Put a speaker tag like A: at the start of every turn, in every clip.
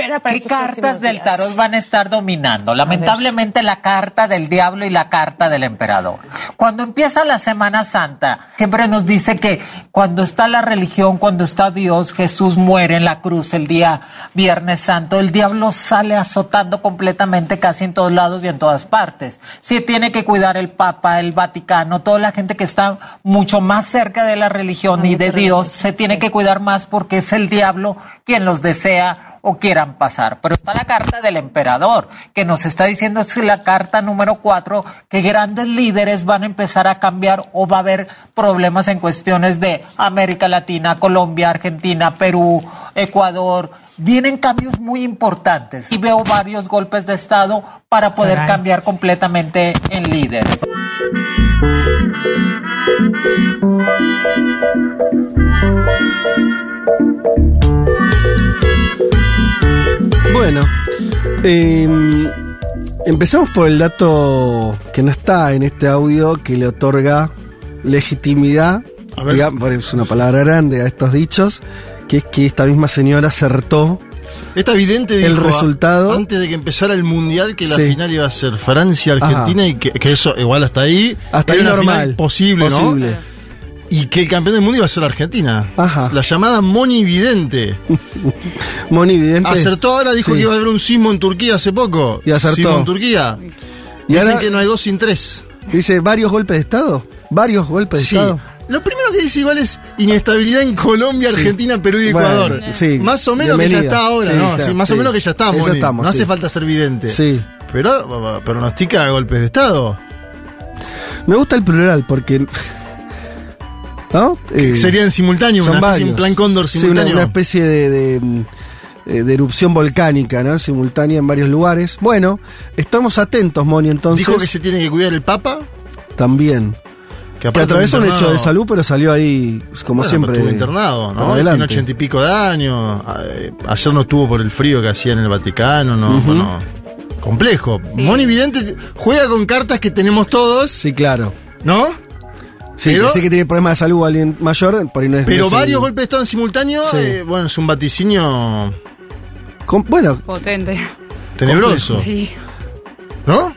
A: ¿Qué cartas del tarot van a estar dominando? Lamentablemente la carta del diablo y la carta del emperador. Cuando empieza la Semana Santa, siempre nos dice que cuando está la religión, cuando está Dios, Jesús muere en la cruz el día Viernes Santo, el diablo sale azotando completamente casi en todos lados y en todas partes. Si tiene que cuidar el Papa, el Vaticano, toda la gente que está mucho más cerca de la religión y de Dios, se tiene que cuidar más porque es el diablo quien los desea o quieran pasar. Pero está la carta del emperador, que nos está diciendo, es la carta número cuatro, que grandes líderes van a empezar a cambiar o va a haber problemas en cuestiones de América Latina, Colombia, Argentina, Perú, Ecuador. Vienen cambios muy importantes y veo varios golpes de Estado para poder cambiar completamente en líderes.
B: Bueno, em, empezamos por el dato que no está en este audio que le otorga legitimidad, es una palabra grande a estos dichos, que es que esta misma señora acertó
C: Está evidente
B: el resultado.
C: antes de que empezara el mundial que la final iba a ser Francia Argentina y que, eso igual hasta ahí
B: hasta ahí normal.
C: posible, posible. ¿no? Y que el campeón del mundo iba a ser Argentina. Ajá. La llamada Moni Vidente.
B: Moni Vidente.
C: Acertó ahora, dijo que iba a haber un sismo en Turquía hace poco.
B: Y acertó. Sismo
C: en Turquía. Y Dicen que no hay dos sin tres.
B: Dice varios golpes de Estado. Varios golpes de Estado.
C: Lo primero que dice igual es inestabilidad en Colombia, Argentina, Perú y Ecuador. sí. Más o menos que ya está ahora, ¿no? Sí, más o menos que ya estamos. estamos no hace falta ser vidente. Sí. Pero pronostica golpes de Estado.
B: Me gusta el plural porque ¿No?
C: Eh, sería en simultáneo, son una en plan cóndor simultáneo.
B: una, especie de, eh, de, erupción volcánica, ¿no? Simultánea en varios lugares. Bueno, estamos atentos, Moni, entonces.
C: ¿Dijo que se tiene que cuidar el Papa?
B: También. Que, atravesó un hecho de salud, pero salió ahí, como siempre.
C: Estuvo internado, ¿no? Tiene ochenta y pico de años. Ayer no estuvo por el frío que hacía en el Vaticano, ¿no? complejo. Moni Vidente juega con cartas que tenemos todos.
B: Sí, claro.
C: ¿No?
B: Sí, pero, que tiene problemas de salud alguien mayor, por ahí no es
C: Pero varios golpes estaban simultáneos, eh, bueno, es un vaticinio.
B: bueno.
D: Potente.
C: Tenebroso.
D: Sí.
C: ¿No?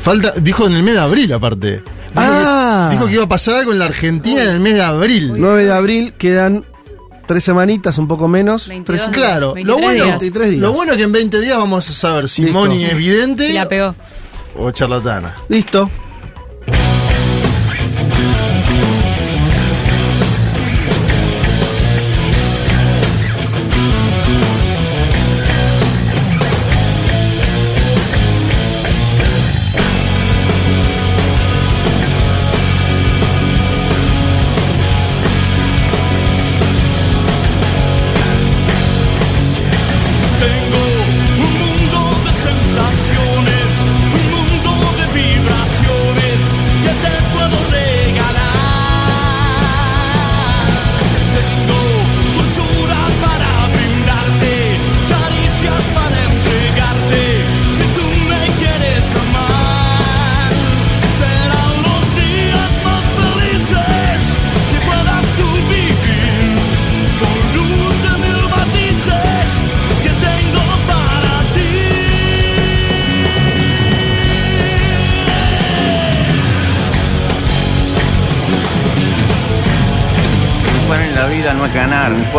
C: Falta, dijo en el mes de abril, aparte.
B: ah.
C: Dijo que iba a pasar algo en la Argentina en el mes de abril.
B: 9 de abril quedan tres semanitas, un poco menos.
C: claro, lo bueno, lo bueno es que en 20 días vamos a saber si Moni es evidente.
D: Y la pegó.
C: O charlatana.
B: Listo. Thank you.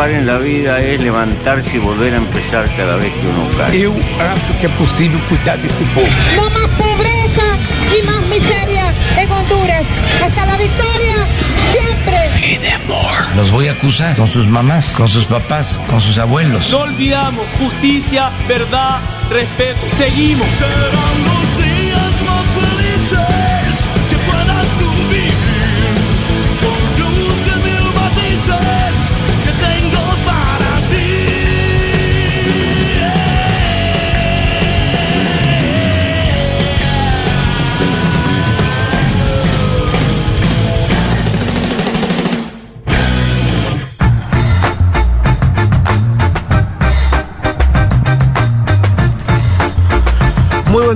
E: Triunfar en la vida es levantarse y volver a empezar cada vez que uno cae.
F: Eu acho que é possível cuidar desse povo.
G: No más pobreza y más miseria en Honduras. Hasta la victoria, siempre.
F: Y de amor. Los voy a acusar con sus mamás, con sus papás, con sus abuelos.
H: No olvidamos justicia, verdad, respeto. Seguimos.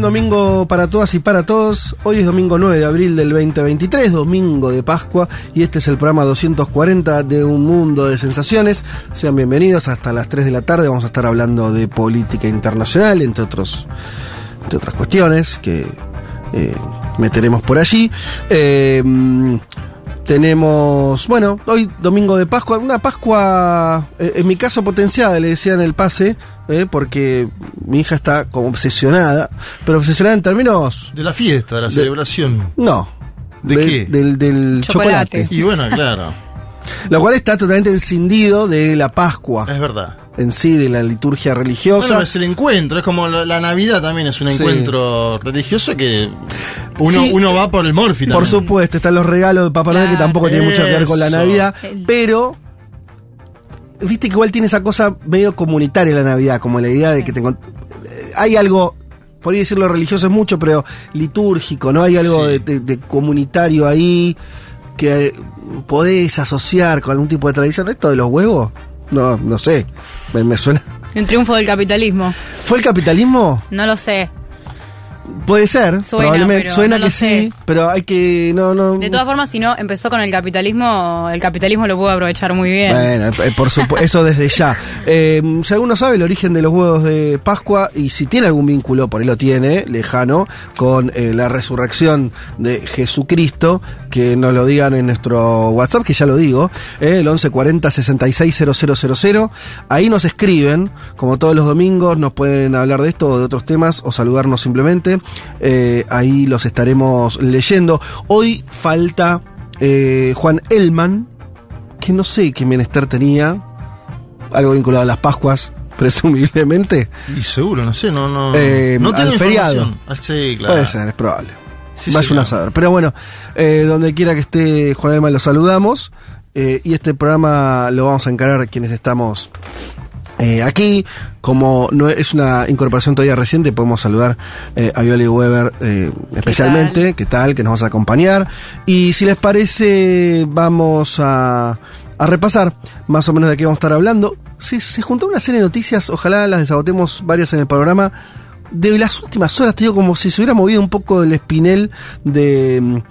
B: Domingo para todas y para todos. Hoy es domingo 9 de abril del 2023, domingo de Pascua, y este es el programa 240 de Un Mundo de Sensaciones. Sean bienvenidos hasta las 3 de la tarde. Vamos a estar hablando de política internacional, entre, otros, entre otras cuestiones que eh, meteremos por allí. Eh, tenemos, bueno, hoy domingo de Pascua, una Pascua, eh, en mi caso potenciada, le decía en el pase, eh, porque mi hija está como obsesionada, pero obsesionada en términos...
C: De la fiesta, de la celebración.
B: No.
C: ¿De, qué?
B: Del, chocolate.
C: Y bueno, claro.
B: Lo cual está totalmente encendido de la Pascua.
C: Es verdad.
B: En sí, de la liturgia religiosa.
C: Bueno, es el encuentro, es como la, Navidad también es un encuentro religioso que uno, uno va por el morfi
B: Por supuesto, están los regalos de Papá Noel que tampoco tiene mucho que ver con la Navidad, pero viste que igual tiene esa cosa medio comunitaria la Navidad, como la idea de que tengo, eh, hay algo, podría decirlo religioso es mucho, pero litúrgico, ¿no? Hay algo de, comunitario ahí que podés asociar con algún tipo de tradición. ¿Esto de los huevos? No, no sé. Me, suena.
D: Un triunfo del capitalismo.
B: ¿Fue el capitalismo?
D: No lo sé.
B: Puede ser, probablemente. Suena que sí, pero hay que. No, no.
D: De todas formas, si no empezó con el capitalismo, el capitalismo lo pudo aprovechar muy bien.
B: Bueno, eh, por supuesto, eso desde ya. Eh, si alguno sabe el origen de los huevos de Pascua y si tiene algún vínculo, por ahí lo tiene, lejano, con eh, la resurrección de Jesucristo, que nos lo digan en nuestro WhatsApp, que ya lo digo, el 1140 660000. Ahí nos escriben, como todos los domingos, nos pueden hablar de esto o de otros temas o saludarnos simplemente. Eh, ahí los estaremos leyendo. Hoy falta eh, Juan Elman, que no sé qué menester tenía, algo vinculado a las Pascuas, presumiblemente.
C: Y seguro, no sé, no, no.
B: Eh, no
C: tengo
B: feriado.
C: Ah, sí, claro.
B: Puede ser, es probable. Sí, Vaya saber. Pero bueno, donde quiera que esté Juan Elman, lo saludamos. y este programa lo vamos a encarar quienes estamos eh, aquí, como no es una incorporación todavía reciente, podemos saludar eh, a Viola Weber eh, especialmente, ¿Qué tal? Que nos vas a acompañar. Y si les parece, vamos a, a repasar más o menos de qué vamos a estar hablando. Se, se juntó una serie de noticias, ojalá las desagotemos varias en el programa de las últimas horas, te digo, como si se hubiera movido un poco el espinel de,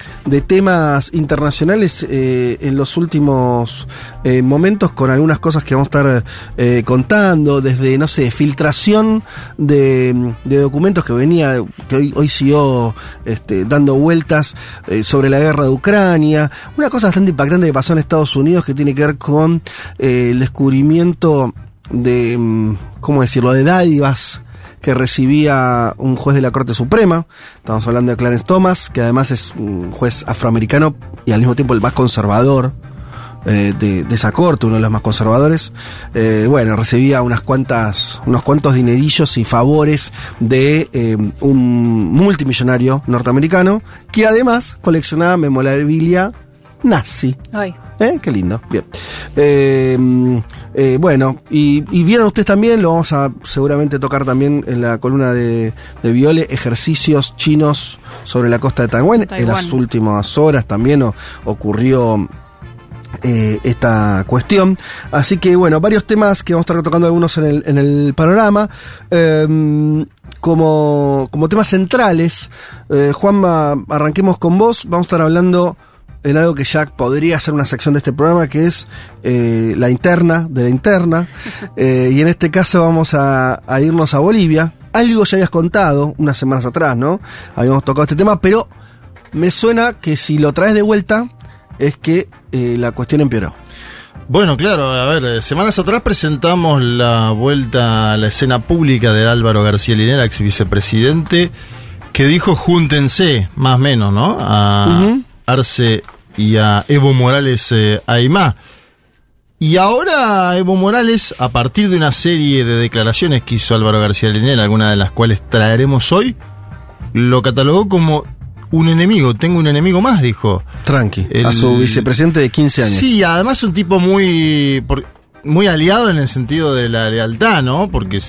B: temas internacionales eh, en los últimos eh, momentos, con algunas cosas que vamos a estar eh, contando, desde, no sé, filtración de, documentos que venía, que hoy, hoy siguió este, dando vueltas sobre la guerra de Ucrania. Una cosa bastante impactante que pasó en Estados Unidos que tiene que ver con el descubrimiento de, mm, ¿cómo decirlo?, de dádivas que recibía un juez de la Corte Suprema. Estamos hablando de Clarence Thomas, que además es un juez afroamericano y al mismo tiempo el más conservador eh, de, esa corte, uno de los más conservadores, eh, bueno, recibía unas cuantas, unos cuantos dinerillos y favores de eh, un multimillonario norteamericano que además coleccionaba memorabilia nazi.
D: Ay.
B: ¿Eh? Qué lindo. Bien. Eh, eh, bueno, y, vieron ustedes también, lo vamos a seguramente tocar también en la columna de, de Viole, ejercicios chinos sobre la costa de Taiwán. En las últimas horas también ocurrió esta cuestión. Así que bueno, varios temas que vamos a estar tocando algunos en el, en el panorama. Em, como, como temas centrales, Juanma, arranquemos con vos. Vamos a estar hablando en algo que ya podría ser una sección de este programa, que es eh, la interna de la interna. Eh, y en este caso vamos a, irnos a Bolivia. Algo ya habías contado unas semanas atrás, ¿no? Habíamos tocado este tema, pero me suena que si lo traes de vuelta es que eh, la cuestión empeoró.
C: Bueno, claro, a ver, semanas atrás presentamos la vuelta a la escena pública de Álvaro García Linera, ex vicepresidente, que dijo júntense, más o menos, ¿no? A, Arce y a Evo Morales eh, Aymá. Y ahora Evo Morales, a partir de una serie de declaraciones que hizo Álvaro García Linera, algunas de las cuales traeremos hoy, lo catalogó como un enemigo, tengo un enemigo más, dijo.
B: Tranqui, a su vicepresidente de 15 años.
C: Sí, además un tipo muy muy aliado en el sentido de la lealtad, ¿no? Porque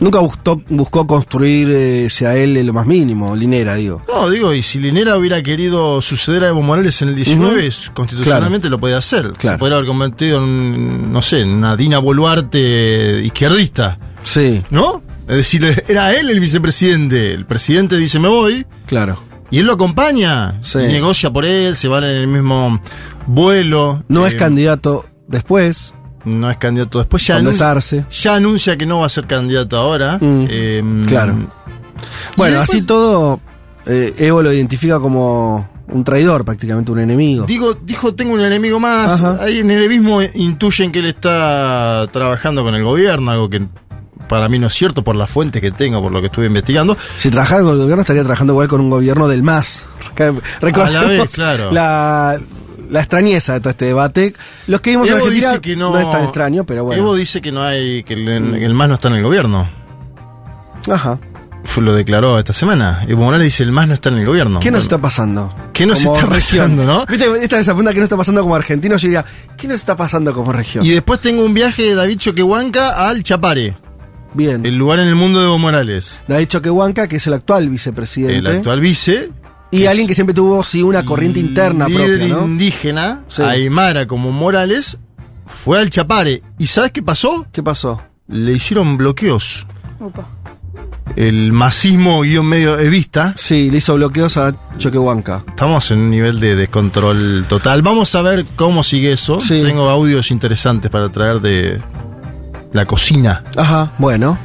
B: nunca buscó, buscó construirse a él lo más mínimo, Linera, digo.
C: No, digo, y si Linera hubiera querido suceder a Evo Morales en el 19, constitucionalmente lo podía hacer. Se podría haber convertido en, no sé, en una Dina Boluarte izquierdista.
B: Sí.
C: ¿No? Es decir, era él el vicepresidente. El presidente dice me voy.
B: Claro.
C: Y él lo acompaña. Sí. negocia por él, se van en el mismo vuelo.
B: No es eh, candidato después.
C: No es candidato después. Ya,
B: anuncia,
C: ya anuncia que no va a ser candidato ahora.
B: Mm, em, claro. Bueno, así todo, eh, Evo lo identifica como un traidor, prácticamente un enemigo.
C: Digo, dijo, tengo un enemigo más. Ahí en el mismo intuyen que él está trabajando con el gobierno, algo que para mí no es cierto por las fuentes que tengo, por lo que estuve investigando.
B: Si trabajara con el gobierno, estaría trabajando igual con un gobierno del MAS.
C: A la vez, claro.
B: La, extrañeza de todo este debate. Los que vimos en Argentina dice que no, es tan extraño, pero bueno.
C: Evo dice que no hay, que el, el MAS no está en el gobierno.
B: Ajá
C: lo declaró esta semana. Evo Morales dice, el MAS no está en el gobierno.
B: ¿Qué nos está pasando?
C: ¿Qué nos está pasando, no?
B: ¿Viste? Esta es esa que no está pasando como argentino, yo diría, ¿qué nos está pasando como región?
C: Y después tengo un viaje de David Choquehuanca al Chapare.
B: Bien.
C: El lugar en el mundo de Evo Morales.
B: David Choquehuanca, que es el actual vicepresidente.
C: El actual vice.
B: Y alguien que siempre tuvo, sí, una corriente interna propia, ¿no?
C: indígena, Aymara como Morales, fue al Chapare. ¿Y sabes qué pasó?
B: ¿Qué pasó?
C: Le hicieron bloqueos. Opa el masismo guion medio evista.
B: Sí, le hizo bloqueos a Choquehuanca.
C: Estamos en un nivel de descontrol total. Vamos a ver cómo sigue eso. Tengo audios interesantes para traer de la cocina.
B: Ajá, bueno.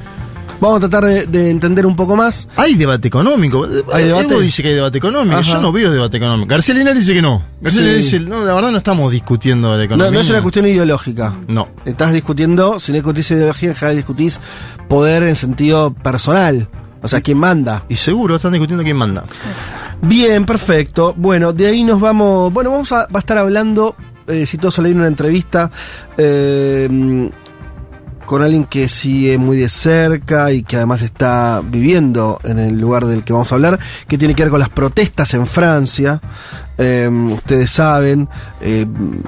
B: Vamos a tratar de, entender un poco más.
C: Hay debate económico. ¿Hay debate? dice que hay debate económico. Yo no veo debate económico. García Linares dice que no. García Linares dice, no, la verdad no estamos discutiendo de economía.
B: No, no es una cuestión ideológica.
C: No.
B: Estás discutiendo, si no discutís ideología, en general discutís poder en sentido personal. O sea, quién manda.
C: Y seguro están discutiendo quién manda.
B: Bien, perfecto. Bueno, de ahí nos vamos. Bueno, vamos a, va a estar hablando, eh, si todos leído una entrevista. Eh, con alguien que sigue muy de cerca y que además está viviendo en el lugar del que vamos a hablar, que tiene que ver con las protestas en Francia. Em, ustedes saben, em,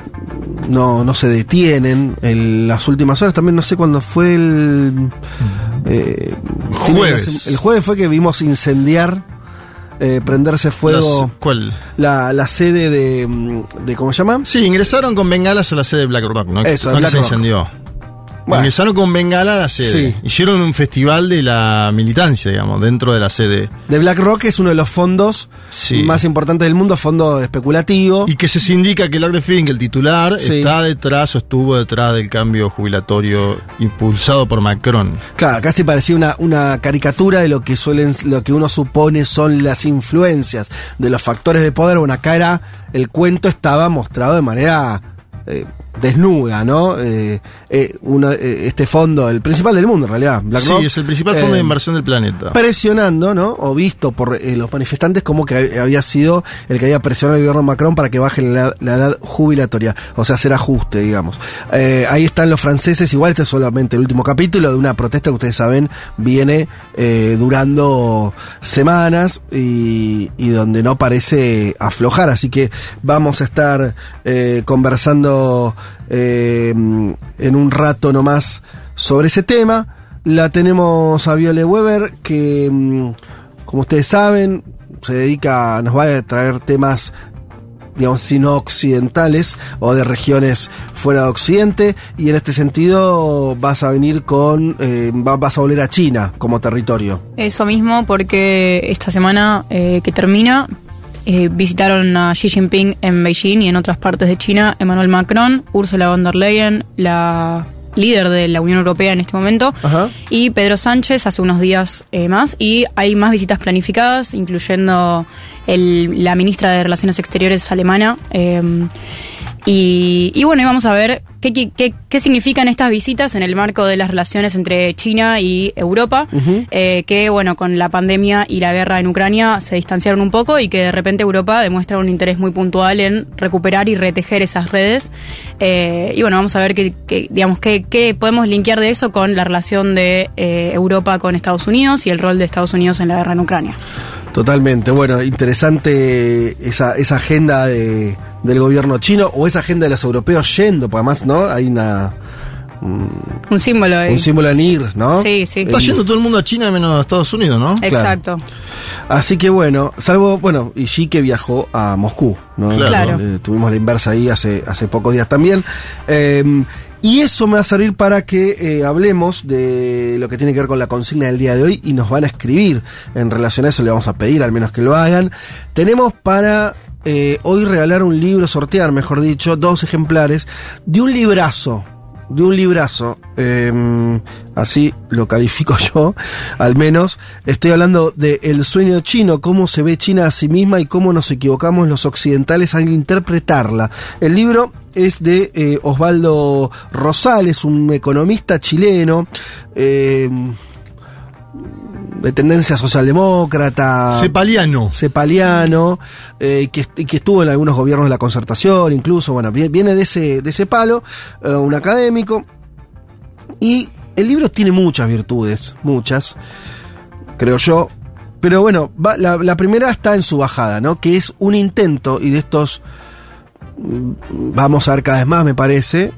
B: no, no se detienen en las últimas horas. También no sé cuándo fue el
C: eh, jueves.
B: El jueves fue que vimos incendiar. Eh, prenderse fuego.
C: ¿Cuál?
B: La, la sede de, de, ¿Cómo se llama?
C: Sí, ingresaron con bengalas a la sede de BlackRock, ¿no?
B: Eso, no
C: se incendió. Bueno. Empezaron con Bengala la sede. Hicieron un festival de la militancia, digamos, dentro de la sede.
B: De BlackRock es uno de los fondos más importantes del mundo, fondo especulativo.
C: Y que se indica que Larry Fink, el titular, está detrás o estuvo detrás del cambio jubilatorio impulsado por Macron.
B: Claro, casi parecía una, una caricatura de lo que suelen, lo que uno supone son las influencias de los factores de poder. Bueno, acá era, el cuento estaba mostrado de manera eh, desnuda, ¿no? Eh, eh, eh, este fondo, el principal del mundo en realidad,
C: BlackRock. Sí, es el principal fondo de inversión del planeta.
B: Presionando, ¿no? O visto por los manifestantes como que había sido el que había presionado al gobierno Macron para que baje la, edad jubilatoria, o sea, hacer ajuste, digamos. ahí están los franceses, igual este es solamente el último capítulo de una protesta que ustedes saben viene durando semanas y, y, donde no parece aflojar, así que vamos a estar conversando eh, en un rato nomás sobre ese tema. La tenemos a Viole Weber, que, mm, como ustedes saben, se dedica, nos va a traer temas digamos, sino occidentales o de regiones fuera de Occidente. Y en este sentido vas a venir con, eh, vas a volver a China como territorio.
D: Eso mismo, porque esta semana eh, que termina eh, visitaron a Xi Jinping en Beijing y en otras partes de China, Emmanuel Macron, Ursula von der Leyen, la líder de la Unión Europea en este momento, y Pedro Sánchez hace unos días eh, más. Y hay más visitas planificadas, incluyendo la ministra de Relaciones Exteriores alemana. Eh, y, y bueno, vamos a ver qué, qué, qué, significan estas visitas en el marco de las relaciones entre China y Europa, eh, que bueno, con la pandemia y la guerra en Ucrania se distanciaron un poco y que de repente Europa demuestra un interés muy puntual en recuperar y retejer esas redes. Eh, y bueno, vamos a ver qué, digamos, qué, qué, podemos linkear de eso con la relación de eh, Europa con Estados Unidos y el rol de Estados Unidos en la guerra en Ucrania.
B: Totalmente, bueno, interesante esa, esa agenda de del gobierno chino o esa agenda de los europeos yendo, porque además, ¿no? Hay una...
D: un símbolo ahí.
B: Un símbolo en ir, ¿no?
D: Sí, sí.
C: Está yendo todo el mundo a China menos a Estados Unidos, ¿no?
D: Exacto.
B: Así que bueno, salvo, bueno, y sí que viajó a Moscú, ¿no?
D: Claro.
B: Eh, tuvimos la inversa ahí hace, hace pocos días también. Em, Y eso me va a servir para que eh, hablemos de lo que tiene que ver con la consigna del día de hoy y nos van a escribir en relación a eso, le vamos a pedir al menos que lo hagan. Tenemos para eh, hoy regalar un libro, sortear mejor dicho, dos ejemplares de un librazo de un librazo, em, así lo califico yo, al menos. Estoy hablando de El sueño chino, cómo se ve China a sí misma y cómo nos equivocamos los occidentales al interpretarla. El libro es de eh, Osvaldo Rosales, un economista chileno. De tendencia socialdemócrata.
C: Cepaliano.
B: Cepaliano, eh, que, que, estuvo en algunos gobiernos de la concertación, incluso, bueno, viene de ese, de ese palo, eh, un académico. Y el libro tiene muchas virtudes, muchas, creo yo. Pero bueno, la, primera está en su bajada, ¿no? Que es un intento, y de estos vamos a ver cada vez más, me parece,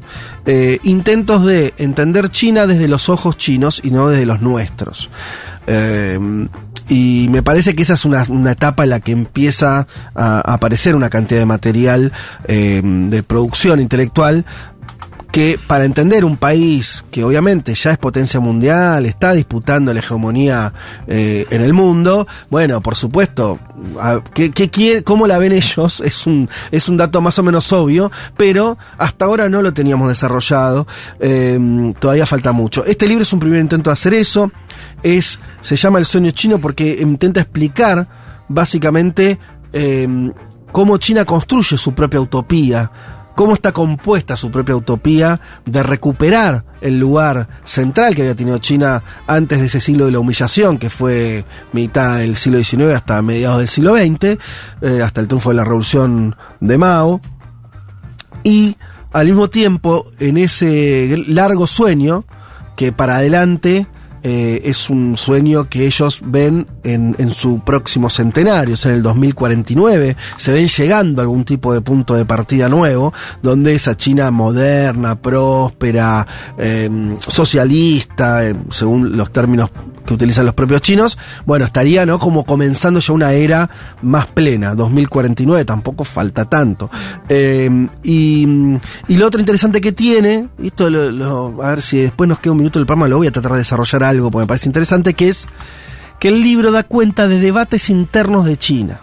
B: eh, intentos de entender China desde los ojos chinos y no desde los nuestros. Eh, y me parece que esa es una, etapa en la que empieza a, aparecer una cantidad de material eh, de producción intelectual que para entender un país que obviamente ya es potencia mundial, está disputando la hegemonía eh, en el mundo, bueno, por supuesto, ¿qué, qué ¿cómo la ven ellos? Es un, es un dato más o menos obvio, pero hasta ahora no lo teníamos desarrollado, todavía falta mucho. Este libro es un primer intento de hacer eso es, se llama El sueño chino porque intenta explicar básicamente em, cómo China construye su propia utopía, cómo está compuesta su propia utopía de recuperar el lugar central que había tenido China antes de ese siglo de la humillación, que fue mitad del siglo XIX hasta mediados del siglo XX, eh, hasta el triunfo de la revolución de Mao. Y al mismo tiempo, en ese largo sueño, que para adelante eh, es un sueño que ellos ven en, en, su próximo centenario, en el 2049, se ven llegando a algún tipo de punto de partida nuevo, donde esa China moderna, próspera, em, socialista, em, según los términos que utilizan los propios chinos, bueno, estaría ¿no? como comenzando ya una era más plena, 2049, tampoco falta tanto. Em, y, y, lo otro interesante que tiene, esto a ver si después nos queda un minuto del programa, lo voy a tratar de desarrollar algo porque me parece interesante, que es que el libro da cuenta de debates internos de China.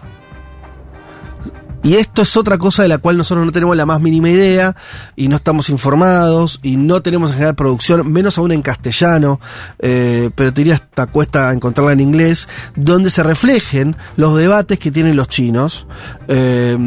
B: Y esto es otra cosa de la cual nosotros no tenemos la más mínima idea y no estamos informados y no tenemos en general producción, menos aún en castellano, eh, pero te diría hasta cuesta encontrarla en inglés, donde se reflejen los debates que tienen los chinos, eh,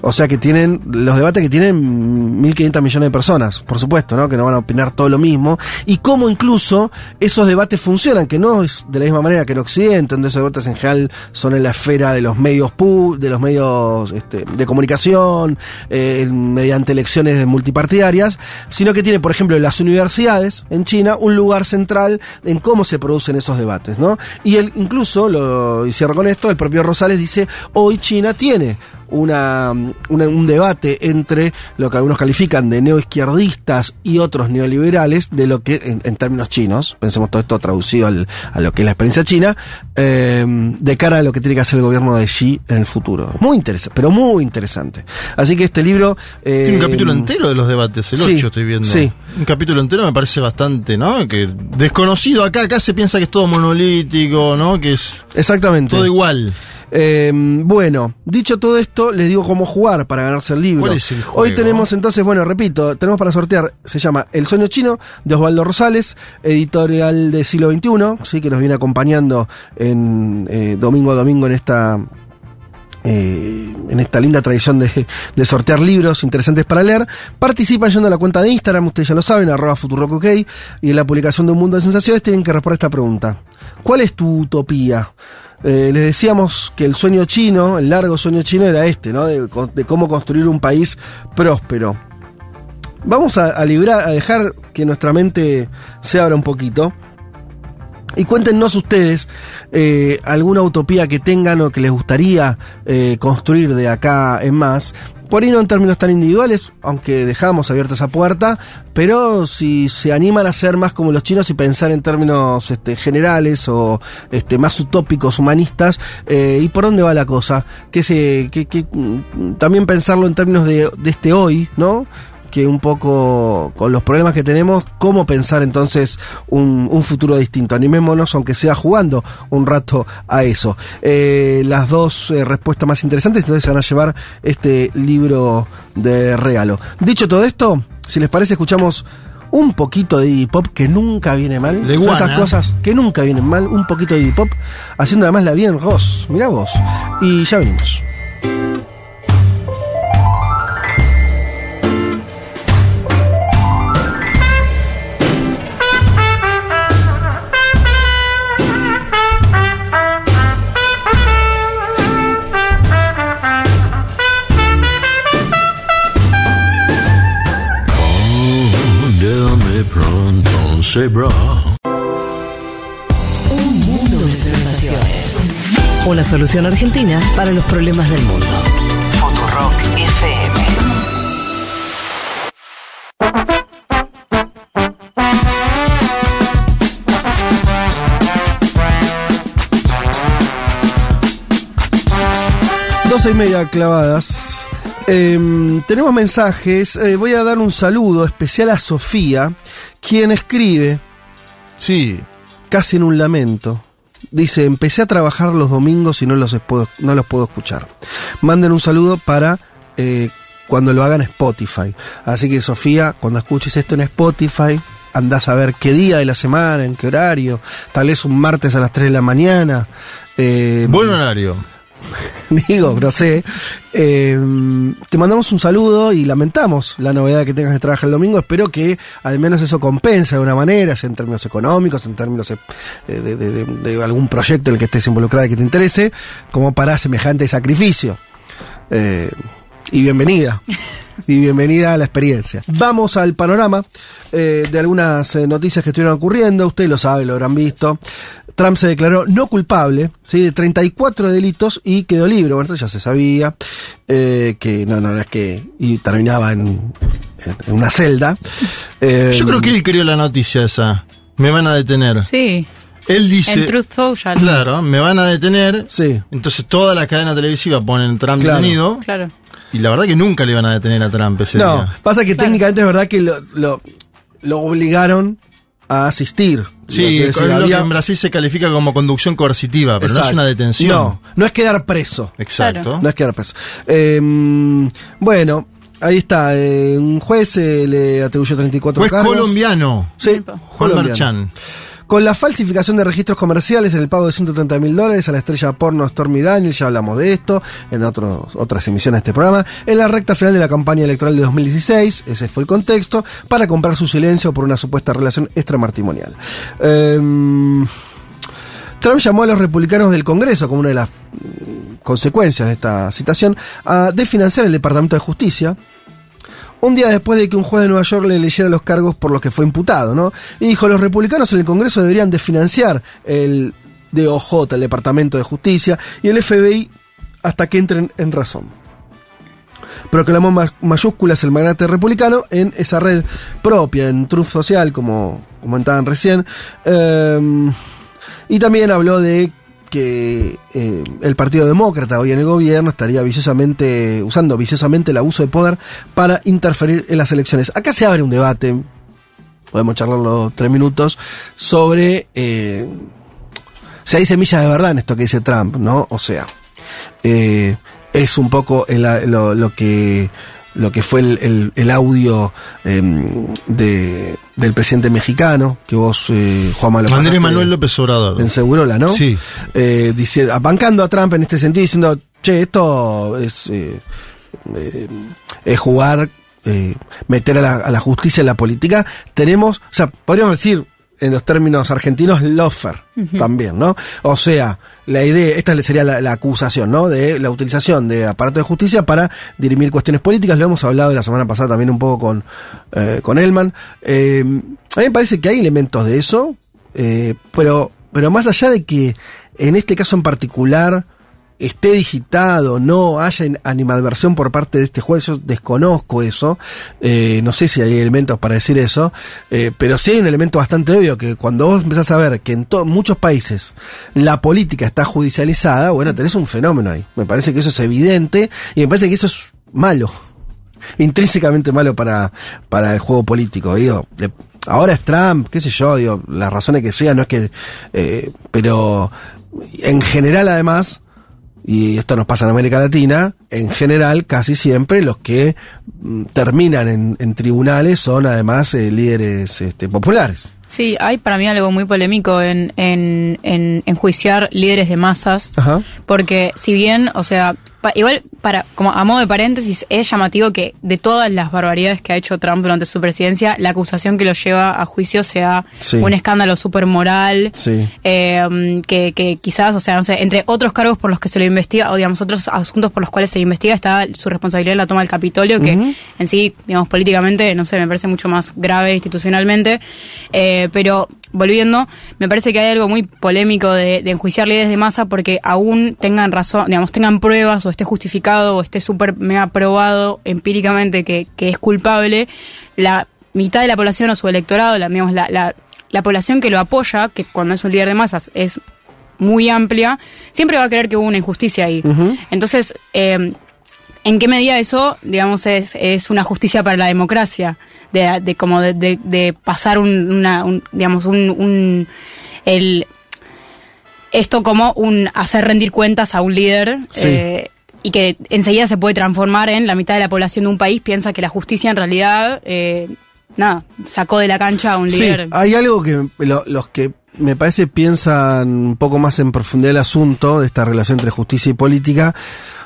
B: o sea que tienen los debates que tienen 1.500 millones de personas, por supuesto, ¿no? que no van a opinar todo lo mismo, y cómo incluso esos debates funcionan, que no es de la misma manera que en Occidente, donde esos debates en general son en la esfera de los medios, de los medios este, de, comunicación, eh, mediante elecciones multipartidarias, sino que tiene, por ejemplo, en las universidades en China un lugar central en cómo se producen esos debates, ¿no? Y él incluso, lo, y cierro con esto, el propio Rosales dice, hoy China tiene una, un debate entre lo que algunos califican de neoizquierdistas y otros neoliberales, de lo que, en, términos chinos, pensemos todo esto traducido al, a lo que es la experiencia china, eh, de cara a lo que tiene que hacer el gobierno de Xi en el futuro. Muy interesante, pero muy interesante. Así que este libro...
C: Eh, Tiene un capítulo entero de los debates, el 8 estoy viendo. Sí. Un capítulo entero me parece bastante, ¿no? Que desconocido acá, acá se piensa que es todo monolítico, ¿no? Que es...
B: Exactamente.
C: Todo igual.
B: Em, bueno, dicho todo esto, les digo cómo jugar para ganarse el libro.
C: ¿Cuál es el juego?
B: Hoy tenemos entonces, bueno, repito, tenemos para sortear, se llama El sueño chino de Osvaldo Rosales, editorial de siglo XXI, sí, que nos viene acompañando en eh, domingo a domingo en esta eh, en esta linda tradición de, de, sortear libros interesantes para leer. Participan yendo a la cuenta de Instagram, ustedes ya lo saben, arroba futurocok, y en la publicación de Un Mundo de Sensaciones tienen que responder esta pregunta. ¿Cuál es tu utopía? Eh, les decíamos que el sueño chino, el largo sueño chino era este, ¿no? De, cómo construir un país próspero. Vamos a, librar, a dejar que nuestra mente se abra un poquito. Y cuéntenos ustedes eh, alguna utopía que tengan o que les gustaría eh, construir de acá en más. Por ahí no en términos tan individuales, aunque dejamos abierta esa puerta, pero si se animan a ser más como los chinos y pensar en términos este, generales o este, más utópicos, humanistas, eh, ¿y por dónde va la cosa? Que se, que, que, mm, también pensarlo en términos de, de este hoy, ¿no? Que un poco con los problemas que tenemos, cómo pensar entonces un, futuro distinto. Animémonos, aunque sea jugando un rato a eso. Eh, las dos eh, respuestas más interesantes, entonces se van a llevar este libro de regalo. Dicho todo esto, si les parece, escuchamos un poquito de hip hop que nunca viene mal. De esas cosas que nunca vienen mal, un poquito de hip hop, haciendo además la bien Ross. Mirá vos. Y ya venimos.
I: Bra. Un mundo de sensaciones. Una solución argentina para los problemas del mundo. Futurock FM.
B: Doce y media clavadas. Em, tenemos mensajes. Eh, voy a dar un saludo especial a Sofía, quien escribe,
C: sí,
B: casi en un lamento, dice, empecé a trabajar los domingos y no los puedo, no los puedo escuchar. Manden un saludo para eh, cuando lo hagan Spotify. Así que Sofía, cuando escuches esto en Spotify, andás a ver qué día de la semana, en qué horario, tal vez un martes a las 3 de la mañana.
C: Eh, Buen horario.
B: digo, no sé. Eh, te mandamos un saludo y lamentamos la novedad que tengas de trabajar el domingo. Espero que al menos eso compense de alguna manera, sea en términos económicos, en términos de, algún proyecto en el que estés involucrado y que te interese, como para semejante sacrificio. Eh, y bienvenida. y bienvenida a la experiencia. Vamos al panorama de algunas noticias que estuvieron ocurriendo. Usted lo sabe, lo habrán visto. Trump se declaró no culpable ¿sí? de 34 delitos y quedó libre. Bueno, esto ya se sabía eh, que no, no, es que y terminaba en, una celda.
C: Eh, Yo creo que él creó la noticia esa. Me van a detener.
D: Sí.
C: Él dice.
D: En Truth Social.
C: Claro, me van a detener. Sí. Entonces toda la cadena televisiva ponen Trump detenido.
D: Claro.
C: Y la verdad que nunca le iban a detener a Trump ese
B: no, pasa que técnicamente es verdad que lo, lo, lo obligaron a asistir.
C: Sí, lo que en Brasil se califica como conducción coercitiva, pero no es una detención.
B: No, no es quedar preso.
C: Exacto.
B: No es quedar preso. Em, bueno, ahí está. Eh, un juez eh, le atribuyó 34
C: juez colombiano.
B: Sí,
C: Juan Marchán
B: con la falsificación de registros comerciales en el pago de 130 mil dólares a la estrella porno Stormy Daniels, ya hablamos de esto en otros, otras emisiones de este programa, en la recta final de la campaña electoral de 2016, ese fue el contexto, para comprar su silencio por una supuesta relación extramatrimonial. Em, Trump llamó a los republicanos del Congreso, como una de las consecuencias de esta citación, a desfinanciar el Departamento de Justicia, un día después de que un juez de Nueva York le leyera los cargos por los que fue imputado, ¿no? Y dijo, los republicanos en el Congreso deberían desfinanciar el DOJ, el Departamento de Justicia, y el FBI hasta que entren en razón. Proclamó mayúsculas el magnate republicano en esa red propia, en Truth Social, como comentaban recién. Em, y también habló de que eh, el Partido Demócrata hoy en el gobierno estaría viciosamente, usando viciosamente el abuso de poder para interferir en las elecciones. Acá se abre un debate, podemos charlarlo tres minutos, sobre eh, si hay semillas de verdad en esto que dice Trump, ¿no? O sea, eh, es un poco lo que lo que fue el, el, audio em, de, del presidente mexicano, que vos, eh, Juan Manuel
C: Andrés Manuel López Obrador.
B: En Segurola, ¿no?
C: Sí.
B: Eh, diciendo, bancando a Trump en este sentido, diciendo, che, esto es, eh, eh es jugar, eh, meter a la, a la justicia en la política. Tenemos, o sea, podríamos decir, en los términos argentinos, lofer también, ¿no? O sea, la idea, esta sería la, acusación, ¿no? De la utilización de aparato de justicia para dirimir cuestiones políticas. Lo hemos hablado la semana pasada también un poco con, eh, con Elman. Eh, a mí me parece que hay elementos de eso, eh, pero, pero más allá de que en este caso en particular esté digitado, no haya animadversión por parte de este juez, yo desconozco eso, eh, no sé si hay elementos para decir eso, eh, pero sí hay un elemento bastante obvio que cuando vos empezás a ver que en muchos países la política está judicializada, bueno, tenés un fenómeno ahí. Me parece que eso es evidente y me parece que eso es malo. intrínsecamente malo para, para el juego político. Digo, ahora es Trump, qué sé yo, digo, las razones que sea, no es que, eh, pero en general además, y esto nos pasa en América Latina, en general casi siempre los que mm, terminan en, en tribunales son además eh, líderes este, populares.
D: Sí, hay para mí algo muy polémico en, en, en enjuiciar líderes de masas, porque si bien, o sea, igual, para, como a modo de paréntesis, es llamativo que de todas las barbaridades que ha hecho Trump durante su presidencia, la acusación que lo lleva a juicio sea un escándalo súper moral, eh, que, que, quizás, o sea, no sé, entre otros cargos por los que se lo investiga, o digamos, otros asuntos por los cuales se investiga, está su responsabilidad en la toma del Capitolio, que en sí, digamos, políticamente, no sé, me parece mucho más grave institucionalmente, eh, pero volviendo, me parece que hay algo muy polémico de, de, enjuiciar líderes de masa porque aún tengan razón, digamos, tengan pruebas o esté justificado o esté súper mega probado empíricamente que, que, es culpable, la mitad de la población o su electorado, la, digamos, la, la, la población que lo apoya, que cuando es un líder de masas es muy amplia, siempre va a creer que hubo una injusticia ahí. Entonces, eh, ¿en qué medida eso, digamos, es, es una justicia para la democracia? De, de como de, de, pasar un, una, digamos, un, un el, esto como un hacer rendir cuentas a un líder eh, y que enseguida se puede transformar en la mitad de la población de un país piensa que la justicia en realidad eh, nada sacó de la cancha a un líder.
B: Hay algo que los que me parece piensan un poco más en profundidad el asunto de esta relación entre justicia y política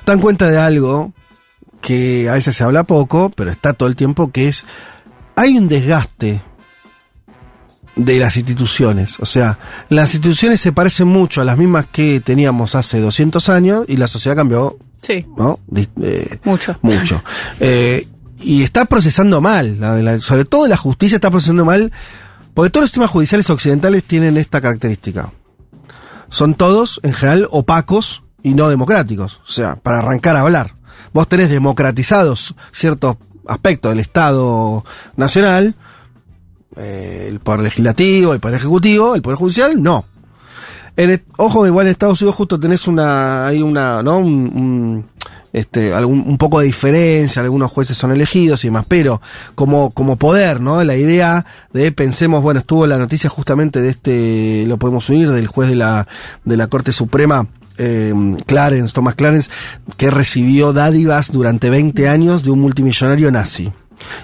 B: dan cuenta de algo que a veces se habla poco, pero está todo el tiempo, que es hay un desgaste de las instituciones. O sea, las instituciones se parecen mucho a las mismas que teníamos hace 200 años y la sociedad cambió.
D: Sí.
B: ¿No?
D: Eh, mucho.
B: Mucho. Eh, y está procesando mal. sobre todo la justicia está procesando mal. Porque todos los sistemas judiciales occidentales tienen esta característica. Son todos, en general, opacos y no democráticos. O sea, para arrancar a hablar. Vos tenés democratizados ciertos aspecto del Estado Nacional, eh, el Poder Legislativo, el Poder Ejecutivo, el Poder Judicial, no. En ojo, igual en Estados Unidos justo tenés una, hay una, ¿no? Un, este, algún, un poco de diferencia, algunos jueces son elegidos y demás, pero como, como poder, ¿no? La idea de, pensemos, bueno, estuvo la noticia justamente de este, lo podemos unir, del juez de la, de la Corte Suprema, eh, Clarence, Thomas Clarence, que recibió dádivas durante 20 años de un multimillonario nazi.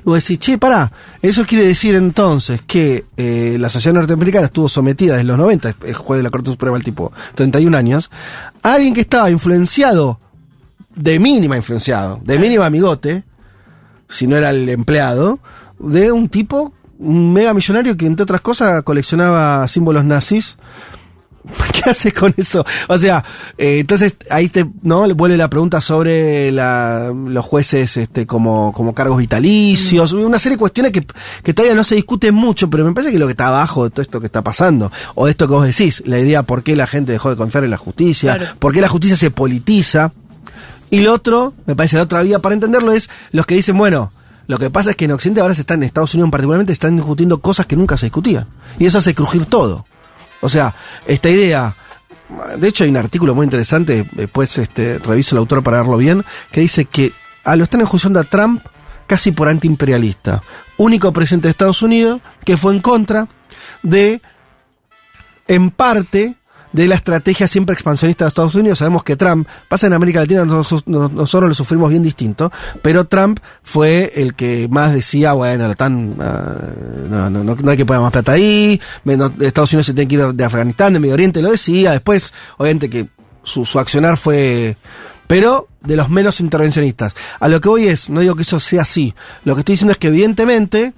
B: Y vos decís, che, pará, eso quiere decir entonces que eh, la sociedad norteamericana estuvo sometida desde los 90, el juez de la Corte Suprema, el tipo 31 años, a alguien que estaba influenciado, de mínima influenciado, de mínima amigote, si no era el empleado, de un tipo, un mega millonario que entre otras cosas coleccionaba símbolos nazis ¿Qué haces con eso? O sea, eh, entonces ahí te, ¿no? Vuelve la pregunta sobre la, los jueces este, como, como cargos vitalicios, una serie de cuestiones que, que todavía no se discuten mucho, pero me parece que lo que está abajo de todo esto que está pasando, o de esto que vos decís, la idea por qué la gente dejó de confiar en la justicia, por qué la justicia se politiza. Y lo otro, me parece la otra vía para entenderlo es los que dicen, bueno, lo que pasa es que en Occidente ahora se están, en Estados Unidos particularmente, están discutiendo cosas que nunca se discutían. Y eso hace crujir todo. O sea, esta idea, de hecho hay un artículo muy interesante, después este, reviso el autor para verlo bien, que dice que a lo están enjuiciando a Trump casi por antiimperialista. Único presidente de Estados Unidos que fue en contra de, en parte, de la estrategia siempre expansionista de Estados Unidos. Sabemos que Trump, pasa en América Latina, nosotros, nosotros lo sufrimos bien distinto, pero Trump fue el que más decía, bueno, la tan, ah, no, no, no, hay que poner más plata ahí, Estados Unidos se tiene que ir de Afganistán, de Medio Oriente, lo decía, después, obviamente que su, su accionar fue pero de los menos intervencionistas. A lo que voy es, no digo que eso sea así, lo que estoy diciendo es que evidentemente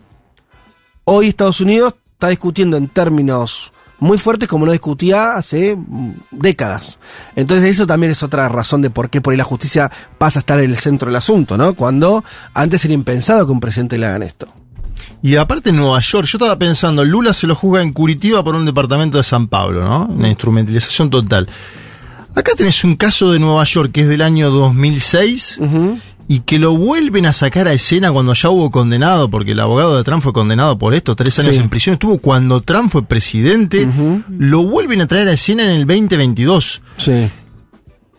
B: hoy Estados Unidos está discutiendo en términos muy fuerte como no discutía hace mm, décadas. Entonces eso también es otra razón de por qué por ahí la justicia pasa a estar en el centro del asunto, ¿no? Cuando antes era impensado que un presidente le hagan esto.
C: Y aparte en Nueva York, yo estaba pensando, Lula se lo juzga en Curitiba por un departamento de San Pablo, ¿no? Una instrumentalización total. Acá tenés un caso de Nueva York que es del año 2006 y que lo vuelven a sacar a escena cuando ya hubo condenado, porque el abogado de Trump fue condenado por esto, tres años en prisión, estuvo cuando Trump fue presidente, lo vuelven a traer a escena en el 2022.
B: Sí.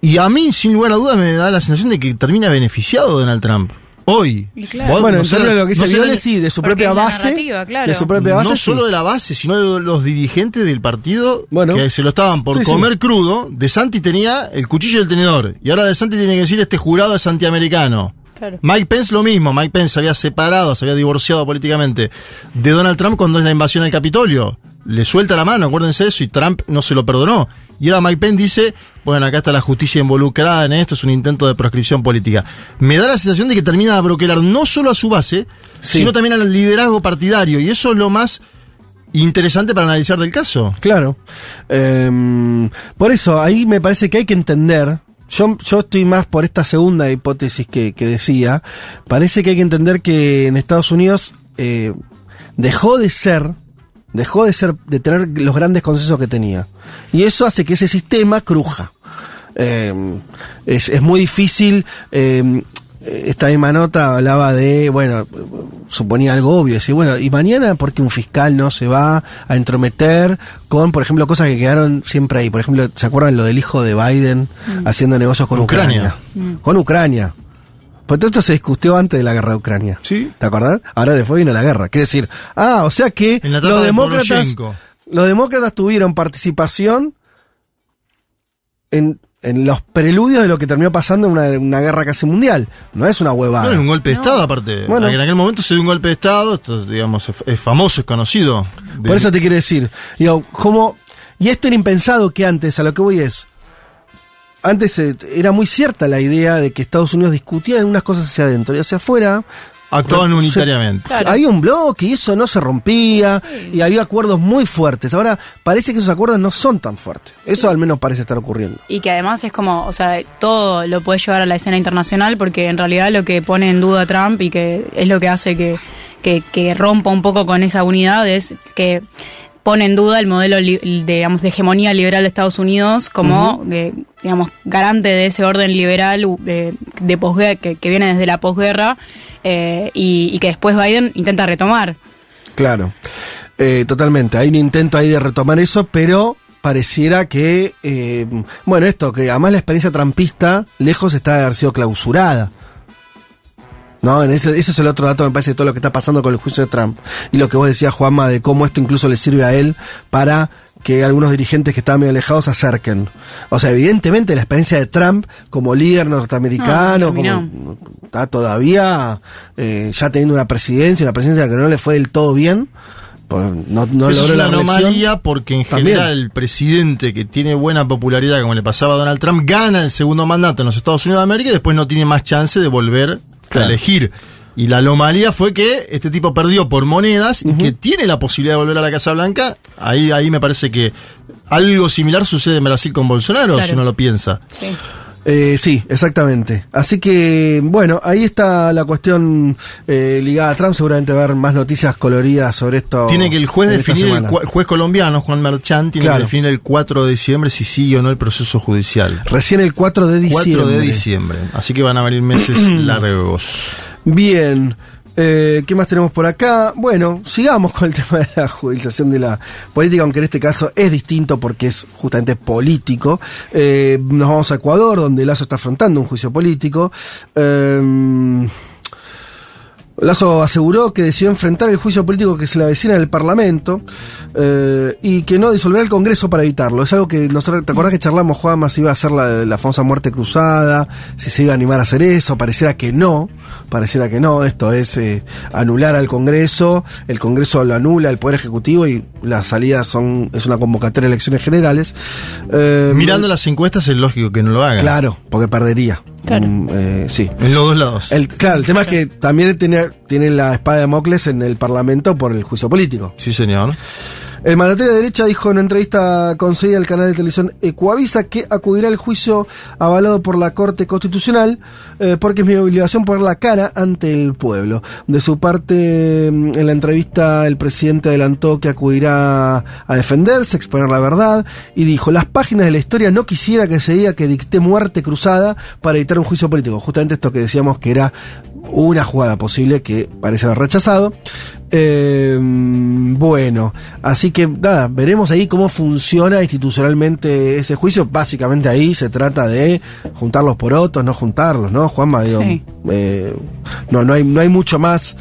C: Y a mí, sin lugar a dudas, me da la sensación de que termina beneficiado Donald Trump. Hoy.
B: Bueno, entonces lo que se viole sí, de su propia base. De su propia base.
C: No solo de la base, sino de los dirigentes del partido que se lo estaban por comer crudo. De Santi tenía el cuchillo y el tenedor. Y ahora De Santi tiene que decir este jurado es antiamericano. Mike Pence lo mismo, Mike Pence se había separado, se había divorciado políticamente de Donald Trump cuando es la invasión al Capitolio. Le suelta la mano, acuérdense de eso, y Trump no se lo perdonó. Y ahora Mike Pence dice, bueno, acá está la justicia involucrada en esto, es un intento de proscripción política. Me da la sensación de que termina de abroquelar no solo a su base, sino también al liderazgo partidario. Y eso es lo más interesante para analizar del caso.
B: Claro. Em, por eso, ahí me parece que hay que entender yo, yo estoy más por esta segunda hipótesis que, decía. Parece que hay que entender que en Estados Unidos eh, dejó de ser, dejó de ser, de tener los grandes consensos que tenía. Y eso hace que ese sistema cruja. Eh, es, es, muy difícil eh, esta misma nota hablaba de, bueno, suponía algo obvio, decir, bueno, ¿y mañana por qué un fiscal no se va a entrometer con, por ejemplo, cosas que quedaron siempre ahí? Por ejemplo, ¿se acuerdan lo del hijo de Biden mm. haciendo negocios con Ucrania? Mm. Con Ucrania. Pues todo esto se discutió antes de la guerra de Ucrania.
C: Sí.
B: ¿Te acordás? Ahora después vino la guerra. Quiere decir, ah, o sea que los demócratas, los demócratas tuvieron participación en en los preludios de lo que terminó pasando en una, guerra casi mundial. No es una huevada.
C: No, es un golpe de Estado, aparte. Bueno, en aquel momento se dio un golpe de Estado, esto, digamos, es, famoso, es conocido.
B: Por eso te quiero decir, digo, como, y esto era impensado que antes, a lo que voy es, antes eh, era muy cierta la idea de que Estados Unidos discutía en unas cosas hacia adentro y hacia afuera
C: Actuaban unitariamente.
B: Había un bloque y eso no se rompía y había acuerdos muy fuertes. Ahora parece que esos acuerdos no son tan fuertes. Eso al menos parece estar ocurriendo.
D: Y que además es como, o sea, todo lo puede llevar a la escena internacional porque en realidad lo que pone en duda Trump y que es lo que hace que, que, rompa un poco con esa unidad es que pone en duda el modelo de, digamos, de hegemonía liberal de Estados Unidos como, eh, digamos, garante de ese orden liberal de, de que, que, viene desde la posguerra eh, y, que después Biden intenta retomar.
B: Claro, eh, totalmente. Hay un intento ahí de retomar eso, pero pareciera que, eh, bueno, esto, que además la experiencia trampista lejos está de haber sido clausurada. ¿No? ese, ese, es el otro dato, me parece, de todo lo que está pasando con el juicio de Trump. Y lo que vos decías, Juanma, de cómo esto incluso le sirve a él para que algunos dirigentes que estaban medio alejados se acerquen. O sea, evidentemente la experiencia de Trump como líder norteamericano, como, está todavía eh, ya teniendo una presidencia, una presidencia que no le fue del todo bien. Pues no, no
C: es una anomalía porque en general el presidente que tiene buena popularidad, como le pasaba a Donald Trump, gana el segundo mandato en los Estados Unidos de América y después no tiene más chance de volver a elegir. Y la anomalía fue que este tipo perdió por monedas y que tiene la posibilidad de volver a la Casa Blanca. Ahí, ahí me parece que algo similar sucede en Brasil con Bolsonaro, si uno lo piensa.
B: Sí. Eh, sí, exactamente. Así que, bueno, ahí está la cuestión eh, ligada a Trump. Seguramente va a haber más noticias coloridas sobre esto.
C: Tiene que el juez definir, el juez colombiano, Juan Marchán, tiene que definir el 4 de diciembre si sigue o no el proceso judicial.
B: Recién el 4 de diciembre.
C: 4 de diciembre. Así que van a venir meses largos.
B: Bien. Eh, ¿Qué más tenemos por acá? Bueno, sigamos con el tema de la judicialización de la política, aunque en este caso es distinto porque es justamente político. Eh, nos vamos a Ecuador, donde Lazo está afrontando un juicio político. Eh, Lazo aseguró que decidió enfrentar el juicio político que se le avecina en el Parlamento eh, y que no disolverá el Congreso para evitarlo. Es algo que nosotros, ¿te acordás que charlamos, Juan, si iba a hacer la, la famosa muerte cruzada, si se iba a animar a hacer eso? Pareciera que no, pareciera que no. Esto es eh, anular al Congreso, el Congreso lo anula, el Poder Ejecutivo y las salidas son es una convocatoria de elecciones generales.
C: Eh, Mirando las encuestas es lógico que no lo haga.
B: Claro, porque perdería.
D: Claro. Mm,
B: eh, sí.
C: En los dos lados.
B: El, claro, el tema es que también tiene, tiene la espada de Mocles en el Parlamento por el juicio político.
C: Sí, señor.
B: El mandatario de derecha dijo en una entrevista concedida al canal de televisión Ecuavisa que acudirá al juicio avalado por la Corte Constitucional eh, porque es mi obligación poner la cara ante el pueblo. De su parte, mm, en la entrevista el presidente adelantó que acudirá a defenderse, exponer la verdad y dijo, las páginas de la historia no quisiera que se diga que dicté muerte cruzada para evitar un juicio político. Justamente esto que decíamos que era una jugada posible que parece haber rechazado. Eh, bueno, así que nada, veremos ahí cómo funciona institucionalmente ese juicio. Básicamente ahí se trata de juntarlos por otros, no juntarlos, ¿no? Juanma, digo, eh, no, no hay, no hay mucho más.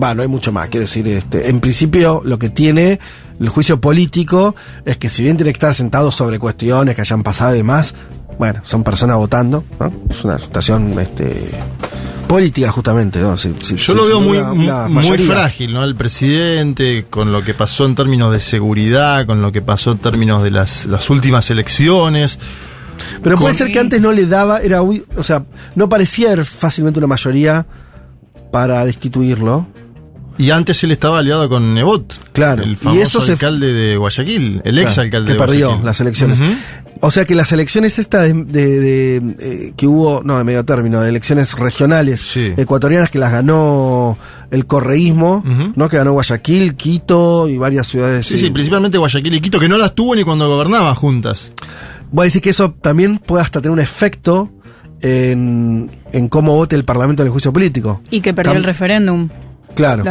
B: Va, no hay mucho más, quiero decir, este, en principio lo que tiene el juicio político es que si bien tiene que estar sentado sobre cuestiones que hayan pasado y demás, bueno, son personas votando, ¿no? Es una situación este, política justamente. ¿no?
C: Yo lo veo muy, muy frágil, ¿no? El presidente, con lo que pasó en términos de seguridad, con lo que pasó en términos de las, las últimas elecciones.
B: Pero puede ser que antes no le daba, era, o sea, no parecía haber fácilmente una mayoría para destituirlo.
C: Y antes él estaba aliado con Nebot.
B: Claro.
C: El famoso alcalde de Guayaquil, el ex alcalde
B: que perdió las elecciones. O sea que las elecciones estas de, eh, que hubo, no, de medio término, de elecciones regionales ecuatorianas que las ganó el correísmo, ¿no? Que ganó Guayaquil, Quito y varias ciudades.
C: Sí, sí, principalmente Guayaquil y Quito, que no las tuvo ni cuando gobernaban juntas.
B: Voy a decir que eso también puede hasta tener un efecto en, en cómo vote el Parlamento en el juicio político.
D: Y que perdió el referéndum.
B: Claro.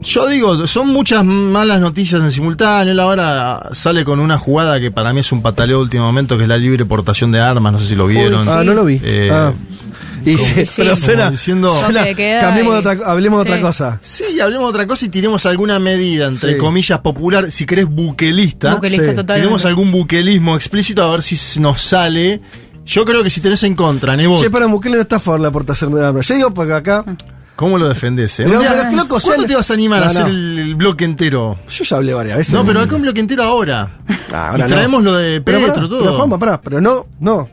C: Yo digo, son muchas malas noticias en simultáneo. Él ahora sale con una jugada que para mí es un pataleo de último momento, que es la libre portación de armas. No sé si lo vieron.
B: ah, no lo vi. Eh, ah. Y pero suena,
C: diciendo,
B: cambiemos de otra, hablemos de otra cosa.
C: Sí, hablemos de otra cosa y tiremos alguna medida, entre comillas, popular, si querés, buquelista.
D: Buquelista
C: Tenemos algún buquelismo explícito a ver si nos sale. Yo creo que si tenés en contra, Nebo.
B: Che, para Bukele no está a favor de la aportación de armas. Yo digo porque acá. Ah.
C: ¿Cómo lo defendés? Eh?
B: Pero, pero loco,
C: ¿Cuándo te vas a animar a hacer el, bloque entero?
B: Yo ya hablé varias veces.
C: No, pero acá un bloque entero ahora. Ah, ahora y traemos lo de Petro, todo.
B: Pero Juanma, pará, pero no, no.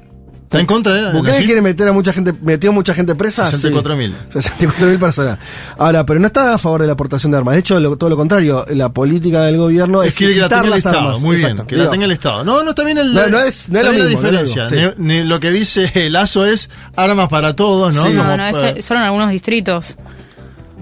C: ¿Está en contra de
B: ¿Bukele quiere meter a mucha gente, metió mucha gente presa?
C: 64.000.
B: Sí, 64.000 personas. Ahora, pero no está a favor de la aportación de armas. De hecho, todo lo contrario, la política del gobierno es,
C: es que, la tenga el Estado. Muy bien, que la tenga el Estado. No, no está bien el.
B: No, no es, no es lo mismo,
C: diferencia. lo que dice Lazo es armas para todos, ¿no?
D: no, no, es, solo en algunos distritos.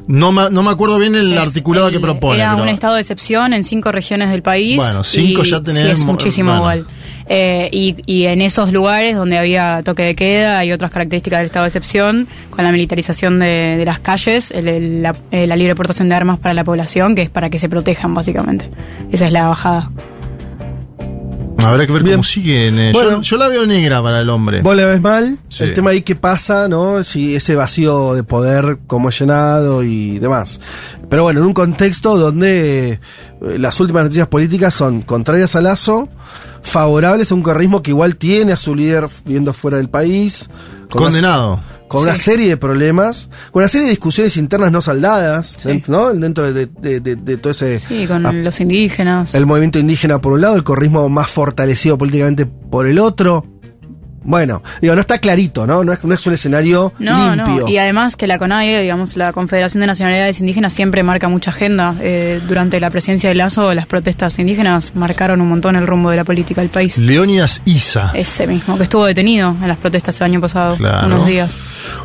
C: No me, no me acuerdo bien el articulado que propone.
D: Era un estado de excepción en cinco regiones del país.
C: Bueno, cinco ya tenemos.
D: es muchísimo igual. Eh, y, y, en esos lugares donde había toque de queda y otras características del estado de excepción, con la militarización de, las calles, la, eh, la libre portación de armas para la población, que es para que se protejan, básicamente. Esa es la bajada.
C: Habrá que ver cómo siguen. Eh, yo, la veo negra para el hombre.
B: Vos la ves mal. El tema ahí que pasa, ¿no? Si ese vacío de poder, cómo es llenado y demás. Pero bueno, en un contexto donde eh, las últimas noticias políticas son contrarias a Lazo, favorables a un corrismo que igual tiene a su líder viviendo fuera del país.
C: Condenado
B: con una serie de problemas, con una serie de discusiones internas no saldadas, ¿no? Dentro de, todo ese...
D: Sí, con los indígenas.
B: El movimiento indígena por un lado, el corrismo más fortalecido políticamente por el otro. Bueno, digo, no está clarito, ¿no? No es, no es un escenario no, limpio. No.
D: Y además que la CONAIE, digamos, la Confederación de Nacionalidades Indígenas siempre marca mucha agenda. Eh, durante la presidencia de Lazo, las protestas indígenas marcaron un montón el rumbo de la política del país.
C: Leonidas Isa.
D: Ese mismo, que estuvo detenido en las protestas el año pasado, unos días.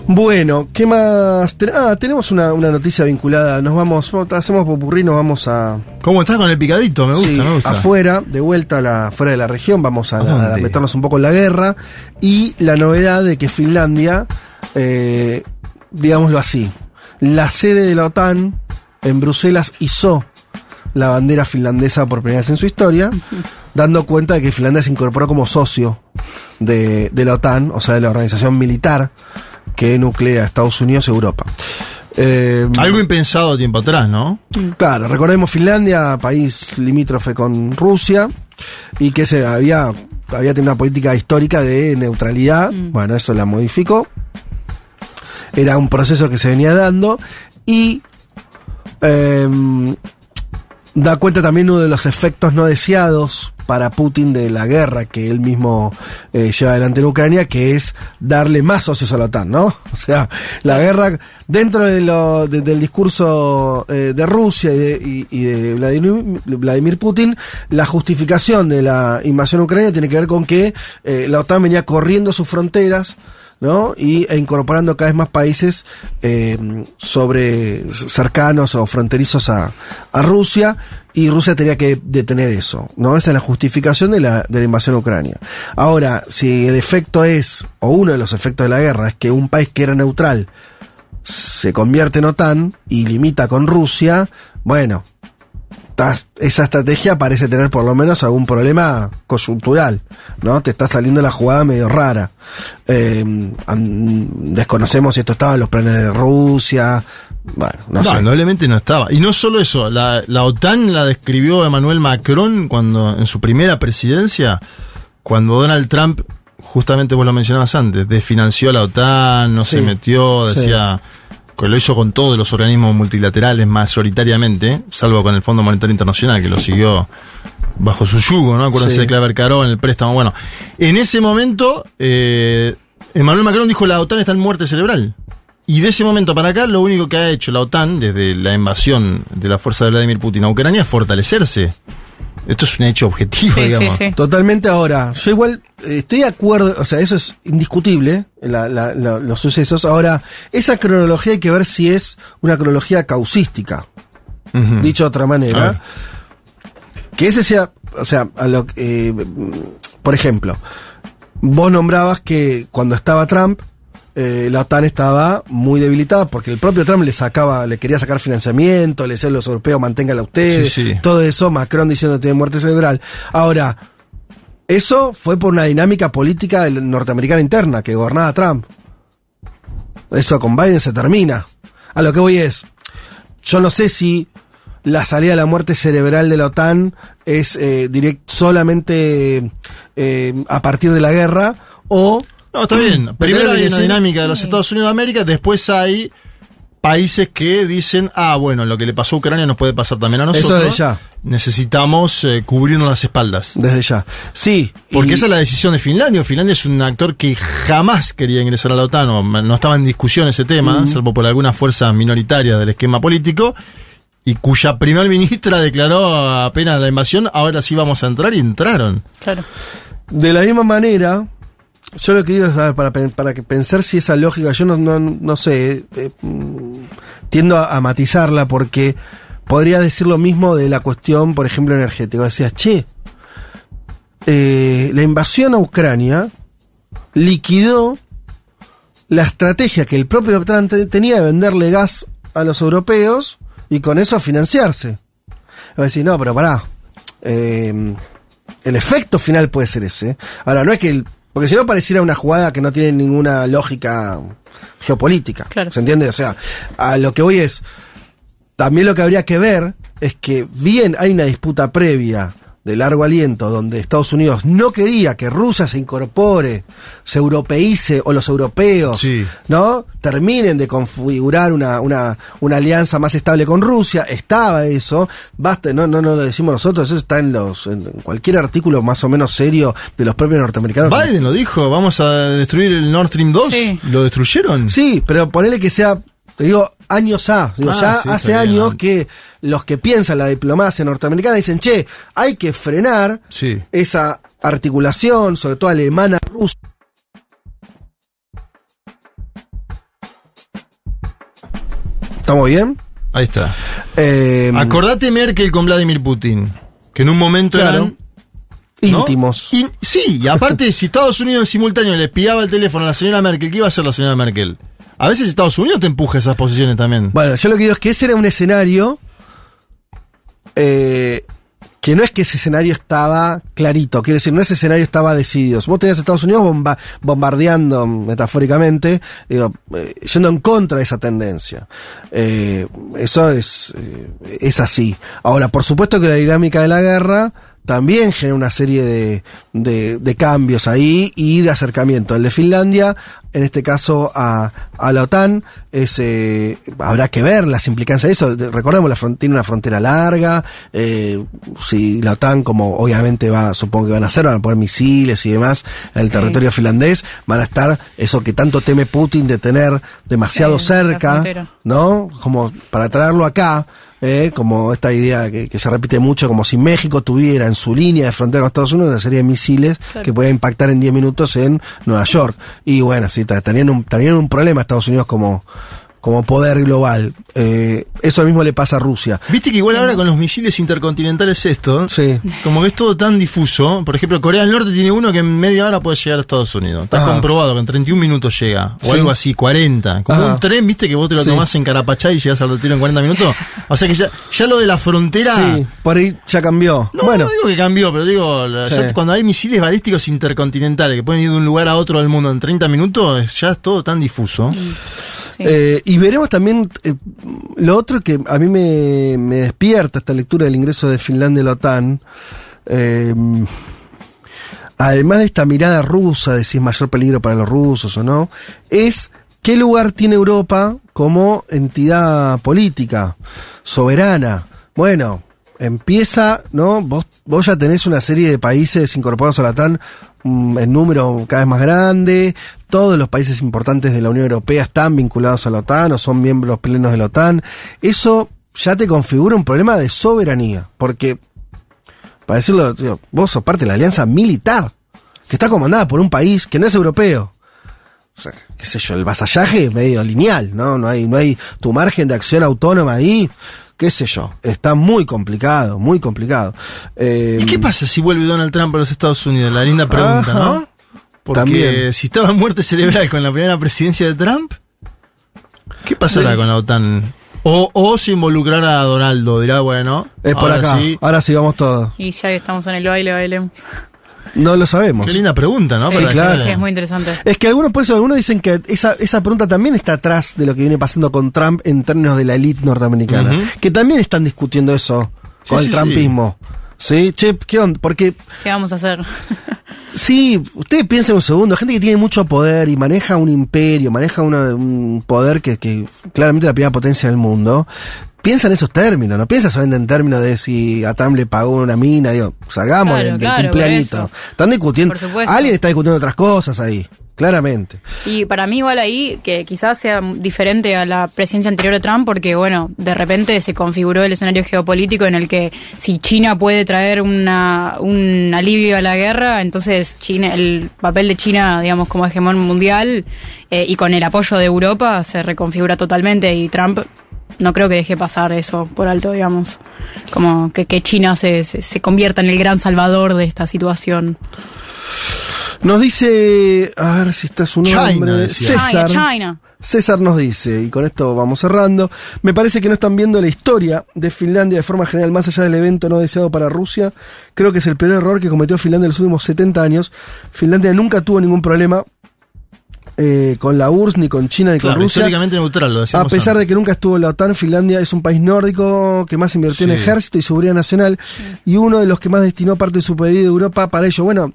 B: Bueno, ¿qué más? Ah, tenemos una, noticia vinculada. Nos vamos, hacemos popurrí, nos vamos a.
C: ¿Cómo estás con el picadito? Me gusta, me gusta.
B: Afuera, de vuelta a la, fuera de la región, vamos a, meternos un poco en la guerra. Y la novedad de que Finlandia, eh, digámoslo así, la sede de la OTAN en Bruselas hizo la bandera finlandesa por primera vez en su historia, dando cuenta de que Finlandia se incorporó como socio de, de la OTAN, o sea, de la organización militar que nuclea a Estados Unidos y Europa.
C: Eh, Algo impensado tiempo atrás, ¿no?
B: Mm. Claro, recordemos Finlandia, país limítrofe con Rusia, y que se había, había tenido una política histórica de neutralidad. Mm. Bueno, eso la modificó. Era un proceso que se venía dando y em, da cuenta también uno de los efectos no deseados para Putin de la guerra que él mismo eh, lleva adelante en Ucrania, que es darle más socios a la OTAN, ¿no? O sea, la guerra dentro de lo, del discurso eh, de Rusia y de, Vladimir, Putin, la justificación de la invasión ucraniana tiene que ver con que eh, la OTAN venía corriendo sus fronteras, ¿no? Y e incorporando cada vez más países eh, sobre cercanos o fronterizos a, a, Rusia y Rusia tenía que detener eso, ¿no? Esa es la justificación de la, de la invasión a Ucrania. Ahora, si el efecto es, o uno de los efectos de la guerra es que un país que era neutral se convierte en OTAN y limita con Rusia, bueno, esa estrategia parece tener por lo menos algún problema coyuntural, ¿no? Te está saliendo la jugada medio rara. Eh, desconocemos si esto estaba en los planes de Rusia. Bueno, no, no
C: no estaba. Y no solo eso, la, la OTAN la describió Emmanuel Macron cuando en su primera presidencia, cuando Donald Trump, justamente vos lo mencionabas antes, desfinanció a la OTAN, no se metió, decía que lo hizo con todos los organismos multilaterales mayoritariamente, salvo con el Fondo Monetario Internacional, que lo siguió bajo su yugo, ¿no? Acuérdense de Claver Carón, el préstamo. Bueno, en ese momento, eh, Emmanuel Macron dijo la OTAN está en muerte cerebral. Y de ese momento para acá, lo único que ha hecho la OTAN, desde la invasión de la fuerza de Vladimir Putin a Ucrania, es fortalecerse. Esto es un hecho objetivo, digamos.
B: Totalmente ahora. Yo igual eh, estoy de acuerdo, o sea, eso es indiscutible, los sucesos. Ahora, esa cronología hay que ver si es una cronología causística. Dicho de otra manera. Que ese sea, o sea, a lo, eh, por ejemplo, vos nombrabas que cuando estaba Trump, eh, la OTAN estaba muy debilitada porque el propio Trump le sacaba, le quería sacar financiamiento, le decía a los europeos manténganla ustedes, todo eso, Macron diciendo que tiene muerte cerebral. Ahora, eso fue por una dinámica política norteamericana interna que gobernaba Trump. Eso con Biden se termina. A lo que voy es, yo no sé si la salida de la muerte cerebral de la OTAN es eh, solamente eh, a partir de la guerra o
C: no, está bien. Primero hay una dinámica de los Estados Unidos de América, después hay países que dicen, ah, bueno, lo que le pasó a Ucrania nos puede pasar también a nosotros.
B: Eso desde ya.
C: Necesitamos eh, cubrirnos las espaldas.
B: Desde ya. Sí.
C: Porque esa es la decisión de Finlandia. Finlandia es un actor que jamás quería ingresar a la OTAN, o no estaba en discusión ese tema, salvo por algunas fuerzas minoritarias del esquema político, y cuya primer ministra declaró apenas la invasión, ahora sí vamos a entrar y entraron.
D: Claro.
B: De la misma manera, yo lo que digo es, para, para que pensar si esa lógica, yo no, no, sé, eh, mm, tiendo a, matizarla porque podría decir lo mismo de la cuestión, por ejemplo, energética. Decías, che, eh, la invasión a Ucrania liquidó la estrategia que el propio Trump tenía de venderle gas a los europeos y con eso financiarse. Va a decir, no, pero pará. Eh, el efecto final puede ser ese. Ahora, no es que el porque si no pareciera una jugada que no tiene ninguna lógica geopolítica. ¿Se entiende? O sea, a lo que voy es, también lo que habría que ver es que bien hay una disputa previa de largo aliento, donde Estados Unidos no quería que Rusia se incorpore, se europeice o los europeos, ¿no? Terminen de configurar una, una, una, alianza más estable con Rusia, estaba eso, basta, no, no, no lo decimos nosotros, eso está en los, en cualquier artículo más o menos serio de los propios norteamericanos.
C: Biden lo dijo, vamos a destruir el Nord Stream 2, ¿lo destruyeron?
B: Sí, pero ponele que sea te digo, años A. Digo, ah, ya hace años que los que piensan la diplomacia norteamericana dicen, che, hay que frenar esa articulación, sobre todo alemana, rusa. ¿Estamos bien?
C: Ahí está. Eh, Acordate Merkel con Vladimir Putin, que en un momento eran
B: íntimos.
C: sí, y aparte, si Estados Unidos en simultáneo le espiaba el teléfono a la señora Merkel, ¿qué iba a hacer la señora Merkel? A veces Estados Unidos te empuja esas posiciones también.
B: Bueno, yo lo que digo es que ese era un escenario eh, que no es que ese escenario estaba clarito, quiero decir, no ese escenario estaba decidido. Vos tenías Estados Unidos bombardeando, metafóricamente, digo, eh, yendo en contra de esa tendencia. Eh, eso es, es así. Ahora, por supuesto que la dinámica de la guerra también genera una serie de, de, cambios ahí y de acercamiento. El de Finlandia, en este caso a, a la OTAN, es, eh, habrá que ver las implicancias de eso. Recordemos, la tiene una frontera larga, eh, si la OTAN, como obviamente va, supongo que van a hacer, van a poner misiles y demás en el territorio finlandés, van a estar eso que tanto teme Putin de tener demasiado cerca, ¿no? Como para traerlo acá. Eh, como esta idea que, se repite mucho, como si México tuviera en su línea de frontera con Estados Unidos una serie de misiles que pueden impactar en 10 minutos en Nueva York. Y bueno, sí, tenían un, un problema Estados Unidos como, como poder global. Eh, eso mismo le pasa a Rusia.
C: Viste que igual ahora con los misiles intercontinentales esto,
B: sí.
C: como que es todo tan difuso. Por ejemplo, Corea del Norte tiene uno que en media hora puede llegar a Estados Unidos. Está comprobado que en 31 minutos llega. O algo así, 40. Como un tren, viste que vos te lo tomás en Carapachá y llegas al tiro en 40 minutos. O sea que ya, ya lo de la frontera...
B: Sí, por ahí ya cambió.
C: No, bueno. no digo que cambió, pero digo, cuando hay misiles balísticos intercontinentales que pueden ir de un lugar a otro del mundo en 30 minutos, ya es todo tan difuso.
B: Eh, y veremos también eh, lo otro que a mí me, despierta esta lectura del ingreso de Finlandia a la OTAN. Em, además de esta mirada rusa de si es mayor peligro para los rusos o no, es qué lugar tiene Europa como entidad política, soberana. Bueno, empieza, ¿no? Vos, vos ya tenés una serie de países incorporados a la OTAN mm, en número cada vez más grande, todos los países importantes de la Unión Europea están vinculados a la OTAN o son miembros plenos de la OTAN. Eso ya te configura un problema de soberanía, porque, para decirlo, vos sos parte de la alianza militar, que está comandada por un país que no es europeo. O sea, qué sé yo, el vasallaje es medio lineal, ¿no? No hay, no hay tu margen de acción autónoma ahí qué sé yo, está muy complicado, muy complicado.
C: ¿Y qué eh, pasa si vuelve Donald Trump a los Estados Unidos? La linda pregunta, ¿no? Porque También. si estaba en muerte cerebral con la primera presidencia de Trump, ¿qué pasará con la OTAN? O, o si involucrara a Donaldo, dirá, bueno.
B: Es por acá, ahora sí vamos todos.
D: Y ya que estamos en el baile, bailemos.
B: No lo sabemos.
C: Qué linda pregunta, ¿no?
D: Sí, claro. Sí, es muy interesante.
B: Es que algunos, por eso, algunos dicen que esa, esa pregunta también está atrás de lo que viene pasando con Trump en términos de la élite norteamericana. Que también están discutiendo eso con el trumpismo. Sí, che, ¿qué onda? Porque...
D: ¿Qué vamos a hacer?
B: sí, ustedes piensen un segundo, gente que tiene mucho poder y maneja un imperio, maneja un poder que, que claramente es la primera potencia del mundo, piensa en esos términos, no piensa solamente en términos de si a Trump le pagó una mina, digo, sacamos del, cumpleañito. Están discutiendo, alguien está discutiendo otras cosas ahí. Claramente.
D: Y para mí igual ahí, que quizás sea diferente a la presidencia anterior de Trump, porque bueno, de repente se configuró el escenario geopolítico en el que si China puede traer una, un alivio a la guerra, entonces China, el papel de China, digamos, como hegemón mundial eh, y con el apoyo de Europa se reconfigura totalmente y Trump no creo que deje pasar eso por alto, digamos. Como que, que China se, se convierta en el gran salvador de esta situación.
B: Nos dice, a ver si está su nombre, César. César nos dice, y con esto vamos cerrando, me parece que no están viendo la historia de Finlandia de forma general, más allá del evento no deseado para Rusia. Creo que es el peor error que cometió Finlandia en los últimos 70 años. Finlandia nunca tuvo ningún problema eh, con la URSS, ni con China, ni con Rusia.
C: Históricamente neutral, lo
B: A pesar de que nunca estuvo en la OTAN, Finlandia es un país nórdico que más invirtió en ejército y seguridad nacional y uno de los que más destinó parte de su pedido de Europa para ello. Bueno,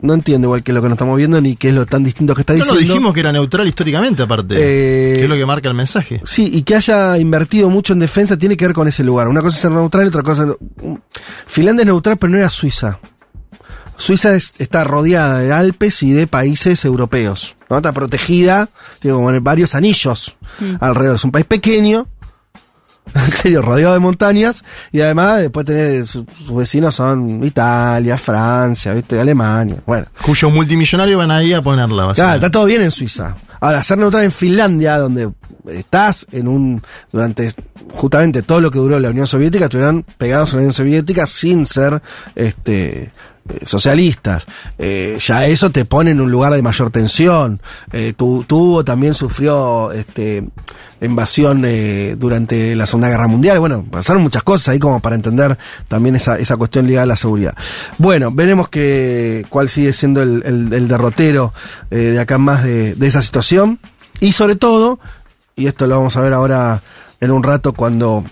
B: no entiendo igual que lo que nos estamos viendo ni qué es lo tan distinto que está diciendo.
C: No, dijimos que era neutral históricamente, aparte. Eh, que es lo que marca el mensaje.
B: Sí, y que haya invertido mucho en defensa tiene que ver con ese lugar. Una cosa es ser neutral y otra cosa. Finlandia es neutral, pero no era Suiza. Suiza está rodeada de Alpes y de países europeos. ¿no? Está protegida, tiene como varios anillos mm. alrededor. Es un país pequeño, en serio, rodeado de montañas, y además después tener sus, vecinos son Italia, Francia, ¿viste? Alemania, bueno.
C: Cuyos multimillonarios van ahí a ponerla,
B: Claro, está todo bien en Suiza. Ahora, ser neutral en Finlandia, donde estás en un, durante justamente todo lo que duró la Unión Soviética, estuvieron pegados a la Unión Soviética sin ser, este, eh, socialistas. Eh, ya eso te pone en un lugar de mayor tensión. Eh, tuvo también sufrió este, invasión durante la Segunda Guerra Mundial. Bueno, pasaron muchas cosas ahí como para entender también esa, esa cuestión ligada a la seguridad. Bueno, veremos que, cuál sigue siendo el, derrotero de acá más de, de esa situación. Y sobre todo, y esto lo vamos a ver ahora en un rato cuando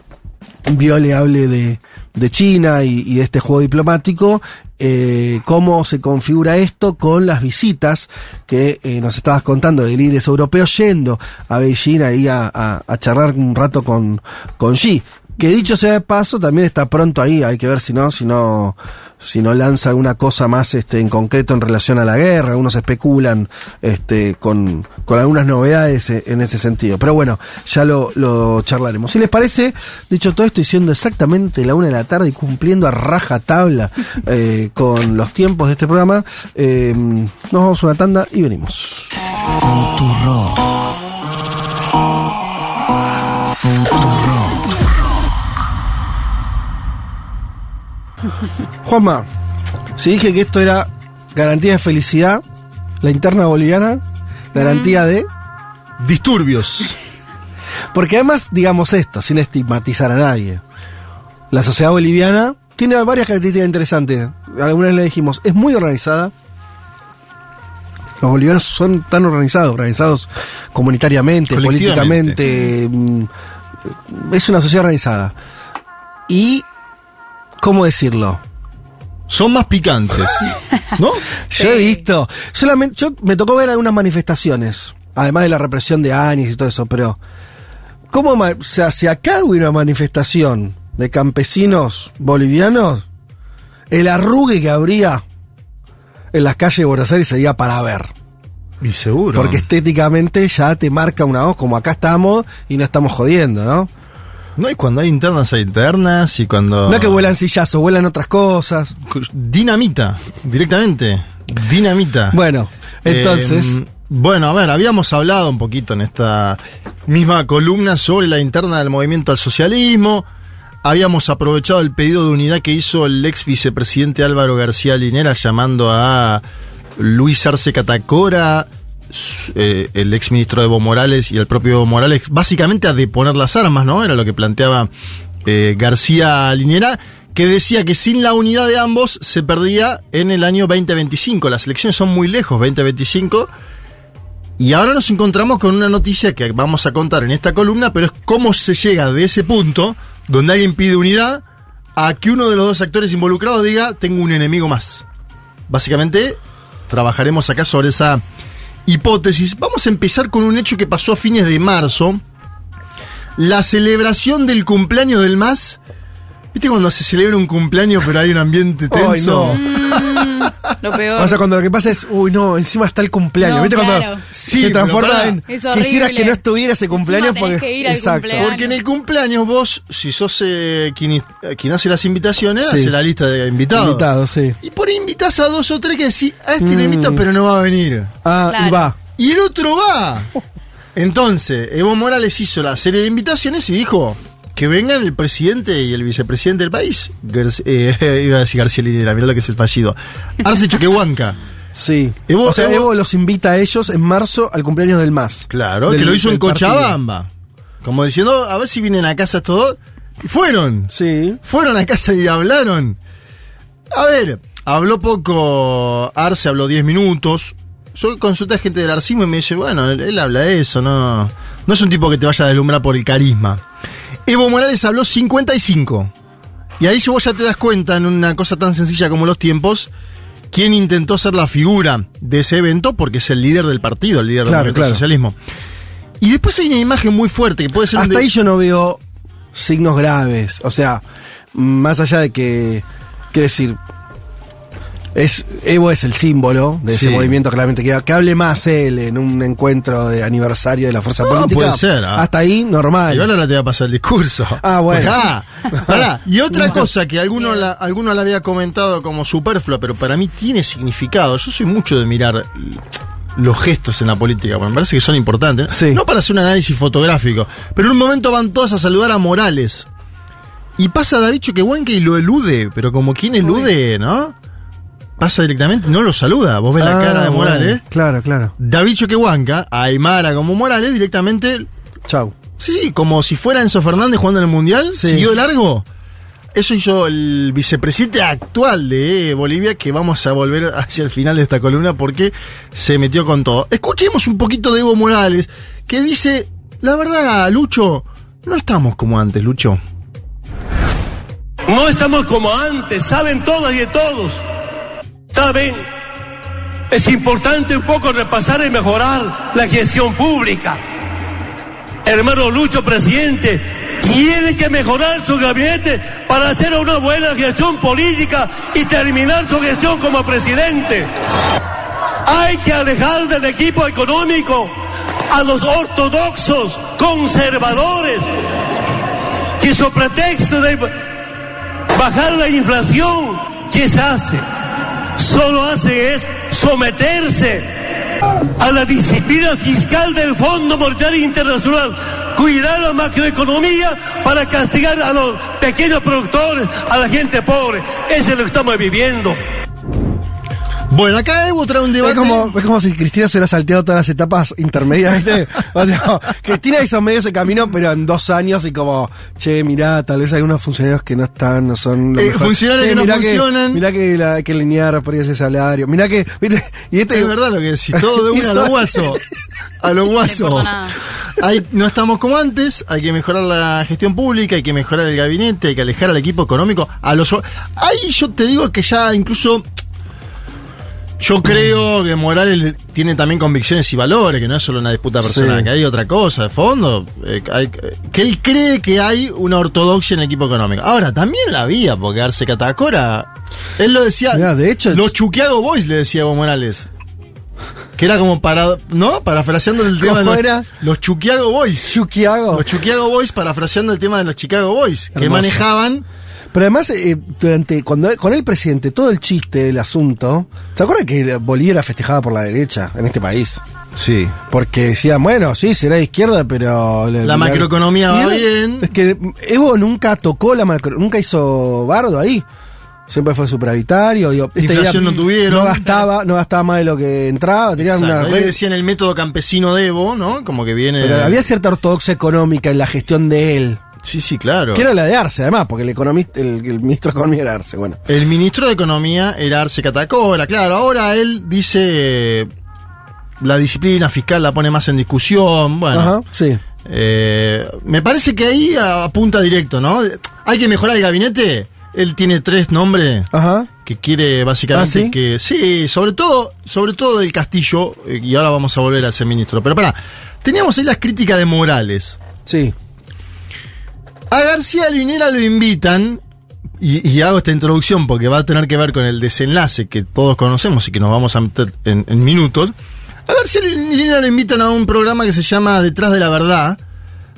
B: Viole hable de, de China y, de este juego diplomático, eh, cómo se configura esto con las visitas que eh, nos estabas contando de líderes europeos yendo a Beijing ahí a, a, charlar un rato con, con Xi. Que dicho sea de paso, también está pronto ahí, hay que ver si no, si no, si no lanza alguna cosa más este, en concreto en relación a la guerra, algunos especulan este, con, con algunas novedades e, en ese sentido. Pero bueno, ya lo, lo charlaremos. Si les parece, dicho todo esto, siendo exactamente la una de la tarde y cumpliendo a raja tabla eh, con los tiempos de este programa, eh, nos vamos a una tanda y venimos. Juanma, si dije que esto era garantía de felicidad, la interna boliviana, garantía de
C: disturbios.
B: Porque además, digamos esto, sin estigmatizar a nadie, la sociedad boliviana tiene varias características interesantes. Algunas le dijimos, es muy organizada. Los bolivianos son tan organizados, organizados comunitariamente, políticamente. Mm, es una sociedad organizada. Y, ¿cómo decirlo?
C: Son más picantes, ¿no?
B: yo he visto, solamente, yo me tocó ver algunas manifestaciones, además de la represión de Anis y todo eso, pero, ¿cómo, o sea, si acá hubiera una manifestación de campesinos bolivianos, el arrugue que habría en las calles de Buenos Aires sería para ver.
C: Y seguro.
B: Porque estéticamente ya te marca una voz como acá estamos y no estamos jodiendo, ¿no?
C: No, y cuando hay internas hay internas y cuando...
B: No es que vuelan sillazos, vuelan otras cosas.
C: Dinamita, directamente. Dinamita.
B: Bueno, entonces...
C: Em, bueno, a ver, habíamos hablado un poquito en esta misma columna sobre la interna del movimiento al socialismo habíamos aprovechado el pedido de unidad que hizo el ex vicepresidente Álvaro García Linera llamando a Luis Arce Catacora, eh, el ex ministro de Evo Morales y el propio Morales, básicamente a deponer las armas, ¿no? Era lo que planteaba eh, García Linera, que decía que sin la unidad de ambos se perdía en el año 2025. Las elecciones son muy lejos, 2025. Y ahora nos encontramos con una noticia que vamos a contar en esta columna, pero es cómo se llega de ese punto donde alguien pide unidad, a que uno de los dos actores involucrados diga, tengo un enemigo más. Básicamente, trabajaremos acá sobre esa hipótesis. Vamos a empezar con un hecho que pasó a fines de marzo. La celebración del cumpleaños del MAS ¿Viste cuando se celebra un cumpleaños pero hay un ambiente tenso?
D: Mm, lo peor.
B: O sea, cuando lo que pasa es, uy, no, encima está el cumpleaños. ¿Viste cuando se transforma en quisieras que no estuviera ese cumpleaños?
D: Porque, exacto.
C: Porque en el cumpleaños vos, si sos eh, quien, quien, hace las invitaciones, hace la lista de invitados.
B: Invitados, sí.
C: Y por ahí invitas a dos o tres que decís, a este le invito, mm. pero no va a venir.
B: Ah, y va.
C: Y el otro va. Entonces, Evo Morales hizo la serie de invitaciones y dijo, que vengan el presidente y el vicepresidente del país. Eh, iba a decir García Linera, mira lo que es el fallido. Arce Choquehuanca.
B: Sí. Evo, o sea, Evo, los invita a ellos en marzo al cumpleaños del MAS.
C: Claro, que lo hizo en Cochabamba. Como diciendo, a ver si vienen a casa todos. Y fueron.
B: Sí.
C: Fueron a casa y hablaron. A ver, habló poco Arce, habló 10 minutos. Yo consulté a gente del Arcimo y me dice, bueno, él habla eso, no, no es un tipo que te vaya a deslumbrar por el carisma. Evo Morales habló 55. Y ahí vos ya te das cuenta en una cosa tan sencilla como los tiempos, quién intentó ser la figura de ese evento, porque es el líder del partido, el líder del socialismo. Y después hay una imagen muy fuerte que puede ser...
B: Hasta ahí yo no veo signos graves. O sea, más allá de que... Quiero decir, es, Evo es el símbolo de ese movimiento claramente. Que, que hable más él en un encuentro de aniversario de la fuerza política.
C: Puede ser. ¿ah?
B: Hasta ahí, normal.
C: Y ahora te va a pasar el discurso.
B: Ah, bueno.
C: Y otra cosa que alguno la, alguno la había comentado como superflua, pero para mí tiene significado. Yo soy mucho de mirar los gestos en la política, porque me parece que son importantes. No para hacer un análisis fotográfico, pero en un momento van todos a saludar a Morales. Y pasa David Choquehuanca y lo elude, pero como quien elude, ¿no? Pasa directamente, no lo saluda. Vos ves la ah, cara de Morales.
B: claro, claro.
C: David Choquehuanca, Aymara como Morales, directamente.
B: Chau.
C: Sí, sí, como si fuera Enzo Fernández jugando en el Mundial, siguió de largo. Eso hizo el vicepresidente actual de Bolivia, que vamos a volver hacia el final de esta columna porque se metió con todo. Escuchemos un poquito de Evo Morales, que dice, la verdad, Lucho, no estamos como antes, Lucho.
J: No estamos como antes, saben todas y de todos. ¿Saben? Es importante un poco repasar y mejorar la gestión pública. Hermano Lucho, presidente, tiene que mejorar su gabinete para hacer una buena gestión política y terminar su gestión como presidente. Hay que alejar del equipo económico a los ortodoxos conservadores que su pretexto de bajar la inflación, ¿qué se hace? Solo hace es someterse a la disciplina fiscal del Fondo Monetario Internacional, cuidar la macroeconomía para castigar a los pequeños productores, a la gente pobre. Eso es lo estamos viviendo.
C: Bueno, acá trae un debate.
B: Es como, es como si Cristina se hubiera salteado todas las etapas intermedias, ¿viste? O sea, Cristina hizo medio ese camino, pero en dos años y como, che, mirá, tal vez hay unos funcionarios que no están, no son
C: los eh, Funcionarios que no funcionan.
B: Mirá que, la, que linear por ese salario. Mirá que, ¿viste?
C: Y este, es verdad lo que decís, todo de una a lo guaso. A lo guaso. no estamos como antes, hay que mejorar la gestión pública, hay que mejorar el gabinete, hay que alejar al equipo económico. A los, ahí yo te digo que ya incluso yo creo que Morales tiene también convicciones y valores, que no es solo una disputa personal, que hay otra cosa de fondo. Eh, que él cree que hay una ortodoxia en el equipo económico. Ahora, también la había, porque Arce Catacora. Él lo decía.
B: de hecho.
C: Los Chuquiago Boys le decía Evo Morales. Que era como para. ¿No? Parafraseando el tema de los,
B: era?
C: los Chuquiago Boys.
B: Chuquiago.
C: Los Chuquiago Boys parafraseando el tema de los Chicago Boys. Que manejaban
B: pero además, eh, durante cuando con el presidente, todo el chiste del asunto. ¿Se acuerdan que Bolivia era festejada por la derecha en este país?
C: Sí.
B: Porque decían, bueno, sí, será de izquierda, pero.
C: La, macroeconomía va bien.
B: Es que Evo nunca tocó la macro, nunca hizo bardo ahí. Siempre fue superavitario. Digo,
C: Inflación no tuvieron.
B: No gastaba, no gastaba más de lo que entraba. Tenían una
C: red... decían el método campesino de Evo, ¿no? Como que viene.
B: Pero había cierta ortodoxia económica en la gestión de él.
C: Sí, sí, claro.
B: Que era la de Arce, además, porque el, economista, el, ministro de Economía era Arce, bueno.
C: El ministro de Economía era Arce Catacora, claro. Ahora él dice la disciplina fiscal la pone más en discusión, bueno. Ajá,
B: sí.
C: Eh, me parece que ahí apunta directo, ¿no? Hay que mejorar el gabinete. Él tiene tres nombres
B: Ajá.
C: que quiere básicamente
B: ¿Ah,
C: que sí, sobre todo, sobre todo del Castillo eh, y ahora vamos a volver a ser ministro. Pero para, teníamos ahí las críticas de Morales.
B: Sí.
C: A García Linera lo invitan, y, hago esta introducción porque va a tener que ver con el desenlace que todos conocemos y que nos vamos a meter en, minutos. A García Linera lo invitan a un programa que se llama Detrás de la Verdad,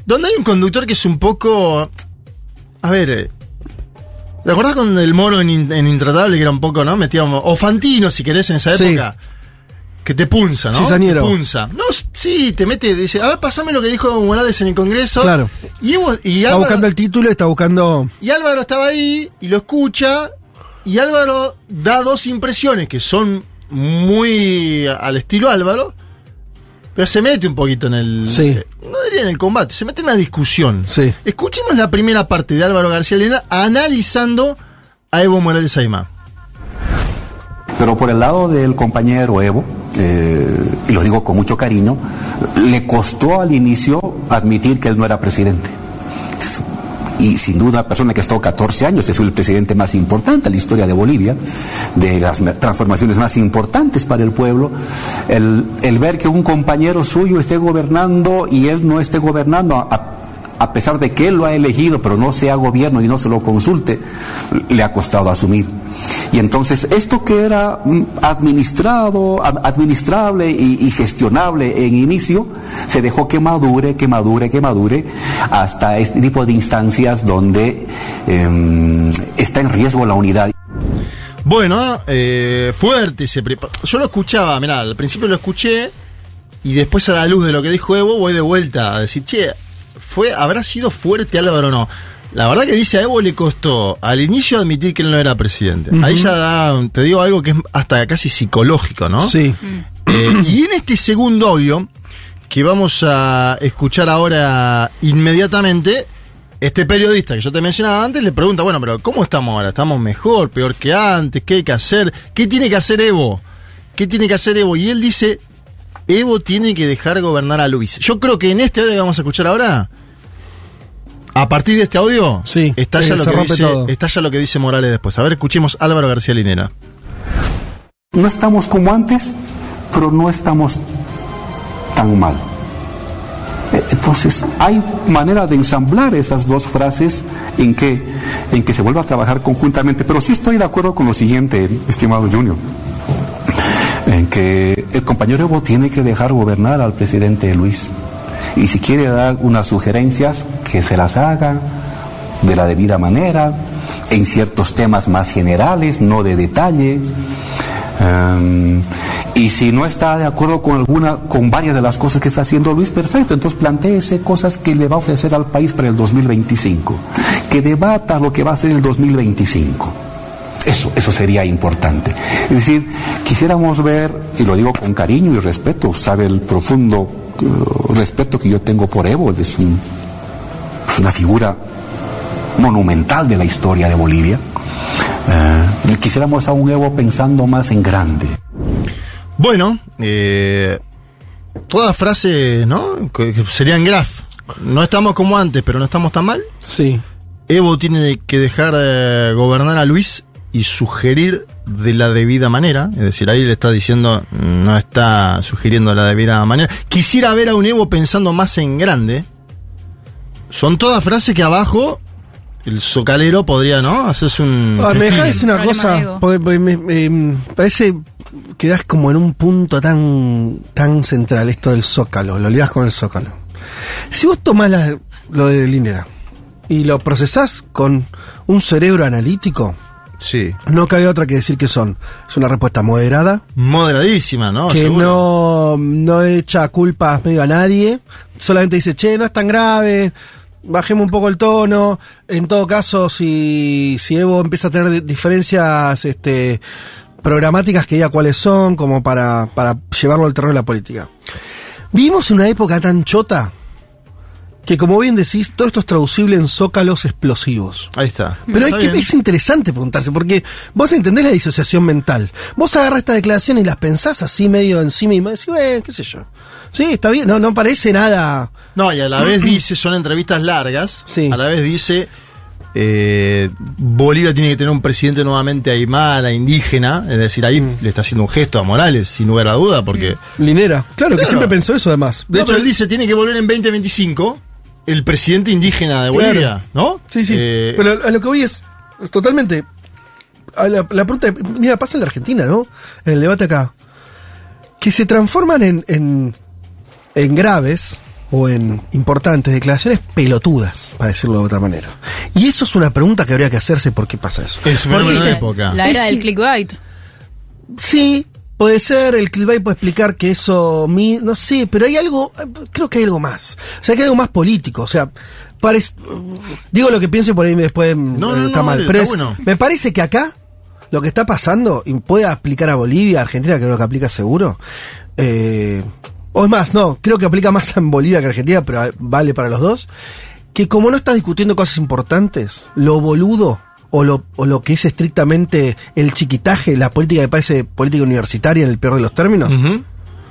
C: donde hay un conductor que es un poco... A ver... Eh, ¿Te acordás con el moro en, Intratable que era un poco, ¿no? Metíamos... O Fantino, si querés, en esa época que te punza, ¿no?
B: Te
C: punza. No, sí, te mete, dice, a ver, pasame lo que dijo Morales en el Congreso.
B: Claro.
C: Y, y
B: está buscando el título, está buscando.
C: Y Álvaro estaba ahí y lo escucha. Y Álvaro da dos impresiones que son muy al estilo Álvaro. Pero se mete un poquito en el.
B: Sí.
C: No diría en el combate, se mete en la discusión.
B: Sí.
C: Escuchemos la primera parte de Álvaro García Lena analizando a Evo Morales Aymá.
K: Pero por el lado del compañero Evo, eh, y lo digo con mucho cariño, le costó al inicio admitir que él no era presidente. Y sin duda, persona que ha estado 14 años, es el presidente más importante en la historia de Bolivia, de las transformaciones más importantes para el pueblo, el, el ver que un compañero suyo esté gobernando y él no esté gobernando, a, a pesar de que él lo ha elegido, pero no sea gobierno y no se lo consulte, le ha costado asumir. Y entonces esto que era mm, administrado, administrable y, gestionable en inicio, se dejó que madure, que madure, que madure, hasta este tipo de instancias donde em, está en riesgo la unidad.
C: Bueno, eh, fuerte, se yo lo escuchaba, mirá, al principio lo escuché y después a la luz de lo que dijo Evo voy de vuelta a decir, che, fue, habrá sido fuerte Álvaro o no. La verdad que dice a Evo le costó al inicio admitir que él no era presidente. Ahí ya da, te digo algo que es hasta casi psicológico, ¿no?
B: Sí.
C: Eh, y en este segundo audio, que vamos a escuchar ahora inmediatamente, este periodista que yo te mencionaba antes le pregunta, bueno, pero ¿cómo estamos ahora? ¿Estamos mejor, peor que antes? ¿Qué hay que hacer? ¿Qué tiene que hacer Evo? ¿Qué tiene que hacer Evo? Y él dice, Evo tiene que dejar gobernar a Luis. Yo creo que en este audio que vamos a escuchar ahora, a partir de este audio,
B: sí,
C: está, ya lo que dice, está ya lo que dice Morales después. A ver, escuchemos Álvaro García Linera.
K: No estamos como antes, pero no estamos tan mal. Eh, entonces, hay manera de ensamblar esas dos frases en que, en que se vuelva a trabajar conjuntamente. Pero sí estoy de acuerdo con lo siguiente, estimado Junior en que el compañero Evo tiene que dejar gobernar al presidente Luis. Y si quiere dar unas sugerencias, que se las haga de la debida manera, en ciertos temas más generales, no de detalle. Em, Y si no está de acuerdo con alguna, con varias de las cosas que está haciendo Luis, perfecto. Entonces planteese cosas que le va a ofrecer al país para el 2025. Que debata lo que va a hacer el 2025. Eso, eso sería importante. Es decir, quisiéramos ver, y lo digo con cariño y respeto, sabe el profundo uh, respeto que yo tengo por Evo, es, un, es una figura monumental de la historia de Bolivia. Uh, quisiéramos a un Evo pensando más en grande.
C: Bueno, eh, toda frase, ¿no? Serían graf. No estamos como antes, pero no estamos tan mal.
B: Sí.
C: Evo tiene que dejar de gobernar a Luis y sugerir de la debida manera. Es decir, ahí le está diciendo, no está sugiriendo de la debida manera. Quisiera ver a un Evo pensando más en grande. Son todas frases que abajo el socalero podría, ¿no? Hacerse un.
B: Ah, me dejas una cosa. me, parece quedas como en un punto tan, tan central, esto del zócalo, lo ligas con el zócalo. Si vos tomás lo de Linera y lo procesás con un cerebro analítico,
C: Sí.
B: No cabe otra que decir que son. Es una respuesta moderada.
C: Moderadísima, ¿no?
B: Que no, no echa culpas medio a nadie. Solamente dice, che, no es tan grave. Bajemos un poco el tono. En todo caso, si, si Evo empieza a tener diferencias este, programáticas que diga cuáles son, como para, para llevarlo al terreno de la política. Vivimos en una época tan chota que, como bien decís, todo esto es traducible en zócalos explosivos.
C: Ahí está.
B: Pero hay que, es interesante preguntarse, porque vos entendés la disociación mental. Vos agarrás esta declaración y las pensás así medio encima y me decís, eh, qué sé yo. Sí, está bien, no, no parece nada.
C: No, y a la vez dice, son entrevistas largas, sí. a la vez dice, eh, Bolivia tiene que tener un presidente nuevamente aymara, indígena, es decir, ahí mm. le está haciendo un gesto a Morales, sin lugar a duda, porque...
B: Linera, claro, que siempre pensó eso además.
C: De hecho, él dice, tiene que volver en 2025 el presidente indígena de Bolivia, ¿no?
B: Sí, sí. Eh, pero a lo que voy es, totalmente... la, pregunta, mira, pasa en la Argentina, ¿no? En el debate acá. Que se transforman en, en, en graves o en importantes declaraciones pelotudas, para decirlo de otra manera. Y eso es una pregunta que habría que hacerse por qué pasa eso.
C: Es una época.
D: La era del clickbait.
B: Sí, puede ser, el clickbait puede explicar que eso, no sé, pero hay algo, creo que hay algo más. O sea, que hay algo más político, o sea, parece, digo lo que pienso y por ahí después no, no, está mal, pero me parece que acá lo que está pasando y puede aplicar a Bolivia, Argentina, creo que aplica seguro, eh, o es más, no, creo que aplica más en Bolivia que en Argentina, pero vale para los dos, que como no estás discutiendo cosas importantes, lo boludo o lo, o lo que es estrictamente el chiquitaje, la política que parece política universitaria en el peor de los términos,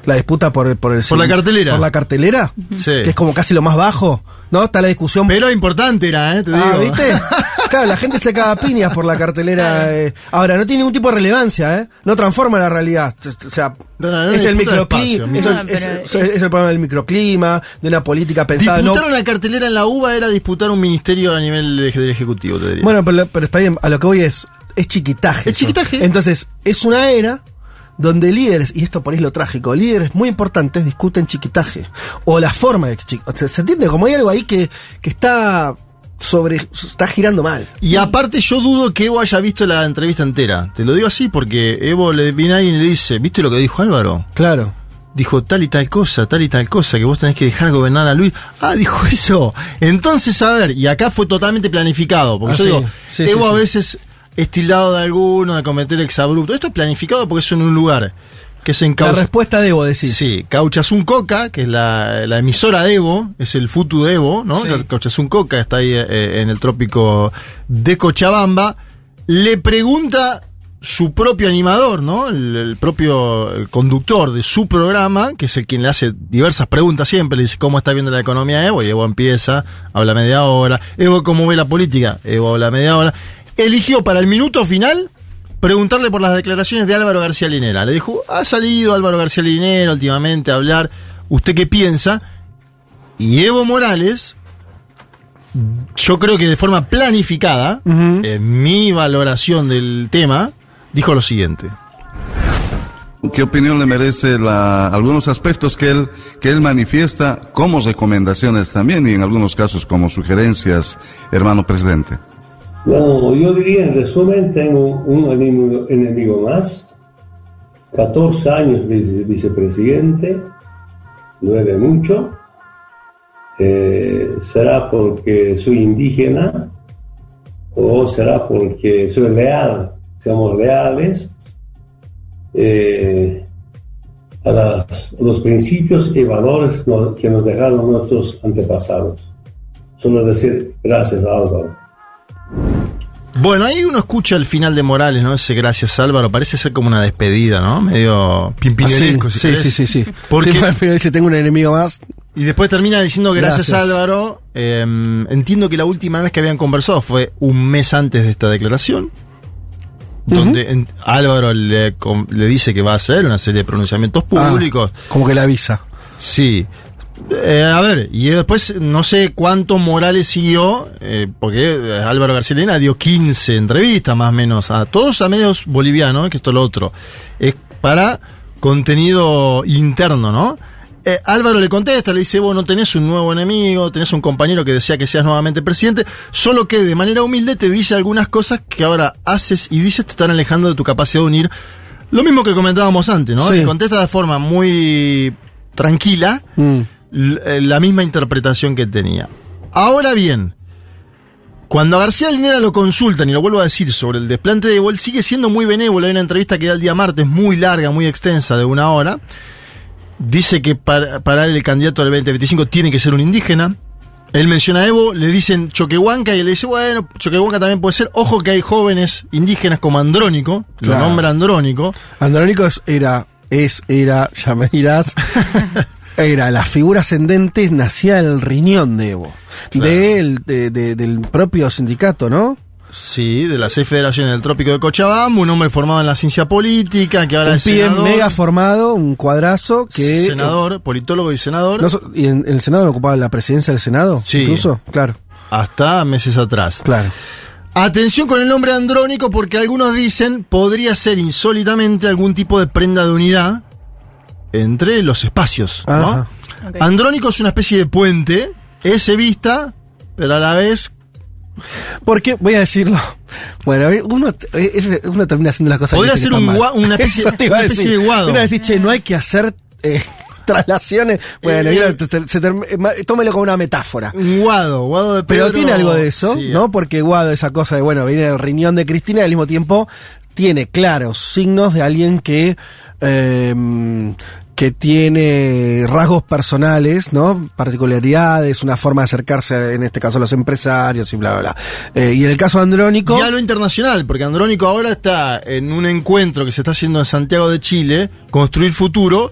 B: la disputa por, por el...
C: Por la cartelera.
B: Por la cartelera, que es como casi lo más bajo, ¿no? Está la discusión...
C: Pero importante era, ¿eh? Te
B: ah, ¿viste? claro, la gente se caga piñas por la cartelera. Eh. Ahora, no tiene ningún tipo de relevancia, ¿eh? No transforma la realidad. O sea, es el microclima, es, el problema del microclima, de una política pensada.
C: Disputar una cartelera en la UBA era disputar un ministerio a nivel del Ejecutivo, te diría.
B: Bueno, pero, pero está bien, a lo que voy es, es chiquitaje.
C: Es chiquitaje.
B: Entonces, es una era donde líderes, y esto por ahí es lo trágico, líderes muy importantes discuten chiquitaje. O la forma de chiquitaje. ¿Se entiende? Como hay algo ahí que, que está sobre. está girando mal.
C: Y aparte, yo dudo que Evo haya visto la entrevista entera. Te lo digo así porque Evo le viene ahí y le dice: ¿Viste lo que dijo Álvaro?
B: Claro.
C: Dijo tal y tal cosa, tal y tal cosa, que vos tenés que dejar gobernar a Luis. Ah, dijo eso. Entonces, a ver, y acá fue totalmente planificado. Porque ah, yo digo, Evo a veces estilado de alguno, de cometer exabrupto. Esto es planificado porque es en un lugar que es en
B: La respuesta de Evo, decís.
C: Sí, Cauchazún Coca, que es la, emisora de Evo, es el Futu de Evo, ¿no? Sí. Coca está ahí eh, en el trópico de Cochabamba. Le pregunta su propio animador, ¿no? El, propio conductor de su programa, que es el quien le hace diversas preguntas siempre, le dice cómo está viendo la economía de Evo, y Evo empieza, habla media hora, Evo cómo ve la política, Evo habla media hora, eligió para el minuto final preguntarle por las declaraciones de Álvaro García Linera. Le dijo, ha salido Álvaro García Linera últimamente a hablar, ¿usted qué piensa? Y Evo Morales, yo creo que de forma planificada, en mi valoración del tema, dijo lo siguiente.
L: ¿Qué opinión le merece la, algunos aspectos que él, que él manifiesta como recomendaciones también y en algunos casos como sugerencias, hermano presidente?
M: Bueno, yo diría en resumen, tengo un enemigo, más, 14 años de vicepresidente, de mucho. Eh, ¿Será porque soy indígena o será porque soy leal? Seamos leales eh, a, los principios y valores que nos dejaron nuestros antepasados. Solo decir gracias Álvaro.
C: Bueno, ahí uno escucha el final de Morales, ¿no? Ese gracias Álvaro, parece ser como una despedida, ¿no? Medio pimpineresco,
B: ah, sí, sí, sí, sí, Porque dice, tengo un enemigo más.
C: Y después termina diciendo gracias, Álvaro. Em, entiendo que la última vez que habían conversado fue un mes antes de esta declaración. Donde Álvaro le, dice que va a hacer una serie de pronunciamientos ah, públicos.
B: como que le avisa.
C: Sí. Eh, a ver, y después no sé cuánto Morales siguió, eh, porque Álvaro García Lena dio 15 entrevistas más o menos, a todos a medios bolivianos, que esto es lo otro. Es para contenido interno, ¿no? Eh, Álvaro le contesta, le dice, vos no tenés un nuevo enemigo, tenés un compañero que desea que seas nuevamente presidente, solo que de manera humilde te dice algunas cosas que ahora haces y dices te están alejando de tu capacidad de unir. Lo mismo que comentábamos antes, ¿no? Le contesta de forma muy tranquila. Mm. Eh, la misma interpretación que tenía. Ahora bien, cuando a García Linera lo consultan, y lo vuelvo a decir, sobre el desplante de Evo, sigue siendo muy benévolo. Hay una entrevista que da el día martes, muy larga, muy extensa, de una hora. Dice que para, para el candidato del 2025 tiene que ser un indígena. Él menciona a Evo, le dicen Choquehuanca y él le dice, bueno, Choquehuanca también puede ser. Ojo que hay jóvenes indígenas como Andrónico, lo nombra Andrónico.
B: Andrónico era, es, era, ya me dirás, Era la figura ascendente, nacía el riñón de Evo. del propio sindicato, ¿no?
C: Sí, de la seis federaciones del Trópico de Cochabamba, un hombre formado en la ciencia política, que ahora un es senador.
B: mega formado, un cuadrazo que...
C: Senador, politólogo y senador.
B: ¿Y en, el Senado no ocupaba la presidencia del Senado?
C: Sí.
B: Incluso, claro.
C: Hasta meses atrás.
B: Claro.
C: Atención con el nombre andrónico porque algunos dicen podría ser insólitamente algún tipo de prenda de unidad entre los espacios. ¿no? Andrónico es una especie de puente, es vista, pero a la vez.
B: Porque, voy a decirlo. Bueno, uno, uno termina haciendo las cosas
C: Podría ser un una especie, una especie de guado.
B: Uno decir, che, no hay que hacer. Eh, traslaciones. Bueno, eh, tómelo como una metáfora.
C: Un guado, guado de
B: Pero tiene algo de eso, ¿no? Porque guado, esa cosa de, bueno, viene el riñón de Cristina y al mismo tiempo tiene claros signos de alguien que eh, que tiene rasgos personales, ¿no? Particularidades, una forma de acercarse, en este caso, a los empresarios y bla, bla, bla. Eh, y en el caso de Andrónico.
C: Y a lo internacional, porque Andrónico ahora está en un encuentro que se está haciendo en Santiago de Chile, Construir Futuro,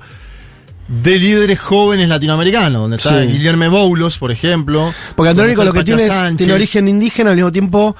C: de líderes jóvenes latinoamericanos, donde está Guillermo Boulos, por ejemplo.
B: Porque Andrónico lo que tiene es, tiene origen indígena, al mismo tiempo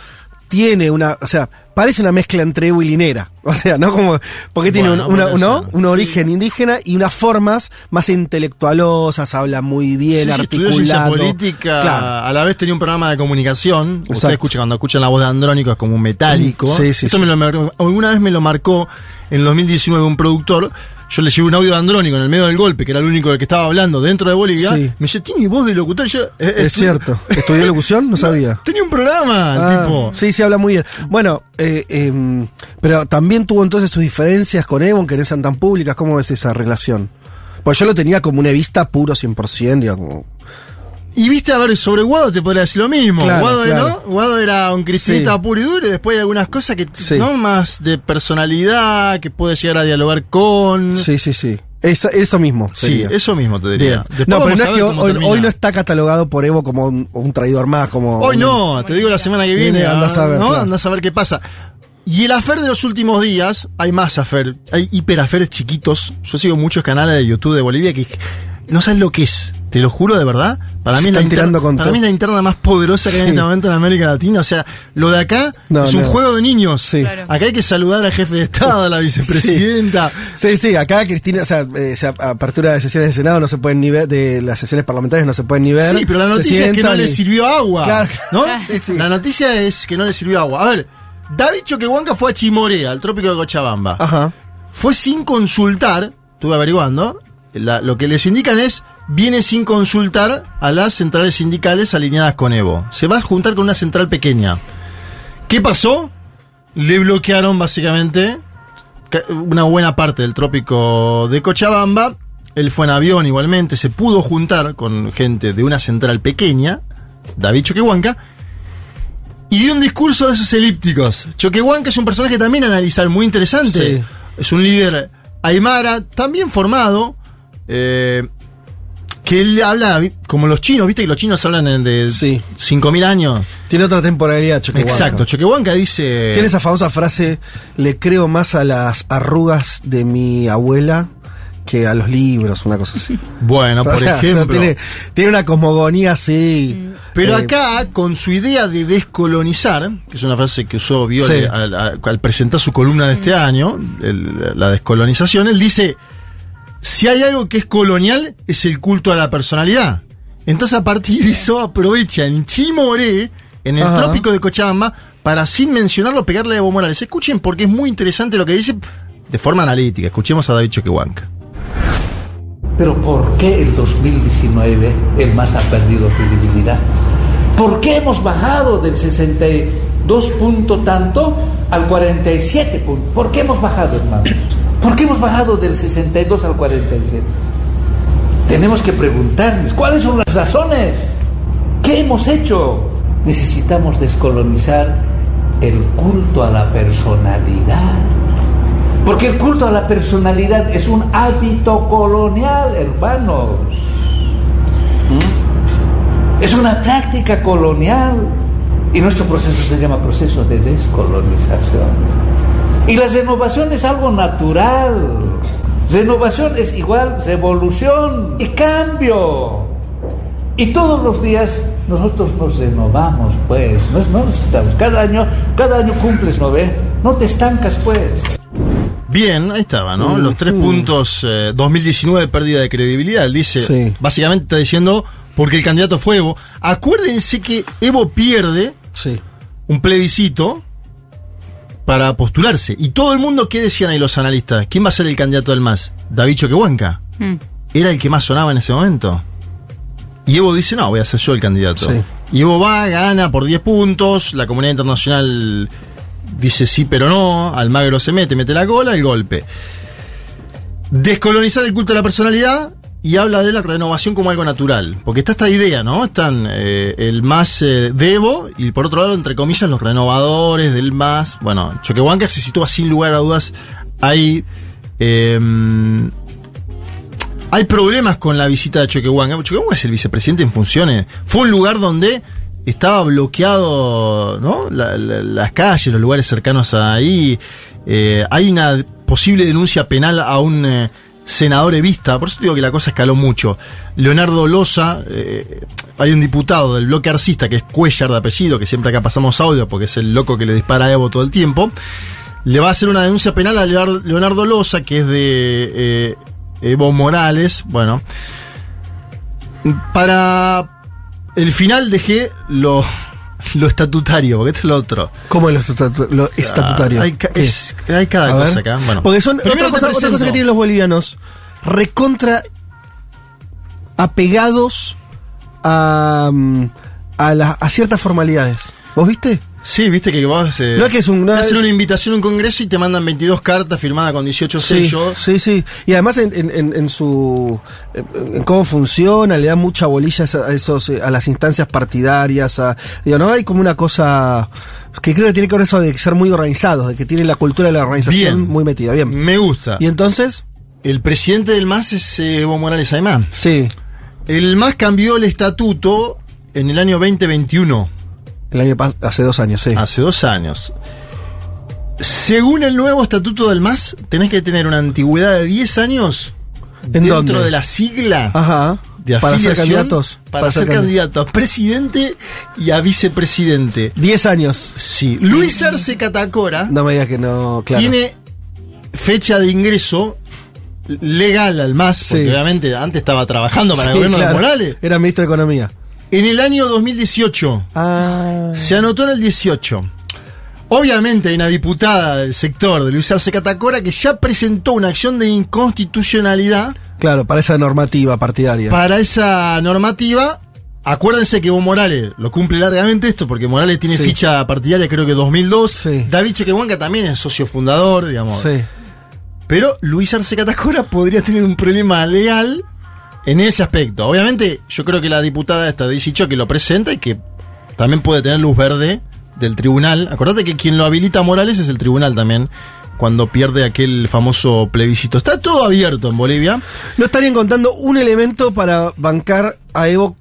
B: tiene una, o sea, parece una mezcla entre y Linera. O sea, ¿no? Como, porque tiene un, un origen indígena y unas formas más intelectualosas, habla muy bien, sí, articulado.
C: política, a la vez tenía un programa de comunicación. Usted escucha, cuando escuchan la voz de Andrónico es como un metálico. Sí, sí, Esto Me lo, alguna vez me lo marcó en 2019 un productor yo le llevé un audio de Andrónico en el medio del golpe, que era el único que estaba hablando dentro de Bolivia. Me dice, ¿tiene voz de locutor? Yo,
B: eh, es, cierto. ¿Estudió locución? No sabía.
C: Tenía un programa, ah, tipo.
B: Sí, sí, habla muy bien. Bueno, eh, em, pero también tuvo entonces sus diferencias con Evo, que no sean tan públicas. ¿Cómo ves esa relación? Pues yo lo tenía como una vista puro 100%, digamos.
C: Y viste, a ver, sobre Guado te podría decir lo mismo. Guado, ¿no? Guado era un cristinista puro y duro y después hay algunas cosas que, ¿no? Más de personalidad, que puede llegar a dialogar con.
B: Sí, sí, sí. Eso, eso mismo.
C: Sí, eso mismo te diría.
B: No, pero no es que hoy, no está catalogado por Evo como un, traidor más, como.
C: Hoy no, te digo la semana que viene. Andás a ver, ¿no? Andás a ver qué pasa. Y el afer de los últimos días, hay más afer, hay hiperaferes chiquitos. Yo sigo muchos canales de YouTube de Bolivia que no sabes lo que es, te lo juro de verdad. Para mí, es la, interna, para mí es la interna más poderosa que hay en este momento en América Latina. O sea, lo de acá es un juego de niños. Sí. Acá hay que saludar al jefe de Estado, a la vicepresidenta.
B: Sí, sí, acá Cristina, o sea, eh, apertura de sesiones del Senado no se pueden ni ver, de las sesiones parlamentarias no se pueden ni ver.
C: Sí, pero la noticia es que no le sirvió agua. Claro. ¿no? La noticia es que no le sirvió agua. A ver, David Choquehuanca fue a Chimorea, al trópico de Cochabamba. Ajá. Fue sin consultar, estuve averiguando, lo que les indican es, viene sin consultar a las centrales sindicales alineadas con Evo. Se va a juntar con una central pequeña. ¿Qué pasó? Le bloquearon básicamente una buena parte del trópico de Cochabamba. Él fue en avión igualmente, se pudo juntar con gente de una central pequeña, David Choquehuanca, y dio un discurso de esos elípticos. Choquehuanca es un personaje también a analizar muy interesante. Es un líder aymara, también formado, eh, que él habla como los chinos, viste que los chinos hablan de sí. 5.000 años.
B: Tiene otra temporalidad, Choquehuanca.
C: Exacto, Choquehuanca dice...
B: Tiene esa famosa frase, le creo más a las arrugas de mi abuela que a los libros, una cosa así.
C: Bueno, por ejemplo.
B: tiene, una cosmogonía así.
C: Pero eh, acá, con su idea de descolonizar, que es una frase que usó Viole al, presentar su columna de este año, la descolonización, él dice si hay algo que es colonial, es el culto a la personalidad. Entonces, a partir de eso, aprovecha en Chimoré, en el trópico de Cochabamba, para sin mencionarlo pegarle a Evo Morales. Escuchen porque es muy interesante lo que dice de forma analítica. Escuchemos a David Choquehuanca.
N: Pero ¿por qué el 2019 el MAS ha perdido credibilidad? ¿Por qué hemos bajado del 62 punto tanto al 47 punto? ¿Por qué hemos bajado, hermanos? ¿Por qué hemos bajado del 62 al 47? Tenemos que preguntarles, ¿cuáles son las razones? ¿Qué hemos hecho? Necesitamos descolonizar el culto a la personalidad. Porque el culto a la personalidad es un hábito colonial, hermanos. ¿Mm? Es una práctica colonial. Y nuestro proceso se llama proceso de descolonización. Y la renovación es algo natural. Renovación es igual revolución y cambio. Y todos los días nosotros nos renovamos, pues. No, no necesitamos. Cada año, cada año cumples, ¿no ves? No te estancas, pues.
C: Bien, ahí estaba, ¿no? Los tres puntos, 2019, eh, pérdida de credibilidad. Él dice, básicamente está diciendo, porque el candidato fue Evo. Acuérdense que Evo pierde un plebiscito para postularse. Y todo el mundo, ¿qué decían ahí los analistas? ¿Quién va a ser el candidato del MAS? David Choquehuanca. Mm. Era el que más sonaba en ese momento. Y Evo dice, no, voy a ser yo el candidato. Y Evo va, gana por 10 puntos, la comunidad internacional dice sí pero no, Almagro se mete, mete la cola, el golpe. Descolonizar el culto de la personalidad y habla de la renovación como algo natural. Porque está esta idea, ¿no? Están eh, el más eh, Devo y por otro lado, entre comillas, los renovadores del más. Bueno, Choquehuanca se sitúa sin lugar a dudas. Hay. Em, hay problemas con la visita de Choquehuanca. Choquehuanca es el vicepresidente en funciones. Fue un lugar donde estaba bloqueado, ¿no? las calles, los lugares cercanos ahí. Eh, hay una posible denuncia penal a un senador evista, por eso digo que la cosa escaló mucho. Leonardo Loza, eh, hay un diputado del bloque arcista que es Cuellar de apellido, que siempre acá pasamos audio porque es el loco que le dispara a Evo todo el tiempo. Le va a hacer una denuncia penal a Leonardo Loza, que es de eh, Evo Morales. Bueno, para el final dejé lo lo estatutario, porque esto es lo otro.
B: ¿Cómo es lo, estatutario?
C: hay, cada cosa acá. Bueno,
B: porque son otra cosa, otra cosa, que tienen los bolivianos. Recontra apegados a, mm, a, a ciertas formalidades. ¿Vos viste?
C: Sí, viste que vos
B: eh, no es que es un,
C: hacen una invitación a un congreso y te mandan 22 cartas firmadas con 18 sellos.
B: Sí, sí. Y además en, su en cómo funciona, le dan mucha bolilla a esos eh, a las instancias partidarias, a, digo, no hay como una cosa que creo que tiene que ver eso de ser muy organizados, de que tiene la cultura de la organización muy metida. Bien.
C: Me gusta.
B: Y entonces
C: el presidente del MAS es eh, Evo Morales Aymán.
B: Sí.
C: El MAS cambió el estatuto en el año 2021
B: el año hace dos años, sí.
C: Hace dos años. Según el nuevo estatuto del MAS, tenés que tener una antigüedad de 10 años dentro de la sigla
B: Ajá.
C: de
B: para ser candidatos.
C: Para, ser, candidato a presidente y a vicepresidente.
B: 10 años.
C: Sí. Luis Arce Catacora.
B: No me digas que no, claro.
C: Tiene fecha de ingreso legal al MAS, porque obviamente antes estaba trabajando para el gobierno de Morales.
B: Era ministro de Economía.
C: En el año 2018.
B: Ah.
C: Se anotó en el 18. Obviamente hay una diputada del sector de Luis Arce Catacora que ya presentó una acción de inconstitucionalidad.
B: Claro, para esa normativa partidaria.
C: Para esa normativa, acuérdense que Evo Morales lo cumple largamente esto, porque Morales tiene ficha partidaria creo que 2002. David Choquehuanca también es socio fundador, digamos.
B: Sí.
C: Pero Luis Arce Catacora podría tener un problema legal en ese aspecto. Obviamente, yo creo que la diputada esta dicho que lo presenta y que también puede tener luz verde del tribunal. Acordate que quien lo habilita a Morales es el tribunal también cuando pierde aquel famoso plebiscito. Está todo abierto en Bolivia.
B: No estarían contando un elemento para bancar a Evo.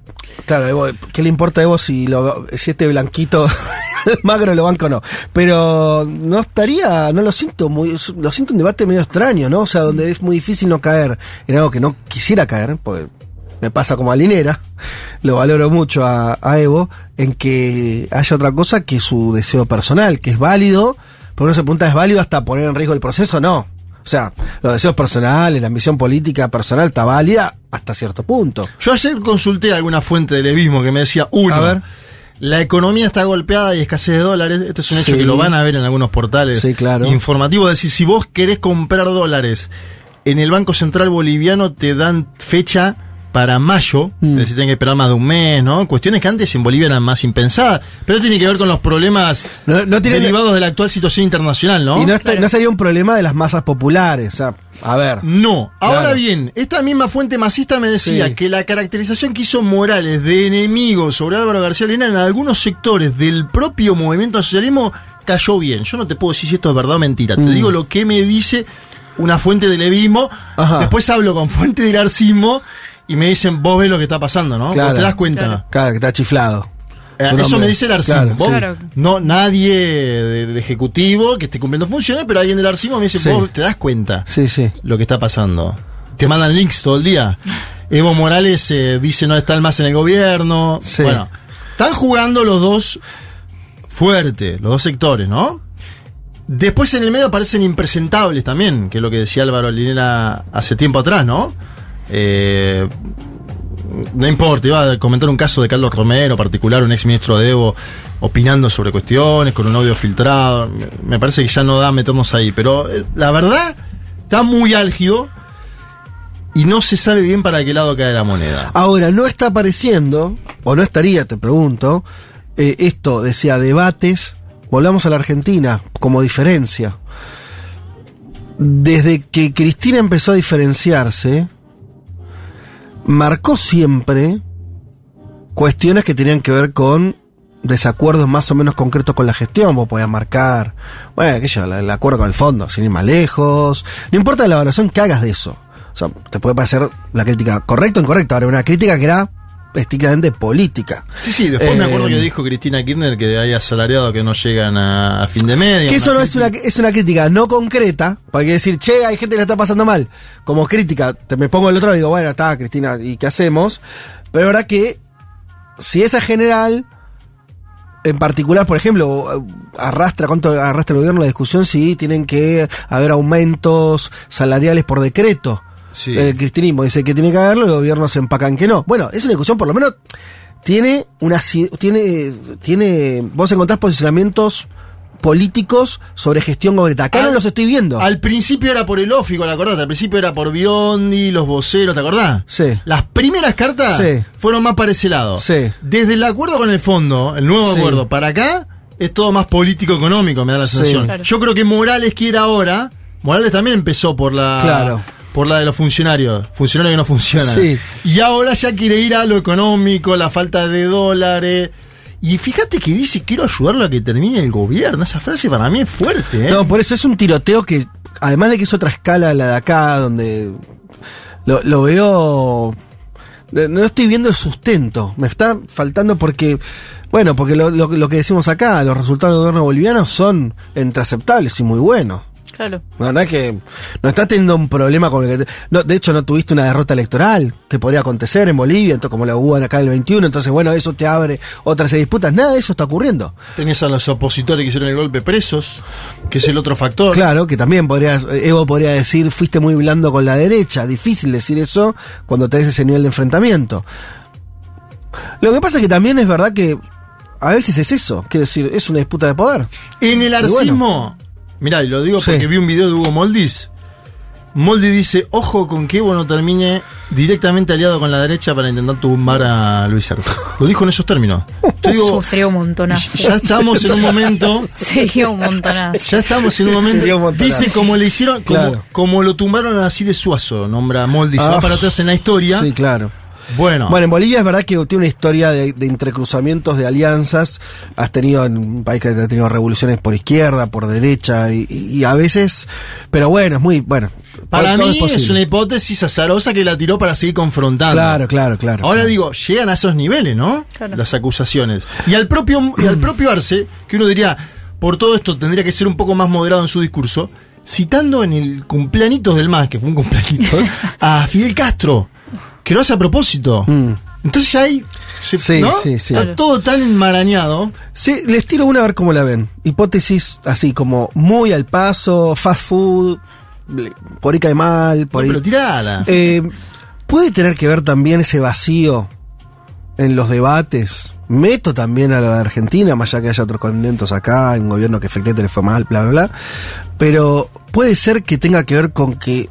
B: Claro, Evo, ¿qué le importa a Evo si, lo, si este blanquito magro lo banco o no? Pero no estaría, no lo siento, muy, lo siento un debate medio extraño, ¿no? O sea, donde es muy difícil no caer en algo que no quisiera caer, porque me pasa como a Linera, lo valoro mucho a, a Evo, en que haya otra cosa que su deseo personal, que es válido, uno se pregunta, ¿es válido hasta poner en riesgo el proceso? No. O sea, los deseos personales, la ambición política personal está válida hasta cierto punto.
C: Yo ayer consulté alguna fuente de levismo que me decía, uno, a ver. La economía está golpeada y escasez de dólares. Este es un hecho que lo van a ver en algunos portales informativos. Es decir, si vos querés comprar dólares en el Banco Central Boliviano, te dan fecha para mayo, mm. es decir, tienen que esperar más de un mes, ¿no? Cuestiones que antes en Bolivia eran más impensadas, pero tiene que ver con los problemas no, derivados de la actual situación internacional, ¿no?
B: Y no, no, sería un problema de las masas populares, o sea, a ver.
C: No. Ahora bien, esta misma fuente masista me decía que la caracterización que hizo Morales de enemigo sobre Álvaro García Lina en algunos sectores del propio movimiento socialismo cayó bien. Yo no te puedo decir si esto es verdad o mentira, te mm. digo lo que me dice una fuente del levismo, después hablo con fuente del arcismo y me dicen, vos ves lo que está pasando, ¿no?
B: Claro,
C: te das cuenta.
B: Claro, que está chiflado.
C: Eh, eso me dice el Arcimo. No, nadie del Ejecutivo que esté cumpliendo funciones, pero alguien del Arcimo me dice, vos te das cuenta
B: sí, sí.
C: lo que está pasando. Te mandan links todo el día. Evo Morales eh, dice no estar más en el gobierno. Bueno, están jugando los dos fuerte, los dos sectores, ¿no? Después en el medio aparecen impresentables también, que es lo que decía Álvaro Linera hace tiempo atrás, ¿no? Eh, no importa, iba a comentar un caso de Carlos Romero, particular, un ex ministro de Evo, opinando sobre cuestiones, con un audio filtrado. Me parece que ya no da meternos ahí, pero eh, la verdad está muy álgido y no se sabe bien para qué lado cae la moneda.
B: Ahora, no está apareciendo, o no estaría, te pregunto, eh, esto decía debates, volvamos a la Argentina como diferencia. Desde que Cristina empezó a diferenciarse, marcó siempre cuestiones que tenían que ver con desacuerdos más o menos concretos con la gestión. Vos podías marcar, bueno, qué yo, el acuerdo con el fondo, sin ir más lejos. No importa la evaluación que hagas de eso. O sea, te puede parecer la crítica correcta o incorrecta. Ahora, una crítica que era estrictamente política.
C: Sí, sí, después me acuerdo que eh, dijo Cristina Kirchner que hay asalariados que no llegan a, fin de media.
B: Que eso no es una, es una crítica no concreta, para que decir, che, hay gente que la está pasando mal. Como crítica, te me pongo el otro y digo, bueno, está, Cristina, ¿y qué hacemos? Pero ahora que, si esa general, en particular, por ejemplo, arrastra, ¿cuánto arrastra el gobierno la discusión si tienen que haber aumentos salariales por decreto? El cristianismo dice que tiene que haberlo, los gobiernos se empacan que no. Bueno, es una discusión, por lo menos tiene una tiene tiene vos encontrás posicionamientos políticos sobre gestión concreta. Acá no los estoy viendo.
C: Al principio era por el ófico, ¿te acordás? Al principio era por Biondi, los voceros, ¿te acordás?
B: Sí.
C: Las primeras cartas fueron más para ese lado.
B: Sí.
C: Desde el acuerdo con el fondo, el nuevo acuerdo, para acá, es todo más político-económico, me da la sensación. Yo creo que Morales quiere ahora. Morales también empezó por la.
B: Claro
C: por la de los funcionarios, funcionarios que no funcionan.
B: Sí.
C: Y ahora ya quiere ir a lo económico, la falta de dólares. Y fíjate que dice, quiero ayudarlo a que termine el gobierno. Esa frase para mí es fuerte. ¿eh?
B: No, por eso es un tiroteo que, además de que es otra escala la de acá, donde lo, veo... No estoy viendo el sustento. Me está faltando porque... Bueno, porque lo, lo que decimos acá, los resultados del gobierno boliviano son entre aceptables y muy buenos.
D: Claro.
B: No, es que no estás teniendo un problema con el que. No, de hecho, no tuviste una derrota electoral que podría acontecer en Bolivia, entonces, como la hubo acá en el 21. Entonces, bueno, eso te abre otras disputas. Nada de eso está ocurriendo.
C: Tenías a los opositores que hicieron el golpe presos, que es el otro factor.
B: Claro, que también podría. Evo podría decir, fuiste muy blando con la derecha. Difícil decir eso cuando tenés ese nivel de enfrentamiento. Lo que pasa es que también es verdad que a veces es eso, quiero decir, es una disputa de poder.
C: En el arcismo. Mirá, y lo digo porque vi un video de Hugo Moldis. Moldi dice, ojo con que Evo no termine directamente aliado con la derecha para intentar tumbar a Luis Arce. Lo dijo en esos términos.
D: digo, sería un montonazo.
C: Ya estamos en un momento.
D: sería un montonazo.
C: Ya estamos en un momento. dice como le hicieron, como, como lo tumbaron a de Suazo, nombra Moldi, ah, para atrás en la historia.
B: Sí, claro.
C: Bueno.
B: Bueno, en Bolivia es verdad que tiene una historia de, entrecruzamientos de alianzas. Has tenido en un país que ha tenido revoluciones por izquierda, por derecha y, a veces. Pero bueno, es muy. Bueno.
C: Para mí es, una hipótesis azarosa que la tiró para seguir confrontando.
B: Claro, claro, claro.
C: Ahora digo, llegan a esos niveles, ¿no? Las acusaciones. Y al propio, y al propio Arce, que uno diría, por todo esto tendría que ser un poco más moderado en su discurso, citando en el cumpleaños del MAS, que fue un cumpleaños, a Fidel Castro que lo hace a propósito. Mm. Entonces ya hay. sí, sí, sí. Está todo tan enmarañado.
B: Sí, les tiro una a ver cómo la ven. Hipótesis así como muy al paso, fast food, por ahí cae mal, por ahí.
C: Pero tirala.
B: Eh, puede tener que ver también ese vacío en los debates. Meto también a la de Argentina, más allá que haya otros contentos acá, un gobierno que efectivamente le fue mal, bla, bla, bla. Pero puede ser que tenga que ver con que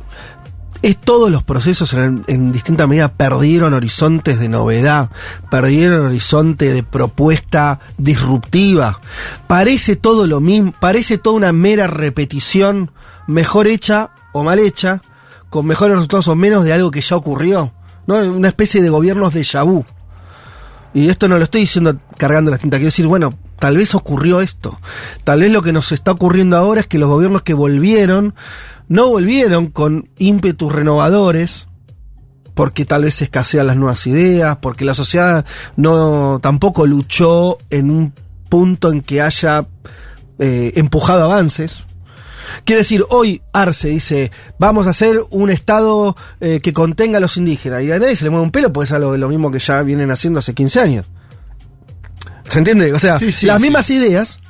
B: es todos los procesos en, distinta medida perdieron horizontes de novedad, perdieron horizonte de propuesta disruptiva. Parece todo lo mismo, parece toda una mera repetición, mejor hecha o mal hecha, con mejores resultados o menos de algo que ya ocurrió. ¿no? Una especie de gobiernos de vu. Y esto no lo estoy diciendo cargando la tinta, quiero decir, bueno, tal vez ocurrió esto. Tal vez lo que nos está ocurriendo ahora es que los gobiernos que volvieron no volvieron con ímpetus renovadores, porque tal vez escasean las nuevas ideas, porque la sociedad no tampoco luchó en un punto en que haya eh, empujado avances. Quiere decir, hoy Arce dice, vamos a hacer un Estado eh, que contenga a los indígenas. Y a nadie se le mueve un pelo, pues es algo, lo mismo que ya vienen haciendo hace 15 años. ¿Se entiende? O sea, las mismas ideas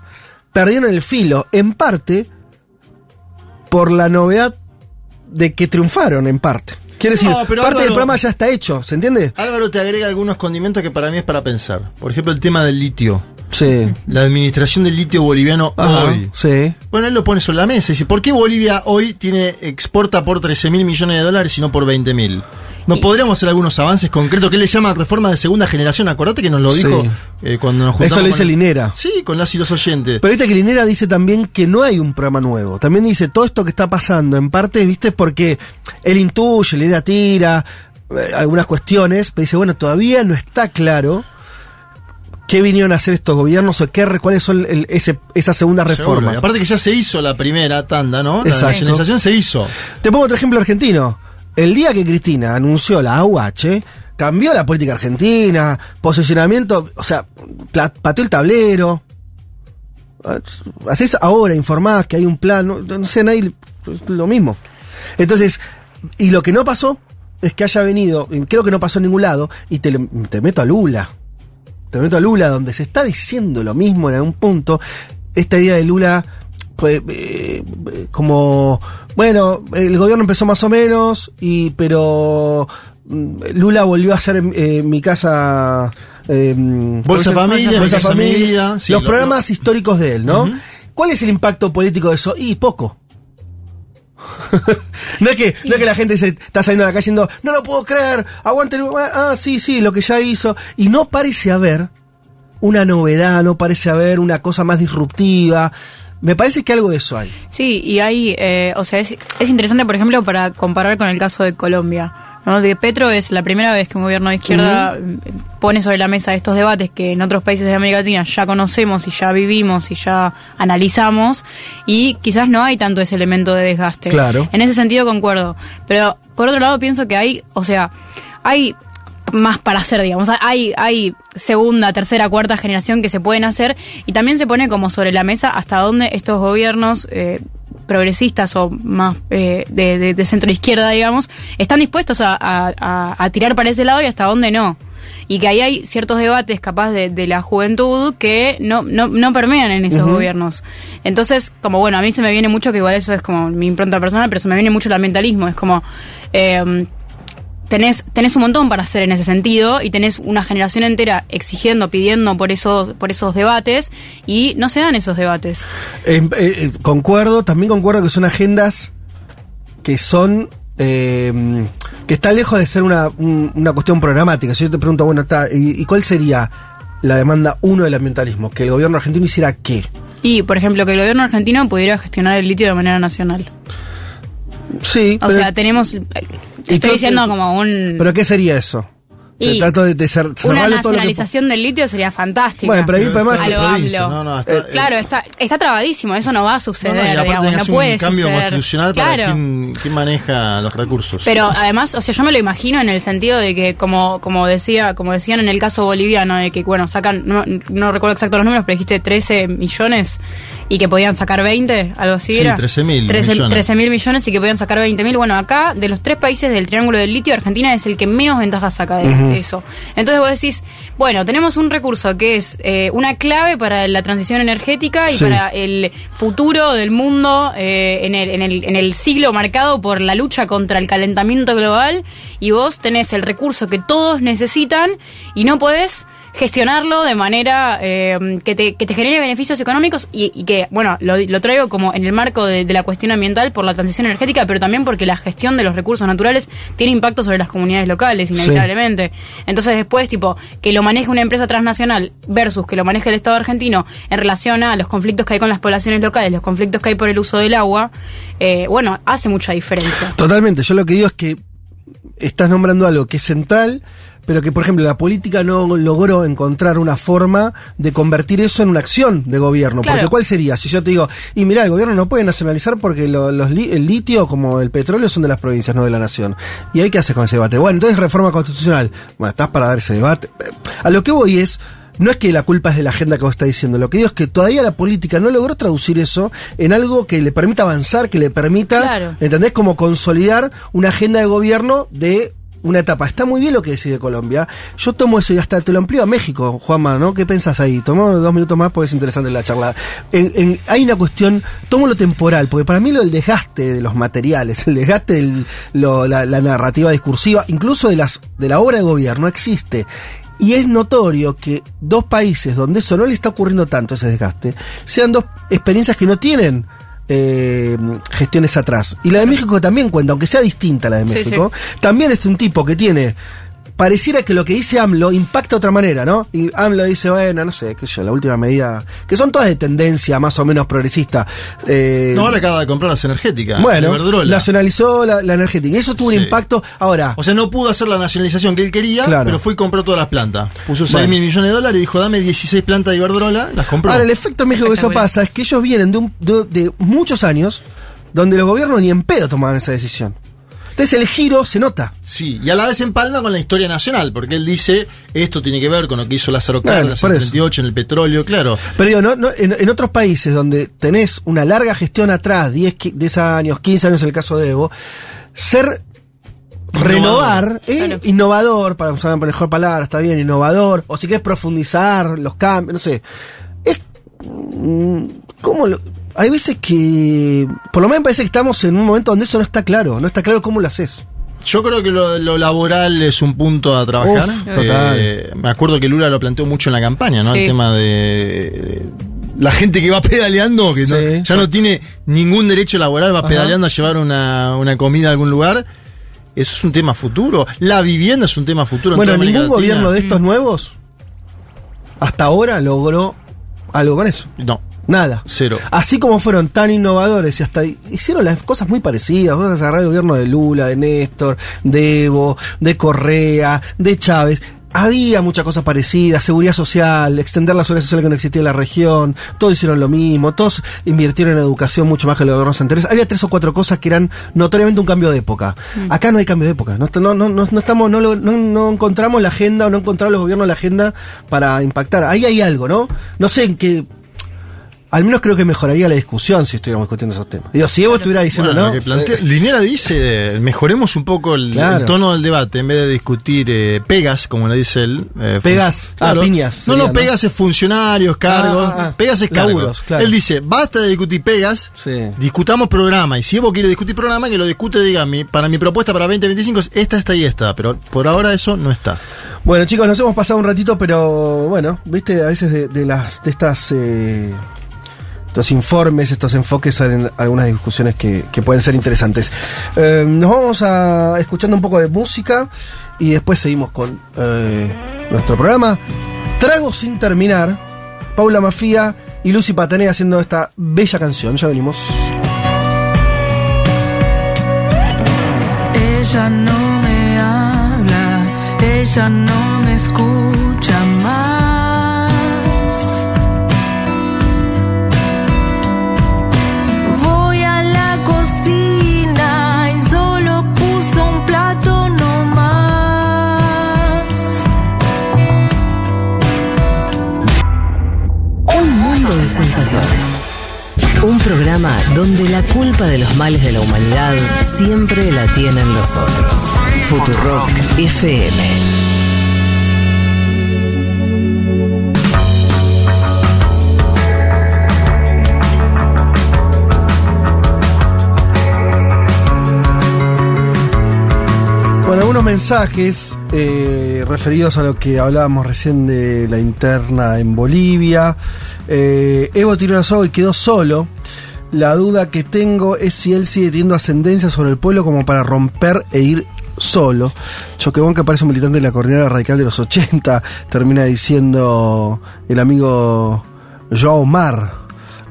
B: perdieron el filo, en parte por la novedad de que triunfaron en parte. Quiere decir, parte del programa ya está hecho, ¿se entiende?
C: Álvaro te agrega algunos condimentos que para mí es para pensar. Por ejemplo, el tema del litio.
B: Sí.
C: La administración del litio boliviano hoy.
B: Sí.
C: Bueno, él lo pone sobre la mesa y dice, ¿por qué Bolivia hoy tiene exporta por 13 mil millones de dólares y no por 20 mil? ¿No podríamos hacer algunos avances concretos? que él le llama reforma de segunda generación? Acordate que nos lo dijo eh, cuando nos juntamos.
B: Eso lo dice Linera.
C: Sí, con las y los oyentes.
B: Pero viste que Linera dice también que no hay un programa nuevo. También dice todo esto que está pasando, en parte, viste, porque él intuye, Linera tira eh, algunas cuestiones, pero dice, bueno, todavía no está claro qué vinieron a hacer estos gobiernos o qué, cuáles son esa segunda reforma.
C: Aparte que ya se hizo la primera tanda, ¿no? La nacionalización se hizo.
B: Te pongo otro ejemplo argentino. El día que Cristina anunció la AUH, cambió la política argentina, posicionamiento, o sea, pateó el tablero. Haces ahora, informás que hay un plan, no, sé, nadie, lo mismo. Entonces, y lo que no pasó es que haya venido, creo que no pasó en ningún lado, y te, te meto a Lula. Te meto a Lula, donde se está diciendo lo mismo en algún punto. Esta idea de Lula pues, como, bueno, el gobierno empezó más o menos, y pero mm, Lula volvió a hacer eh, mi casa...
C: Eh, Bolsa Familia, Bolsa Familia,
B: los programas históricos de él, ¿no? ¿Cuál es el impacto político de eso? Y poco. no, es que, no es que la gente se está saliendo a la calle diciendo, no lo puedo creer, aguante, ah, sí, sí, lo que ya hizo. Y no parece haber una novedad, no parece haber una cosa más disruptiva. Me parece que algo de eso hay.
D: Sí, y hay, eh, o sea, es, es, interesante, por ejemplo, para comparar con el caso de Colombia. ¿no? De Petro es la primera vez que un gobierno de izquierda pone sobre la mesa estos debates que en otros países de América Latina ya conocemos y ya vivimos y ya analizamos y quizás no hay tanto ese elemento de desgaste.
B: Claro.
D: En ese sentido concuerdo. Pero por otro lado pienso que hay, o sea, hay más para hacer, digamos. Hay, hay segunda, tercera, cuarta generación que se pueden hacer y también se pone como sobre la mesa hasta dónde estos gobiernos eh, progresistas o más eh, de, centro izquierda, digamos, están dispuestos a, tirar para ese lado y hasta dónde no. Y que ahí hay ciertos debates capaz de, la juventud que no, no, no permean en esos gobiernos. Entonces, como bueno, a mí se me viene mucho, que igual eso es como mi impronta personal, pero se me viene mucho el ambientalismo. Es como... Eh, tenés, tenés un montón para hacer en ese sentido y tenés una generación entera exigiendo, pidiendo por esos, por esos debates y no se dan esos debates.
B: Eh, eh, concuerdo, también concuerdo que son agendas que son... Eh, que está lejos de ser una, una cuestión programática. Si yo te pregunto, bueno, está, ¿y, cuál sería la demanda uno del ambientalismo? Que el gobierno argentino hiciera qué?
D: Y, por ejemplo, que el gobierno argentino pudiera gestionar el litio de manera nacional.
B: Sí.
D: O sea, tenemos. Estoy diciendo como un.
B: ¿Pero qué sería eso?
D: Y trato de, ser, una nacionalización del litio sería fantástica.
B: Bueno, pero ahí podemos...
D: No, no, está, eh, claro, está, está trabadísimo, eso no va a suceder, no, digamos, no puede un
C: cambio constitucional para quién, maneja los recursos.
D: Pero además, o sea, yo me lo imagino en el sentido de que, como, como decía, como decían en el caso boliviano, de que, bueno, sacan, no, no recuerdo exacto los números, pero dijiste 13 millones y que podían sacar 20, algo así
C: sí, 13 mil
D: 13 mil millones y que podían sacar 20 mil. Bueno, acá, de los tres países del Triángulo del Litio, Argentina es el que menos ventajas saca de, eso. Entonces vos decís, bueno, tenemos un recurso que es eh, una clave para la transición energética y para el futuro del mundo eh, en, el, en, el, en el siglo marcado por la lucha contra el calentamiento global. Y vos tenés el recurso que todos necesitan y no podés gestionarlo de manera eh, que, te, que, te, genere beneficios económicos y, que, bueno, lo, lo, traigo como en el marco de, la cuestión ambiental por la transición energética, pero también porque la gestión de los recursos naturales tiene impacto sobre las comunidades locales, inevitablemente. Entonces después, tipo, que lo maneje una empresa transnacional versus que lo maneje el Estado argentino en relación a los conflictos que hay con las poblaciones locales, los conflictos que hay por el uso del agua, eh, bueno, hace mucha diferencia.
B: Totalmente, yo lo que digo es que estás nombrando algo que es central, pero que, por ejemplo, la política no logró encontrar una forma de convertir eso en una acción de gobierno. Porque, ¿cuál sería? Si yo te digo, y mira, el gobierno no puede nacionalizar porque los el litio, como el petróleo, son de las provincias, no de la nación. ¿Y hay qué hacer con ese debate? Bueno, entonces reforma constitucional. Bueno, estás para dar ese debate. A lo que voy es no es que la culpa es de la agenda que vos estás diciendo, lo que digo es que todavía la política no logró traducir eso en algo que le permita avanzar, que le permita, ¿entendés? Como consolidar una agenda de gobierno de una etapa. Está muy bien lo que decide Colombia. Yo tomo eso y hasta te lo amplío a México, Juanma, ¿no? ¿Qué pensás ahí? Tomo dos minutos más porque es interesante la charla. hay una cuestión, tomo lo temporal, porque para mí lo del desgaste de los materiales, el desgaste de la, narrativa discursiva, incluso de, las, de la obra de gobierno, existe. Y es notorio que dos países donde eso no le está ocurriendo tanto, ese desgaste, sean dos experiencias que no tienen eh, gestiones atrás. Y la de México también cuenta, aunque sea distinta la de México, también es un tipo que tiene pareciera que lo que dice AMLO impacta de otra manera, ¿no? Y AMLO dice, bueno, no sé, qué sé yo, la última medida, que son todas de tendencia más o menos progresista.
C: Eh, no, ahora acaba de comprar las energéticas.
B: Bueno, nacionalizó la, energética. Y eso tuvo un impacto. Ahora.
C: O sea, no pudo hacer la nacionalización que él quería, pero fue y compró todas las plantas. Puso 6 mil millones de dólares y dijo, dame 16 plantas de Iberdrola, las compró.
B: Ahora, el efecto en México que eso pasa es que ellos vienen de, de muchos años donde los gobiernos ni en pedo tomaban esa decisión. Entonces el giro se nota.
C: Sí, y a la vez empalma con la historia nacional, porque él dice, esto tiene que ver con lo que hizo Lázaro Cárdenas en el 38 en el petróleo, claro.
B: Pero digo, no, en, otros países donde tenés una larga gestión atrás, 10, 10 años, 15 años en el caso de Evo, ser renovar, eh, innovador, para usar una mejor palabra, está bien, innovador, o si quieres profundizar los cambios, no sé. Es. Mm, ¿Cómo lo.? Hay veces que, por lo menos me parece que estamos en un momento donde eso no está claro, no está claro cómo lo haces.
C: Yo creo que lo, laboral es un punto a trabajar. Eh, me acuerdo que Lula lo planteó mucho en la campaña, ¿no? El tema de, la gente que va pedaleando, que ya no tiene ningún derecho laboral, va pedaleando a llevar una, comida a algún lugar. Eso es un tema futuro. La vivienda es un tema futuro.
B: Bueno, ningún gobierno de estos mm. nuevos hasta ahora logró algo con eso.
C: No.
B: Nada.
C: Cero.
B: Así como fueron tan innovadores y hasta hicieron las cosas muy parecidas. Vos agarrar el gobierno de Lula, de Néstor, de Evo, de Correa, de Chávez. Había muchas cosas parecidas, seguridad social, extender la seguridad social que no existía en la región, todos hicieron lo mismo, todos invirtieron en educación mucho más que los gobiernos anteriores. Había tres o cuatro cosas que eran notoriamente un cambio de época. Mm. Acá no hay cambio de época, no, no, no, no estamos, no, no, encontramos la agenda o no encontramos los gobiernos la agenda para impactar. Ahí hay algo, ¿no? No sé en qué al menos creo que mejoraría la discusión si estuviéramos discutiendo esos temas. Digo, si Evo estuviera diciendo, ¿no?
C: Linera dice, mejoremos un poco el, tono del debate en vez de discutir eh, pegas, como le dice él.
B: Eh, pegas, ah, piñas.
C: No, no, pegas es funcionarios, cargos. Ah, ah, pegas es cargos. Él dice, basta de discutir pegas, discutamos programa. Y si Evo quiere discutir programa, que lo discute, diga, para mi propuesta para 2025 es esta, esta y esta. Pero por ahora eso no está.
B: Bueno, chicos, nos hemos pasado un ratito, pero bueno, viste, a veces de, las de estas... Eh, estos informes, estos enfoques en algunas discusiones que, pueden ser interesantes. Eh, nos vamos a escuchando un poco de música y después seguimos con eh, nuestro programa. Trago sin terminar, Paula Mafía y Lucy Patané haciendo esta bella canción. Ya venimos.
O: Ella no me habla, ella no Un
I: programa donde la culpa de los males de la humanidad siempre la tienen los otros. Futurock FM.
B: Algunos mensajes eh, referidos a lo que hablábamos recién de la interna en Bolivia. Eh, Evo tiró la soga y quedó solo. La duda que tengo es si él sigue teniendo ascendencia sobre el pueblo como para romper e ir solo. Choquebón, que parece un militante de la coordinadora radical de los 80, termina diciendo el amigo Joao Mar.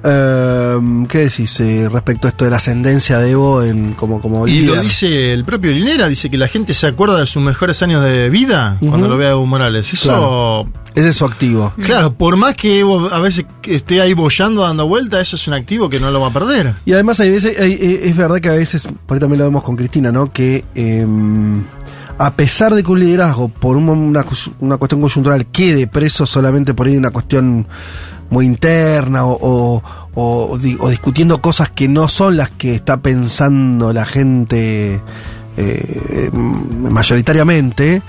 B: Em, ¿Qué decís eh, respecto a esto de la ascendencia de Evo en, como, como
C: Y lo dice el propio Linera, dice que la gente se acuerda de sus mejores años de vida cuando lo ve a Evo Morales. Eso...
B: Ese es su activo.
C: Claro, por más que Evo a veces esté ahí bollando, dando vuelta, eso es un activo que no lo va a perder.
B: Y además hay veces, eh, es verdad que a veces, por ahí también lo vemos con Cristina, ¿no? Que em, a pesar de que un liderazgo, por una, una cuestión coyuntural, quede preso solamente por ahí de una cuestión muy interna o, o, discutiendo cosas que no son las que está pensando la gente eh, mayoritariamente,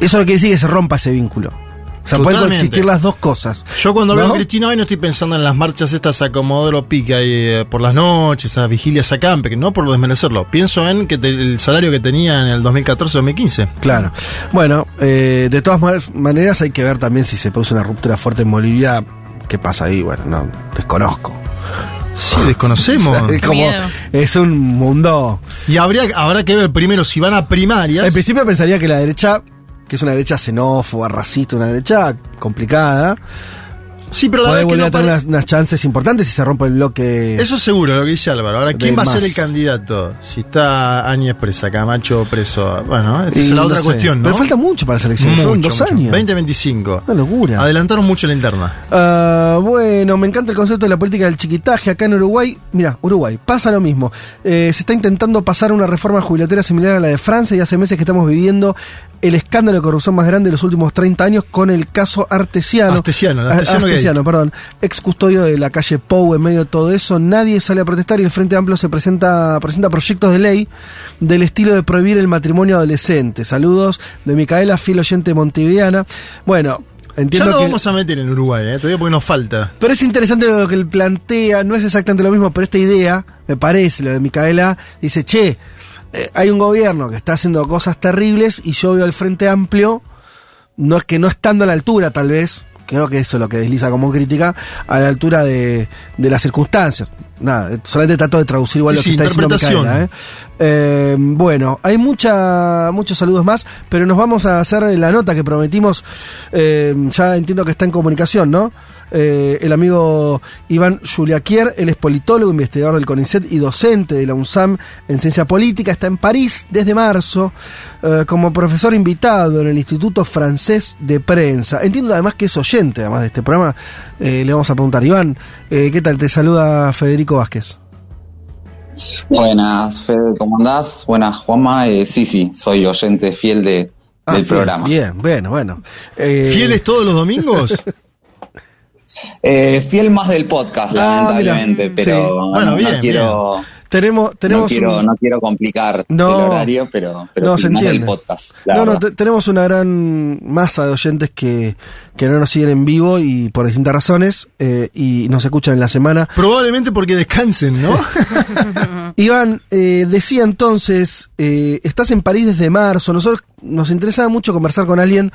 B: eso no quiere decir que se rompa ese vínculo. O sea, pueden coexistir las dos cosas.
C: Yo cuando veo a Cristina hoy no estoy pensando en las marchas estas a Comodoro Pica y eh, por las noches, a vigilias a Campe, no por desmerecerlo. Pienso en que el salario que tenía en el 2014-2015.
B: Claro. Bueno, eh, de todas maneras hay que ver también si se produce una ruptura fuerte en Bolivia. ¿Qué pasa ahí? Bueno, no, desconozco.
C: Sí, desconocemos.
B: es, como, es un mundo.
C: Y habría, habrá que ver primero si van a primarias.
B: En principio pensaría que la derecha que es una derecha xenófoba, racista, una derecha complicada. Sí, pero la verdad que no tener unas, chances importantes si se rompe el bloque.
C: Eso seguro, lo que dice Álvaro. Ahora, ¿quién va a ser el candidato? Si está Áñez presa, Camacho preso. Bueno, esa es la otra cuestión, ¿no?
B: Pero falta mucho para la selección. Son dos años.
C: 2025.
B: Una locura.
C: Adelantaron mucho la interna.
B: Ah, bueno, me encanta el concepto de la política del chiquitaje. Acá en Uruguay, mira, Uruguay, pasa lo mismo. Eh, se está intentando pasar una reforma jubilatoria similar a la de Francia y hace meses que estamos viviendo el escándalo de corrupción más grande de los últimos 30 años con el caso Artesiano.
C: Artesiano, Artesiano,
B: Artesiano perdón. Ex custodio de la calle Pou en medio de todo eso. Nadie sale a protestar y el Frente Amplio se presenta, presenta proyectos de ley del estilo de prohibir el matrimonio adolescente. Saludos de Micaela, fiel oyente montevideana. Bueno, Entiendo
C: ya lo vamos a meter en Uruguay, ¿eh? todavía porque nos falta.
B: Pero es interesante lo que él plantea, no es exactamente lo mismo, pero esta idea, me parece, lo de Micaela, dice, che, eh, hay un gobierno que está haciendo cosas terribles y yo veo al Frente Amplio, no es que no estando a la altura tal vez, creo que eso es lo que desliza como crítica, a la altura de, de las circunstancias. Nada, solamente trato de traducir igual lo que está diciendo ¿eh? ¿eh? bueno, hay mucha, muchos saludos más, pero nos vamos a hacer la nota que prometimos. Eh, ya entiendo que está en comunicación, ¿no? Eh, el amigo Iván Juliaquier, él es politólogo, investigador del CONICET y docente de la UNSAM en ciencia política, está en París desde marzo eh, como profesor invitado en el Instituto Francés de Prensa. Entiendo además que es oyente, además de este programa. Eh, le vamos a preguntar, Iván, ¿qué tal? Te saluda Federico Vázquez.
P: Buenas, Fede, ¿cómo andás? Buenas, Juanma. sí, sí, soy oyente fiel de, ah, del programa.
B: Bien, bueno, bueno.
C: ¿Fieles todos los domingos?
P: Eh, fiel más del podcast, ah, lamentablemente, pero bueno, no, quiero.
B: Tenemos, tenemos
P: no, quiero, no quiero complicar el horario, pero, pero
B: no, se entiende. podcast. No, no, tenemos una gran masa de oyentes que, que no nos siguen en vivo y por distintas razones eh, y nos escuchan en la semana.
C: Probablemente porque descansen, ¿no?
B: Iván, eh, decía entonces, eh, estás en París desde marzo, nosotros nos interesaba mucho conversar con alguien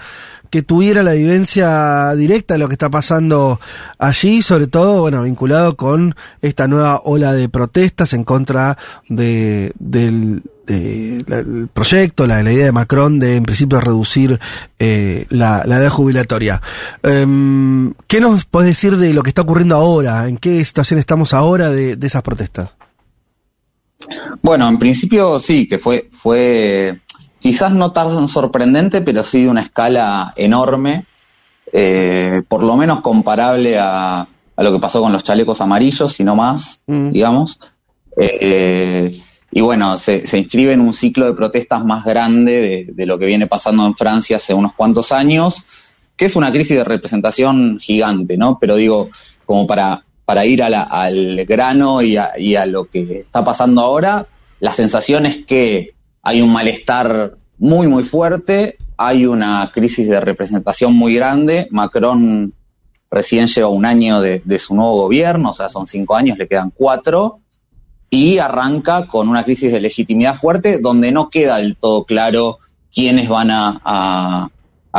B: que tuviera la vivencia directa de lo que está pasando allí, sobre todo, bueno, vinculado con esta nueva ola de protestas en contra de, del proyecto, la, la, idea de Macron de en principio reducir eh, la, edad jubilatoria. Em, ¿Qué nos puedes decir de lo que está ocurriendo ahora? ¿En qué situación estamos ahora de, de esas protestas?
P: Bueno, en principio sí, que fue, fue quizás no tan sorprendente, pero sí de una escala enorme, eh, por lo menos comparable a, a, lo que pasó con los chalecos amarillos, si no más, mm. digamos. Eh, y bueno, se, se, inscribe en un ciclo de protestas más grande de, de, lo que viene pasando en Francia hace unos cuantos años, que es una crisis de representación gigante, ¿no? Pero digo, como para, para ir a la, al grano y a, y a lo que está pasando ahora, la sensación es que hay un malestar muy, muy fuerte, hay una crisis de representación muy grande. Macron recién lleva un año de, su nuevo gobierno, o sea, son cinco años, le quedan cuatro, y arranca con una crisis de legitimidad fuerte donde no queda del todo claro quiénes van a,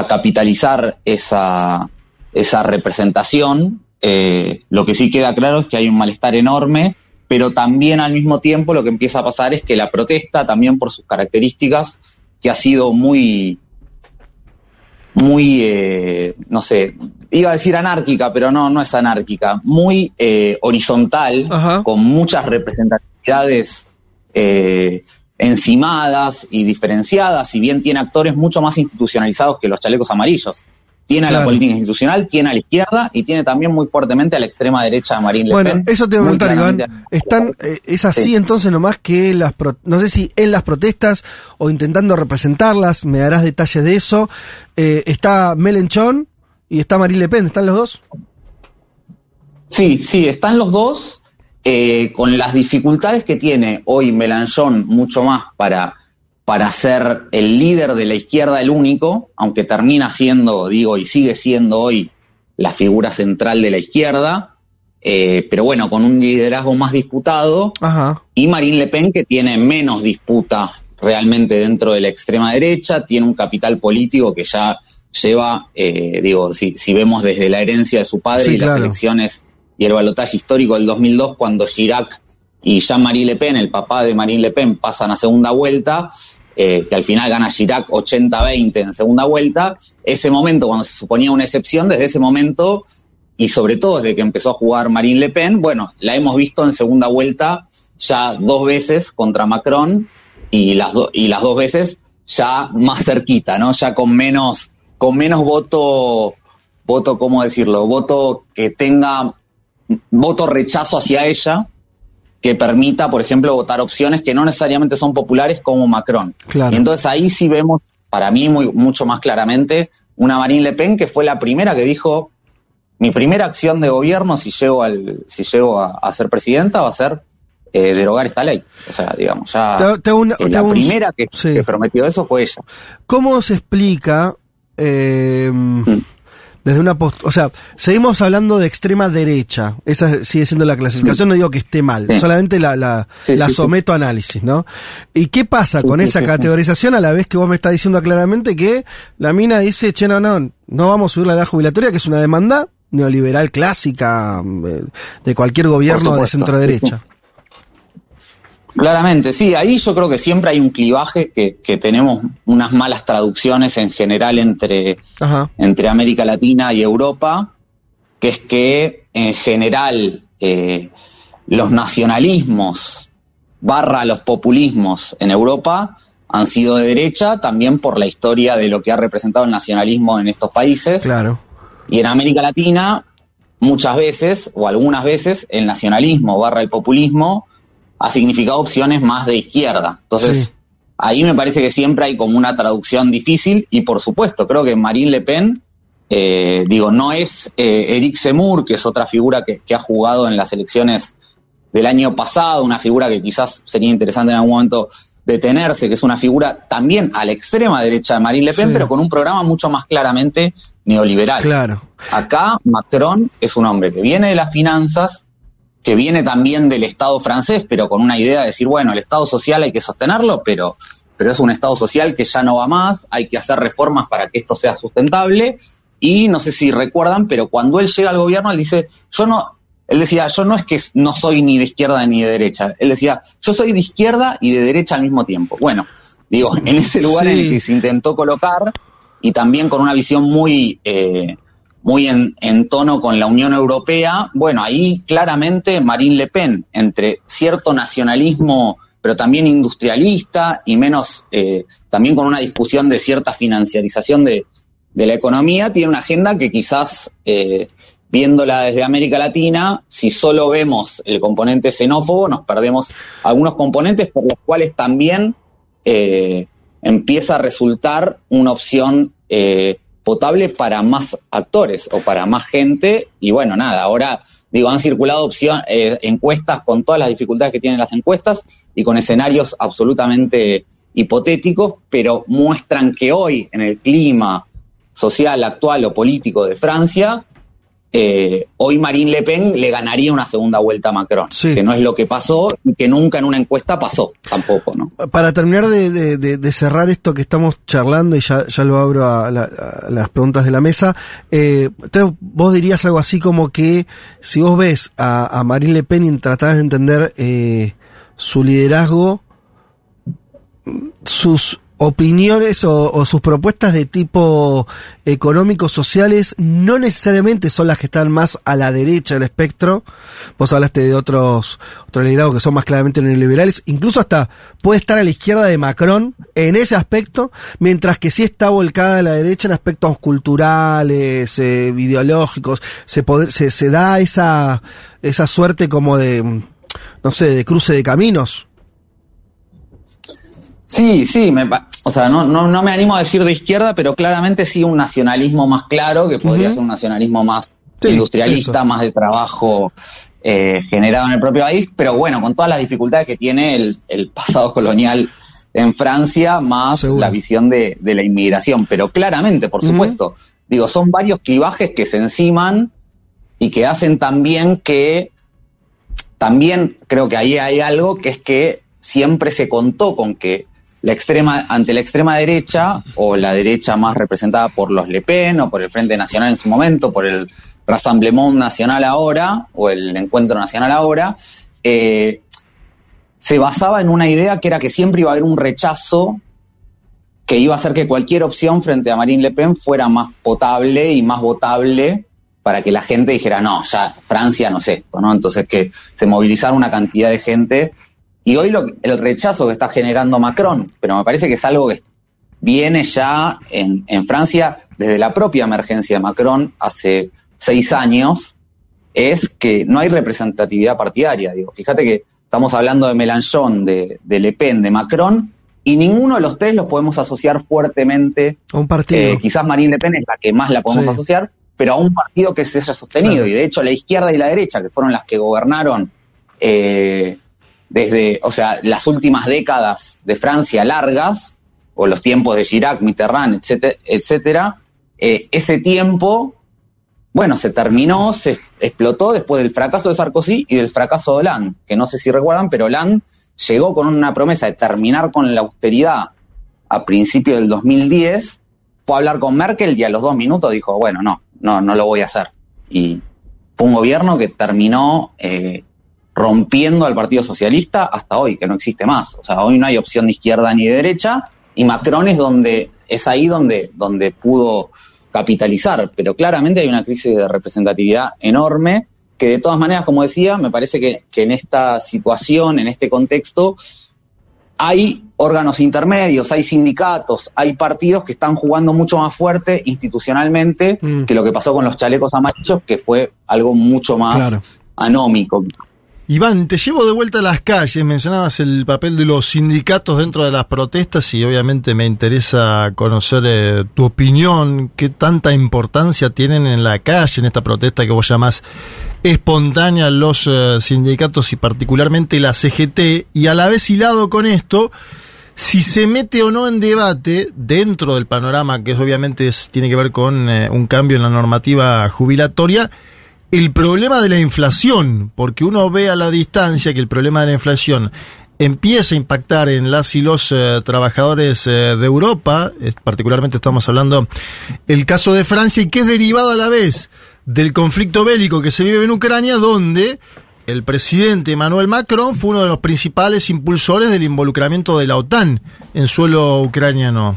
P: capitalizar esa, esa representación. Eh, lo que sí queda claro es que hay un malestar enorme pero también al mismo tiempo lo que empieza a pasar es que la protesta, también por sus características, que ha sido muy, muy, eh, no sé, iba a decir anárquica, pero no, no es anárquica, muy eh, horizontal, con muchas representatividades eh, encimadas y diferenciadas, si bien tiene actores mucho más institucionalizados que los chalecos amarillos. Tiene a la política institucional, tiene a la izquierda y tiene también muy fuertemente a la extrema derecha de Marine Le Pen.
B: Bueno, eso te voy a preguntar, Iván. Están, eh, ¿Es así entonces nomás que las, no sé si en las protestas o intentando representarlas, me darás detalles de eso, eh, está Melenchon y está Marine Le Pen, ¿están los dos?
P: Sí, sí, están los dos, eh, con las dificultades que tiene hoy Melanchon mucho más para para ser el líder de la izquierda el único, aunque termina siendo, digo, y sigue siendo hoy la figura central de la izquierda, eh, pero bueno, con un liderazgo más disputado, y Marine Le Pen que tiene menos disputa realmente dentro de la extrema derecha, tiene un capital político que ya lleva, eh, digo, si, si, vemos desde la herencia de su padre y las elecciones y el balotaje histórico del 2002, cuando Chirac y Jean-Marie Le Pen, el papá de Marine Le Pen, pasan a segunda vuelta, eh, que al final gana Chirac 80-20 en segunda vuelta, ese momento cuando se suponía una excepción, desde ese momento, y sobre todo desde que empezó a jugar Marine Le Pen, bueno, la hemos visto en segunda vuelta ya dos veces contra Macron y las, y las dos veces ya más cerquita, ¿no? Ya con menos, con menos voto, voto, ¿cómo decirlo? Voto que tenga voto rechazo hacia ella, que permita, por ejemplo, votar opciones que no necesariamente son populares como Macron. Y entonces ahí sí vemos, para mí muy, mucho más claramente, una Marine Le Pen que fue la primera que dijo, mi primera acción de gobierno si llego, al, si llego a, ser presidenta va a ser eh, derogar esta ley. O sea, digamos, ya la primera que, prometió eso fue ella.
B: ¿Cómo se explica... Eh, mm desde una post o sea, seguimos hablando de extrema derecha, esa sigue siendo la clasificación, no digo que esté mal, solamente la, la, la someto a análisis, ¿no? ¿Y qué pasa con esa categorización a la vez que vos me estás diciendo claramente que la mina dice, che, no, no, no vamos a subir la edad jubilatoria, que es una demanda neoliberal clásica eh, de cualquier gobierno de centro derecha?
P: Claramente, sí, ahí yo creo que siempre hay un clivaje que, que tenemos unas malas traducciones en general entre, entre América Latina y Europa, que es que en general eh, los nacionalismos barra los populismos en Europa han sido de derecha también por la historia de lo que ha representado el nacionalismo en estos países.
B: Claro.
P: Y en América Latina, muchas veces, o algunas veces, el nacionalismo barra el populismo ha significado opciones más de izquierda. Entonces, ahí me parece que siempre hay como una traducción difícil y por supuesto, creo que Marine Le Pen, eh, digo, no es eh, Eric Zemmour, que es otra figura que, ha jugado en las elecciones del año pasado, una figura que quizás sería interesante en algún momento detenerse, que es una figura también a la extrema derecha de Marine Le Pen, pero con un programa mucho más claramente neoliberal.
B: Claro.
P: Acá Macron es un hombre que viene de las finanzas, que viene también del Estado francés, pero con una idea de decir, bueno, el Estado social hay que sostenerlo, pero, pero es un Estado social que ya no va más, hay que hacer reformas para que esto sea sustentable. Y no sé si recuerdan, pero cuando él llega al gobierno, él dice, yo no, él decía, yo no es que no soy ni de izquierda ni de derecha. Él decía, yo soy de izquierda y de derecha al mismo tiempo. Bueno, digo, en ese lugar en el que se intentó colocar y también con una visión muy, eh, muy en, tono con la Unión Europea, bueno, ahí claramente Marine Le Pen, entre cierto nacionalismo, pero también industrialista y menos, eh, también con una discusión de cierta financiarización de, la economía, tiene una agenda que quizás, eh, viéndola desde América Latina, si solo vemos el componente xenófobo, nos perdemos algunos componentes por los cuales también eh, empieza a resultar una opción potable para más actores o para más gente. Y bueno, nada, ahora digo, han circulado opción, eh, encuestas con todas las dificultades que tienen las encuestas y con escenarios absolutamente hipotéticos, pero muestran que hoy en el clima social actual o político de Francia, eh, hoy Marine Le Pen le ganaría una segunda vuelta a Macron, que no es lo que pasó y que nunca en una encuesta pasó tampoco, ¿no?
B: Para terminar de, cerrar esto que estamos charlando y ya, ya lo abro a, las preguntas de la mesa, eh, vos dirías algo así como que si vos ves a, Marine Le Pen y tratás de entender eh, su liderazgo, sus opiniones o, sus propuestas de tipo económicos sociales no necesariamente son las que están más a la derecha del espectro. Vos hablaste de otros, otros liderados que son más claramente neoliberales. Incluso hasta puede estar a la izquierda de Macron en ese aspecto, mientras que sí está volcada a la derecha en aspectos culturales, eh, ideológicos. Se, se, se da esa, esa suerte como de, no sé, de cruce de caminos.
P: Sí, sí, me, o sea, no, no, no, me animo a decir de izquierda, pero claramente sí un nacionalismo más claro, que podría ser un nacionalismo más industrialista, más de trabajo eh, generado en el propio país, pero bueno, con todas las dificultades que tiene el, el pasado colonial en Francia, más la visión de, de, la inmigración. Pero claramente, por supuesto, digo, son varios clivajes que se enciman y que hacen también que, también creo que ahí hay algo que es que siempre se contó con que la extrema, ante la extrema derecha, o la derecha más representada por los Le Pen, o por el Frente Nacional en su momento, por el Rassemblement Nacional ahora, o el Encuentro Nacional ahora, eh, se basaba en una idea que era que siempre iba a haber un rechazo que iba a hacer que cualquier opción frente a Marine Le Pen fuera más potable y más votable para que la gente dijera, no, ya Francia no es esto, ¿no? Entonces que se movilizara una cantidad de gente y hoy lo, el rechazo que está generando Macron, pero me parece que es algo que viene ya en, en Francia desde la propia emergencia de Macron hace seis años, es que no hay representatividad partidaria. Digo, fíjate que estamos hablando de Mélenchon, de, de, Le Pen, de Macron, y ninguno de los tres los podemos asociar fuertemente
B: a un partido.
P: Eh, quizás Marine Le Pen es la que más la podemos asociar, pero a un partido que se haya sostenido. Y de hecho, la izquierda y la derecha, que fueron las que gobernaron eh, desde, o sea, las últimas décadas de Francia largas, o los tiempos de Chirac, Mitterrand, etcétera, eh, ese tiempo, bueno, se terminó, se explotó después del fracaso de Sarkozy y del fracaso de Hollande, que no sé si recuerdan, pero Hollande llegó con una promesa de terminar con la austeridad a principios del 2010, fue a hablar con Merkel y a los dos minutos dijo, bueno, no, no, no lo voy a hacer. Y fue un gobierno que terminó eh, rompiendo al Partido Socialista hasta hoy, que no existe más. O sea, hoy no hay opción de izquierda ni de derecha, y Macron es donde, es ahí donde, donde pudo capitalizar. Pero claramente hay una crisis de representatividad enorme, que de todas maneras, como decía, me parece que, que en esta situación, en este contexto, hay órganos intermedios, hay sindicatos, hay partidos que están jugando mucho más fuerte institucionalmente mm. que lo que pasó con los chalecos amarillos, que fue algo mucho más anómico.
C: Iván, te llevo de vuelta a las calles. Mencionabas el papel de los sindicatos dentro de las protestas y obviamente me interesa conocer eh, tu opinión. ¿Qué tanta importancia tienen en la calle, en esta protesta que vos llamás espontánea los eh, sindicatos y particularmente la CGT? Y a la vez hilado con esto, si se mete o no en debate dentro del panorama, que obviamente tiene que ver con eh, un cambio en la normativa jubilatoria, el problema de la inflación, porque uno ve a la distancia que el problema de la inflación empieza a impactar en las y los eh, trabajadores eh, de Europa, particularmente estamos hablando el caso de Francia, y que es derivado a la vez del conflicto bélico que se vive en Ucrania, donde el presidente Emmanuel Macron fue uno de los principales impulsores del involucramiento de la OTAN en suelo ucraniano.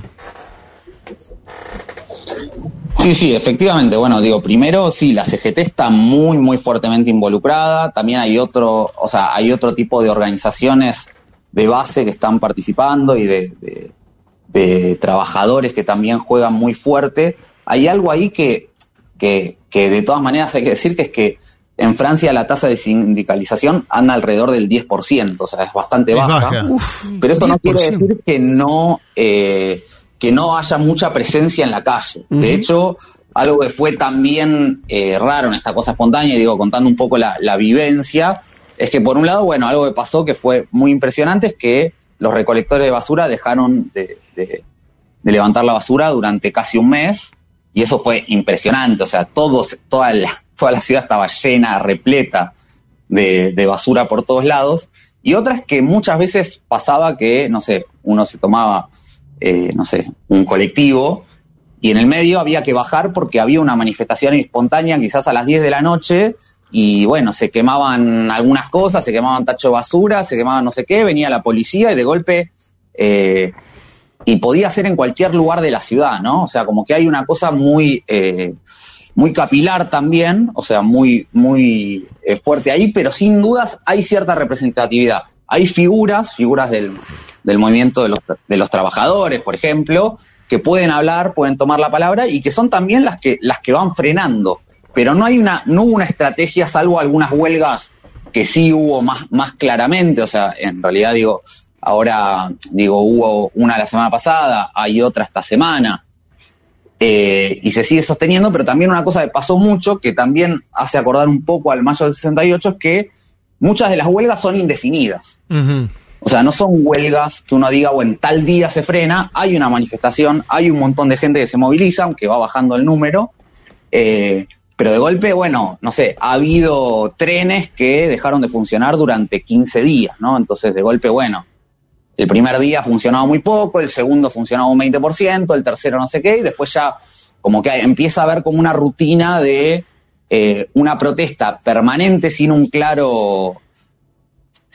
P: Sí, sí, efectivamente. Bueno, digo, primero sí, la CGT está muy, muy fuertemente involucrada. También hay otro, o sea, hay otro tipo de organizaciones de base que están participando y de, de, trabajadores que también juegan muy fuerte. Hay algo ahí que, que, que de todas maneras hay que decir que es que en Francia la tasa de sindicalización anda alrededor del 10%, o sea, es bastante baja. pero eso no quiere decir que no, eh, que no haya mucha presencia en la calle. De hecho, algo que fue también eh, raro en esta cosa espontánea, y digo, contando un poco la, vivencia, es que por un lado, bueno, algo que pasó que fue muy impresionante es que los recolectores de basura dejaron de, de levantar la basura durante casi un mes, y eso fue impresionante, o sea, todos, toda la, toda la ciudad estaba llena, repleta de, basura por todos lados. Y otra es que muchas veces pasaba que, no sé, uno se tomaba, eh, no sé, un colectivo y en el medio había que bajar porque había una manifestación espontánea quizás a las 10 de la noche y bueno, se quemaban algunas cosas, se quemaban tacho de basura, se quemaban no sé qué, venía la policía y de golpe... Eh, y podía ser en cualquier lugar de la ciudad, ¿no? O sea, como que hay una cosa muy... Eh, muy capilar también, o sea, muy, muy fuerte ahí, pero sin dudas hay cierta representatividad. Hay figuras, figuras del, del movimiento de los, de los trabajadores, por ejemplo, que pueden hablar, pueden tomar la palabra y que son también las que, las que van frenando. Pero no hay una, no hubo una estrategia, salvo algunas huelgas que sí hubo más, más claramente, o sea, en realidad digo, ahora digo, hubo una la semana pasada, hay otra esta semana, eh, y se sigue sosteniendo, pero también una cosa que pasó mucho, que también hace acordar un poco al mayo del 68, es que muchas de las huelgas son indefinidas. O sea, no son huelgas que uno diga, bueno, tal día se frena, hay una manifestación, hay un montón de gente que se moviliza, aunque va bajando el número, eh, pero de golpe, bueno, no sé, ha habido trenes que dejaron de funcionar durante 15 días, ¿no? Entonces, de golpe, bueno, el primer día funcionaba muy poco, el segundo funcionaba un 20%, el tercero no sé qué, y después ya como que empieza a haber como una rutina de eh, una protesta permanente sin un claro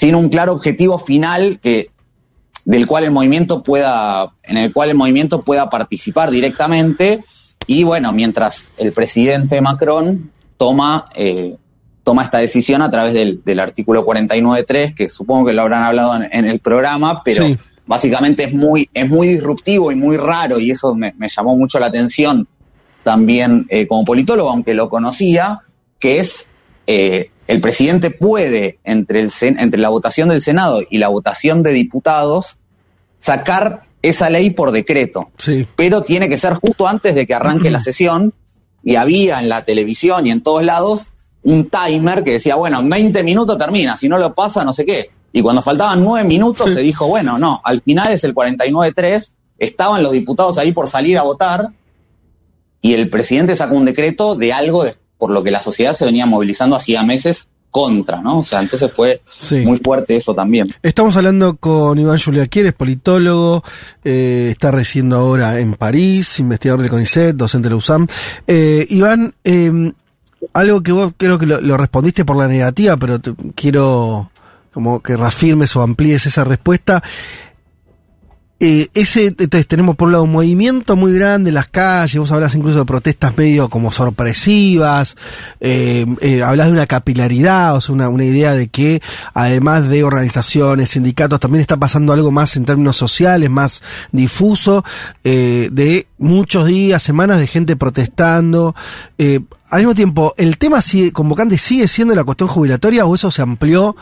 P: sin un claro objetivo final que del cual el movimiento pueda en el cual el movimiento pueda participar directamente. Y bueno mientras el presidente Macron toma eh, toma esta decisión a través del, del artículo 49.3, que supongo que lo habrán hablado en, el programa, pero básicamente es muy, es muy disruptivo y muy raro, y eso me, llamó mucho la atención también eh, como politólogo, aunque lo conocía, que es eh, el presidente puede, entre, el, entre la votación del Senado y la votación de diputados, sacar esa ley por decreto. Pero tiene que ser justo antes de que arranque la sesión, y había en la televisión y en todos lados un timer que decía, bueno, en 20 minutos termina, si no lo pasa, no sé qué. Y cuando faltaban 9 minutos se dijo, bueno, no, al final es el 49-3, estaban los diputados ahí por salir a votar y el presidente sacó un decreto de algo por lo que la sociedad se venía movilizando hacía meses contra, ¿no? O sea, entonces fue muy fuerte eso también.
B: Estamos hablando con Iván Juliaquier, es politólogo, eh, está residiendo ahora en París, investigador del CONICET, docente de la USAM. Eh, Iván, eh, algo que vos creo que lo, respondiste por la negativa, pero quiero como que reafirmes o amplíes esa respuesta. Eh, ese, entonces tenemos por un lado un movimiento muy grande en las calles, vos hablas incluso de protestas medio como sorpresivas, eh, eh, hablas de una capilaridad, o sea, una, una, idea de que además de organizaciones, sindicatos, también está pasando algo más en términos sociales, más difuso, eh, de muchos días, semanas de gente protestando. Eh, al mismo tiempo, ¿el tema sigue, convocante sigue siendo la cuestión jubilatoria o eso se amplió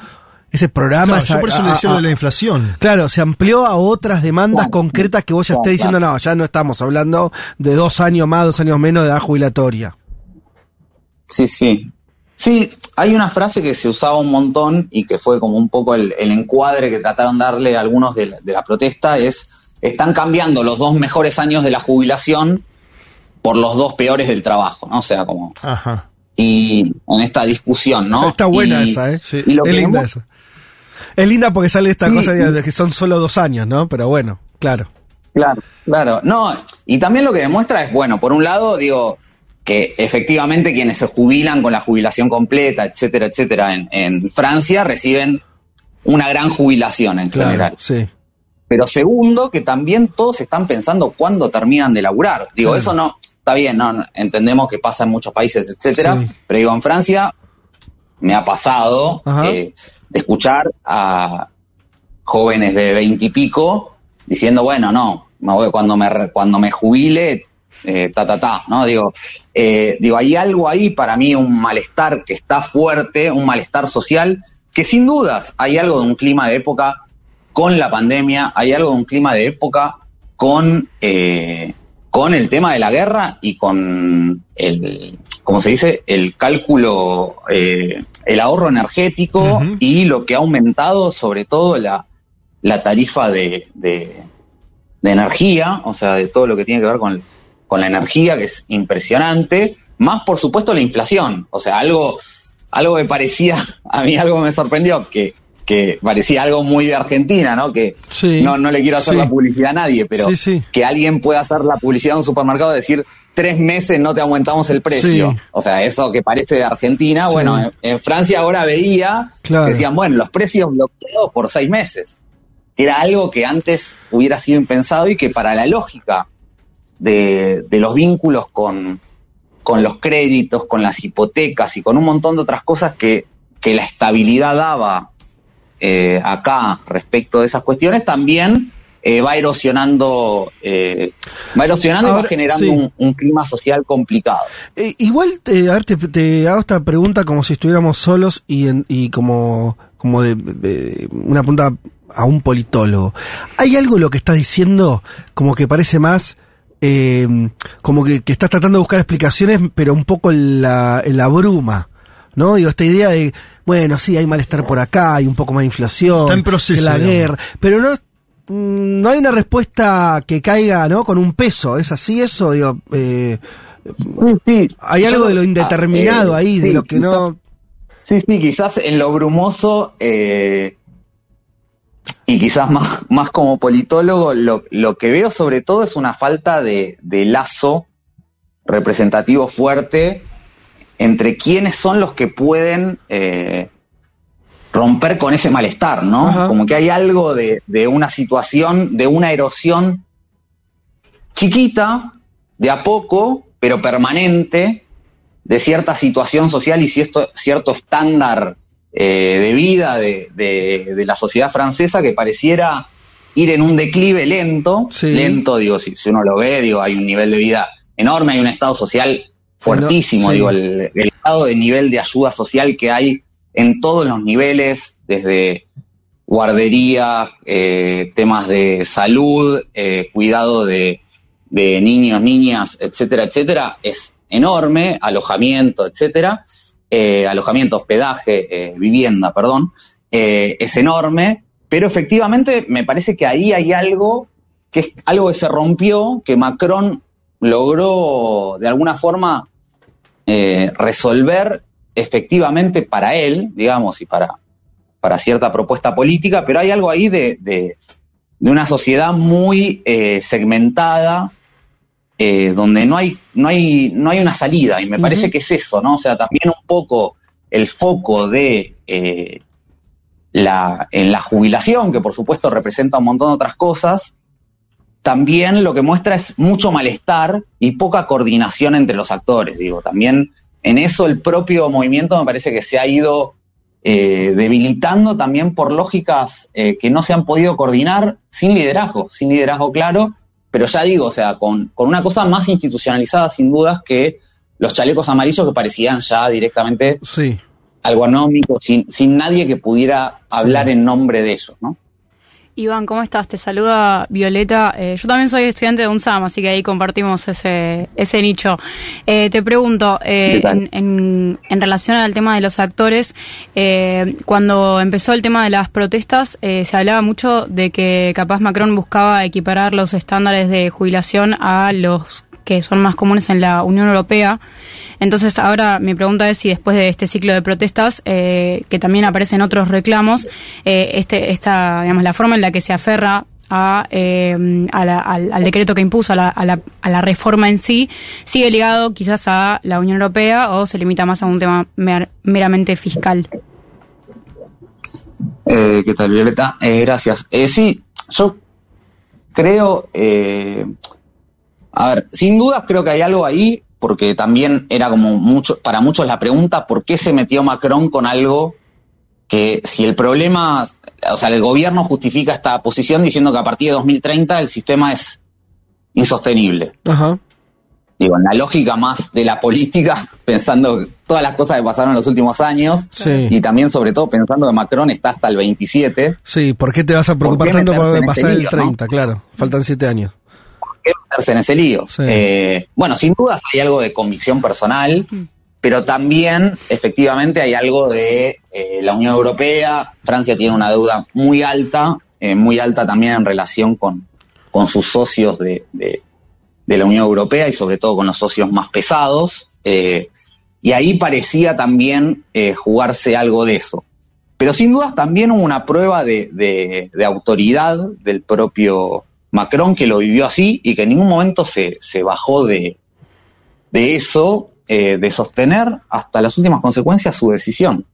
B: ese programa.
C: Claro, por eso le decía de la inflación.
B: Claro, se amplió a otras demandas concretas que vos ya estés diciendo, no, ya no estamos hablando de dos años más, dos años menos de edad jubilatoria.
P: Sí, sí. Sí, hay una frase que se usaba un montón y que fue como un poco el, encuadre que trataron de darle algunos de la, protesta, es, están cambiando los dos mejores años de la jubilación por los dos peores del trabajo, ¿no? O sea, como... Ajá y en esta discusión, ¿no?
B: Está buena esa, ¿eh? Sí. es linda esa. Es linda porque sale esta cosa de que son solo dos años, ¿no? Pero bueno, claro.
P: Claro, claro. No, y también lo que demuestra es, bueno, por un lado, digo, que efectivamente quienes se jubilan con la jubilación completa, etcétera, etcétera, en, Francia reciben una gran jubilación en general.
B: Sí.
P: Pero segundo, que también todos están pensando cuándo terminan de laburar. Digo, eso no, está bien, no, entendemos que pasa en muchos países, etcétera, pero digo, en Francia me ha pasado eh, de escuchar a jóvenes de veintipico diciendo, bueno, no, cuando me, cuando me jubile, eh, ta, ta, ta, ¿no? Digo, eh, digo, hay algo ahí para mí, un malestar que está fuerte, un malestar social, que sin dudas hay algo de un clima de época con la pandemia, hay algo de un clima de época con, eh, con el tema de la guerra y con el, como se dice, el cálculo, el ahorro energético y lo que ha aumentado sobre todo la, la tarifa de, de, energía, o sea, de todo lo que tiene que ver con, con la energía, que es impresionante, más por supuesto la inflación, o sea, algo, algo que parecía, a mí algo me sorprendió, que, que parecía algo muy de Argentina, ¿no? Que no, no le quiero hacer la publicidad a nadie, pero que alguien pueda hacer la publicidad en un supermercado y decir, tres meses no te aumentamos el precio. O sea, eso que parece de Argentina, bueno, en, Francia ahora veía que decían, bueno, los precios bloqueados por seis meses era algo que antes hubiera sido impensado y que para la lógica de, los vínculos con, con, los créditos, con las hipotecas y con un montón de otras cosas que, que la estabilidad daba eh, acá respecto de esas cuestiones, también eh, va erosionando, eh, va erosionando y va generando un, clima social complicado.
B: igual, a ver, te, hago esta pregunta como si estuviéramos solos y, y como, como de, una punta a un politólogo. ¿Hay algo en lo que estás diciendo como que parece más... Como que, estás tratando de buscar explicaciones, pero un poco en la, en la bruma, ¿no? Digo, esta idea de, bueno, sí, hay malestar por acá, hay un poco más de inflación,
C: Está en proceso,
B: la guerra, pero no, mm, no hay una respuesta que caiga, ¿no? Con un peso, ¿es así eso? Digo, eh, hay algo de lo indeterminado ah, ahí, de lo que no...
P: Sí, sí, quizás en lo brumoso eh, y quizás más, más como politólogo, lo, que veo sobre todo es una falta de, lazo representativo fuerte entre quiénes son los que pueden eh, romper con ese malestar, ¿no? Como que hay algo de, una situación, de una erosión chiquita, de a poco, pero permanente, de cierta situación social y cierto, cierto estándar eh, de vida de, de, la sociedad francesa que pareciera ir en un declive lento, lento, digo, si, uno lo ve, digo, hay un nivel de vida enorme, hay un estado social fuertísimo, digo, el, el estado de nivel de ayuda social que hay en todos los niveles, desde guardería, eh, temas de salud, eh, cuidado de, de, niños, niñas, etcétera, etcétera, es enorme, alojamiento, etcétera eh, alojamiento, hospedaje, eh, vivienda, perdón, es enorme, pero efectivamente me parece que ahí hay algo que es algo que se rompió, que Macron logró de alguna forma eh, resolver efectivamente para él, digamos, y para, para cierta propuesta política, pero hay algo ahí de, de, de una sociedad muy segmentada, eh, donde no hay, no, hay, no hay una salida, y me parece que es eso, ¿no? O sea, también un poco el foco de eh, la, en la jubilación, que por supuesto representa un montón de otras cosas, también lo que muestra es mucho malestar y poca coordinación entre los actores, digo, también en eso el propio movimiento me parece que se ha ido eh, debilitando también por lógicas que no se han podido coordinar sin liderazgo, sin liderazgo claro, pero ya digo, o sea, con, una cosa más institucionalizada sin dudas que los chalecos amarillos que parecían ya directamente algo anómico, sin, sin nadie que pudiera hablar en nombre de eso, ¿no?
D: Iván, ¿cómo estás? Te saluda Violeta. Eh, yo también soy estudiante de UNSAM, así que ahí compartimos ese, ese nicho. Eh, te pregunto, eh, en, en, relación al tema de los actores, cuando empezó el tema de las protestas, se hablaba mucho de que capaz Macron buscaba equiparar los estándares de jubilación a los que son más comunes en la Unión Europea. Entonces, ahora mi pregunta es si después de este ciclo de protestas, eh, que también aparecen otros reclamos, eh, este, esta, digamos, la forma en la que se aferra a, eh, al, decreto que impuso, a la, la, la, reforma en sí, sigue ligado quizás a la Unión Europea o se limita más a un tema meramente fiscal.
P: ¿Qué tal, Violeta? Gracias. Sí, yo creo, a ver, sin dudas creo que hay algo ahí, porque también era como mucho, para muchos la pregunta, ¿por qué se metió Macron con algo que si el problema, o sea, el gobierno justifica esta posición diciendo que a partir de 2030 el sistema es insostenible. Ajá. Digo, en la lógica más de la política, pensando todas las cosas que pasaron en los últimos años, y también sobre todo pensando que Macron está hasta el 27.
B: Sí, ¿por qué te vas a preocupar tanto por pasar el 30? Claro, faltan siete años.
P: ¿Por qué meterse en ese lío? Eh, bueno, sin dudas hay algo de convicción personal, pero también efectivamente hay algo de eh, la Unión Europea. Francia tiene una deuda muy alta, eh, muy alta también en relación con, con sus socios de, de, la Unión Europea y sobre todo con los socios más pesados. Eh, y ahí parecía también jugarse algo de eso. Pero sin dudas también hubo una prueba de, de, autoridad del propio Macron que lo vivió así y que en ningún momento se, se bajó de, de eso eh, de sostener hasta las últimas consecuencias su decisión.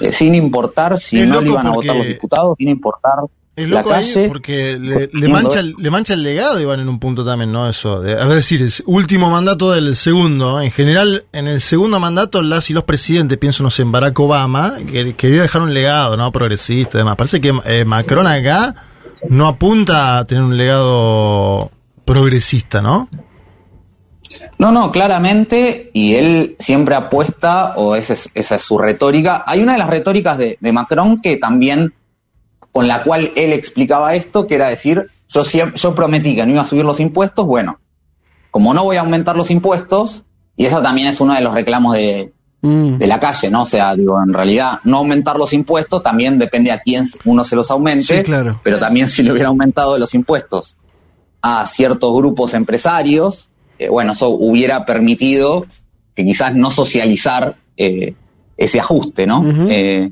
P: Eh, sin importar si no le iban a votar los diputados, sin importar
C: es loco la calle, porque le, mancha, el, le mancha el legado, Iván, en un punto también, ¿no? Eso. De, a decir, es último mandato del segundo. En general, en el segundo mandato, las y los presidentes, pienso, no sé, en Barack Obama, que quería dejar un legado, ¿no? Progresista y demás. Parece que eh, Macron acá no apunta a tener un legado progresista, ¿no?
P: No, no, claramente, y él siempre apuesta, o esa es, su retórica. Hay una de las retóricas de, Macron que también, con la cual él explicaba esto, que era decir, yo, yo prometí que no iba a subir los impuestos, bueno, como no voy a aumentar los impuestos, y eso también es uno de los reclamos de, mm. de la calle, ¿no? O sea, digo, en realidad, no aumentar los impuestos también depende a quién uno se los aumente,
B: claro.
P: pero también si le hubiera aumentado los impuestos a ciertos grupos empresarios, eh, bueno, eso hubiera permitido que quizás no socializar eh, ese ajuste, ¿no? Eh,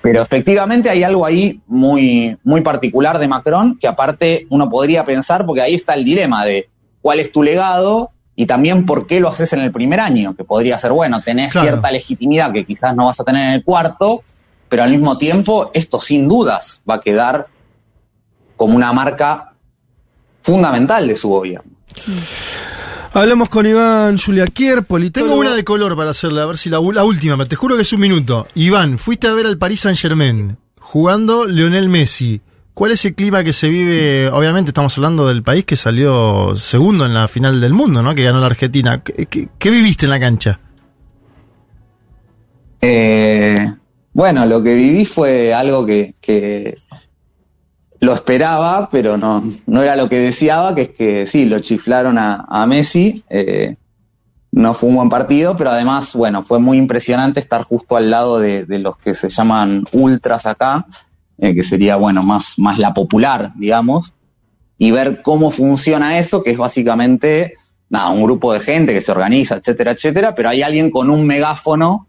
P: pero efectivamente hay algo ahí muy, muy particular de Macron que aparte uno podría pensar, porque ahí está el dilema de cuál es tu legado y también por qué lo haces en el primer año, que podría ser, bueno, tenés cierta legitimidad que quizás no vas a tener en el cuarto, pero al mismo tiempo esto sin dudas va a quedar como una marca fundamental de su gobierno.
B: Hablamos con Iván Juliaquier, politólogo.
C: Tengo una de color para hacerla, a ver si la, última, te juro que es un minuto. Iván, fuiste a ver al Paris Saint Germain, jugando Lionel Messi. ¿Cuál es el clima que se vive? Obviamente estamos hablando del país que salió segundo en la final del mundo, ¿no? Que ganó la Argentina. ¿Qué, viviste en la cancha?
P: Eh, bueno, lo que viví fue algo que, lo esperaba, pero no, no era lo que deseaba, que es que sí, lo chiflaron a, Messi. Eh, no fue un buen partido, pero además, bueno, fue muy impresionante estar justo al lado de, los que se llaman ultras acá, eh, que sería, bueno, más, más la popular, digamos, y ver cómo funciona eso, que es básicamente, nada, un grupo de gente que se organiza, etcétera, etcétera, pero hay alguien con un megáfono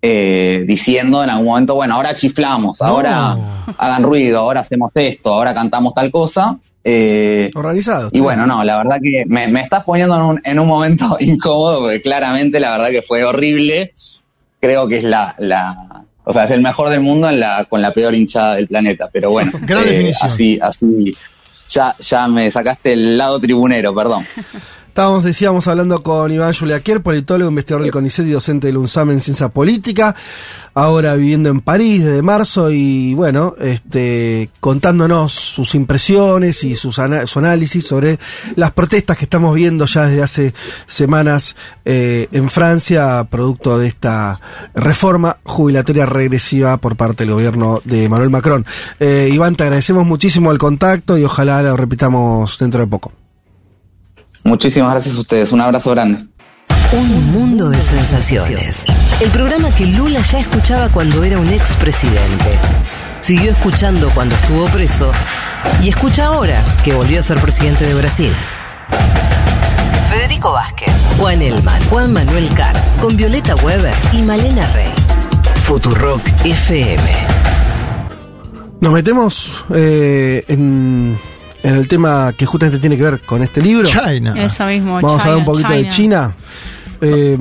P: eh, diciendo en algún momento, bueno, ahora chiflamos, ahora hagan ruido, ahora hacemos esto, ahora cantamos tal cosa.
B: Eh, Organizado.
P: Y bueno, no, la verdad que me, estás poniendo en un, en un, momento incómodo, porque claramente la verdad que fue horrible. Creo que es la, la o sea, es el mejor del mundo en la, con la peor hinchada del planeta, pero bueno.
B: eh,
P: así, así, ya, ya me sacaste el lado tribunero, perdón.
B: Estábamos, decíamos, hablando con Iván Juliaquier, politólogo, investigador del CONICET y docente del UNSAM en ciencia política, ahora viviendo en París desde marzo y bueno, este, contándonos sus impresiones y sus su análisis sobre las protestas que estamos viendo ya desde hace semanas eh, en Francia, producto de esta reforma jubilatoria regresiva por parte del gobierno de Manuel Macron. Eh, Iván, te agradecemos muchísimo el contacto y ojalá lo repitamos dentro de poco.
P: Muchísimas gracias a ustedes. Un abrazo grande.
I: Un mundo de sensaciones. El programa que Lula ya escuchaba cuando era un expresidente. Siguió escuchando cuando estuvo preso y escucha ahora que volvió a ser presidente de Brasil. Federico Vázquez, Juan Elman, Juan Manuel Carr, con Violeta Weber y Malena Rey. Futurock FM.
B: Nos metemos eh, en, en el tema que justamente tiene que ver con este libro.
C: China.
D: Eso mismo.
B: Vamos a hablar un poquito de China. Eh,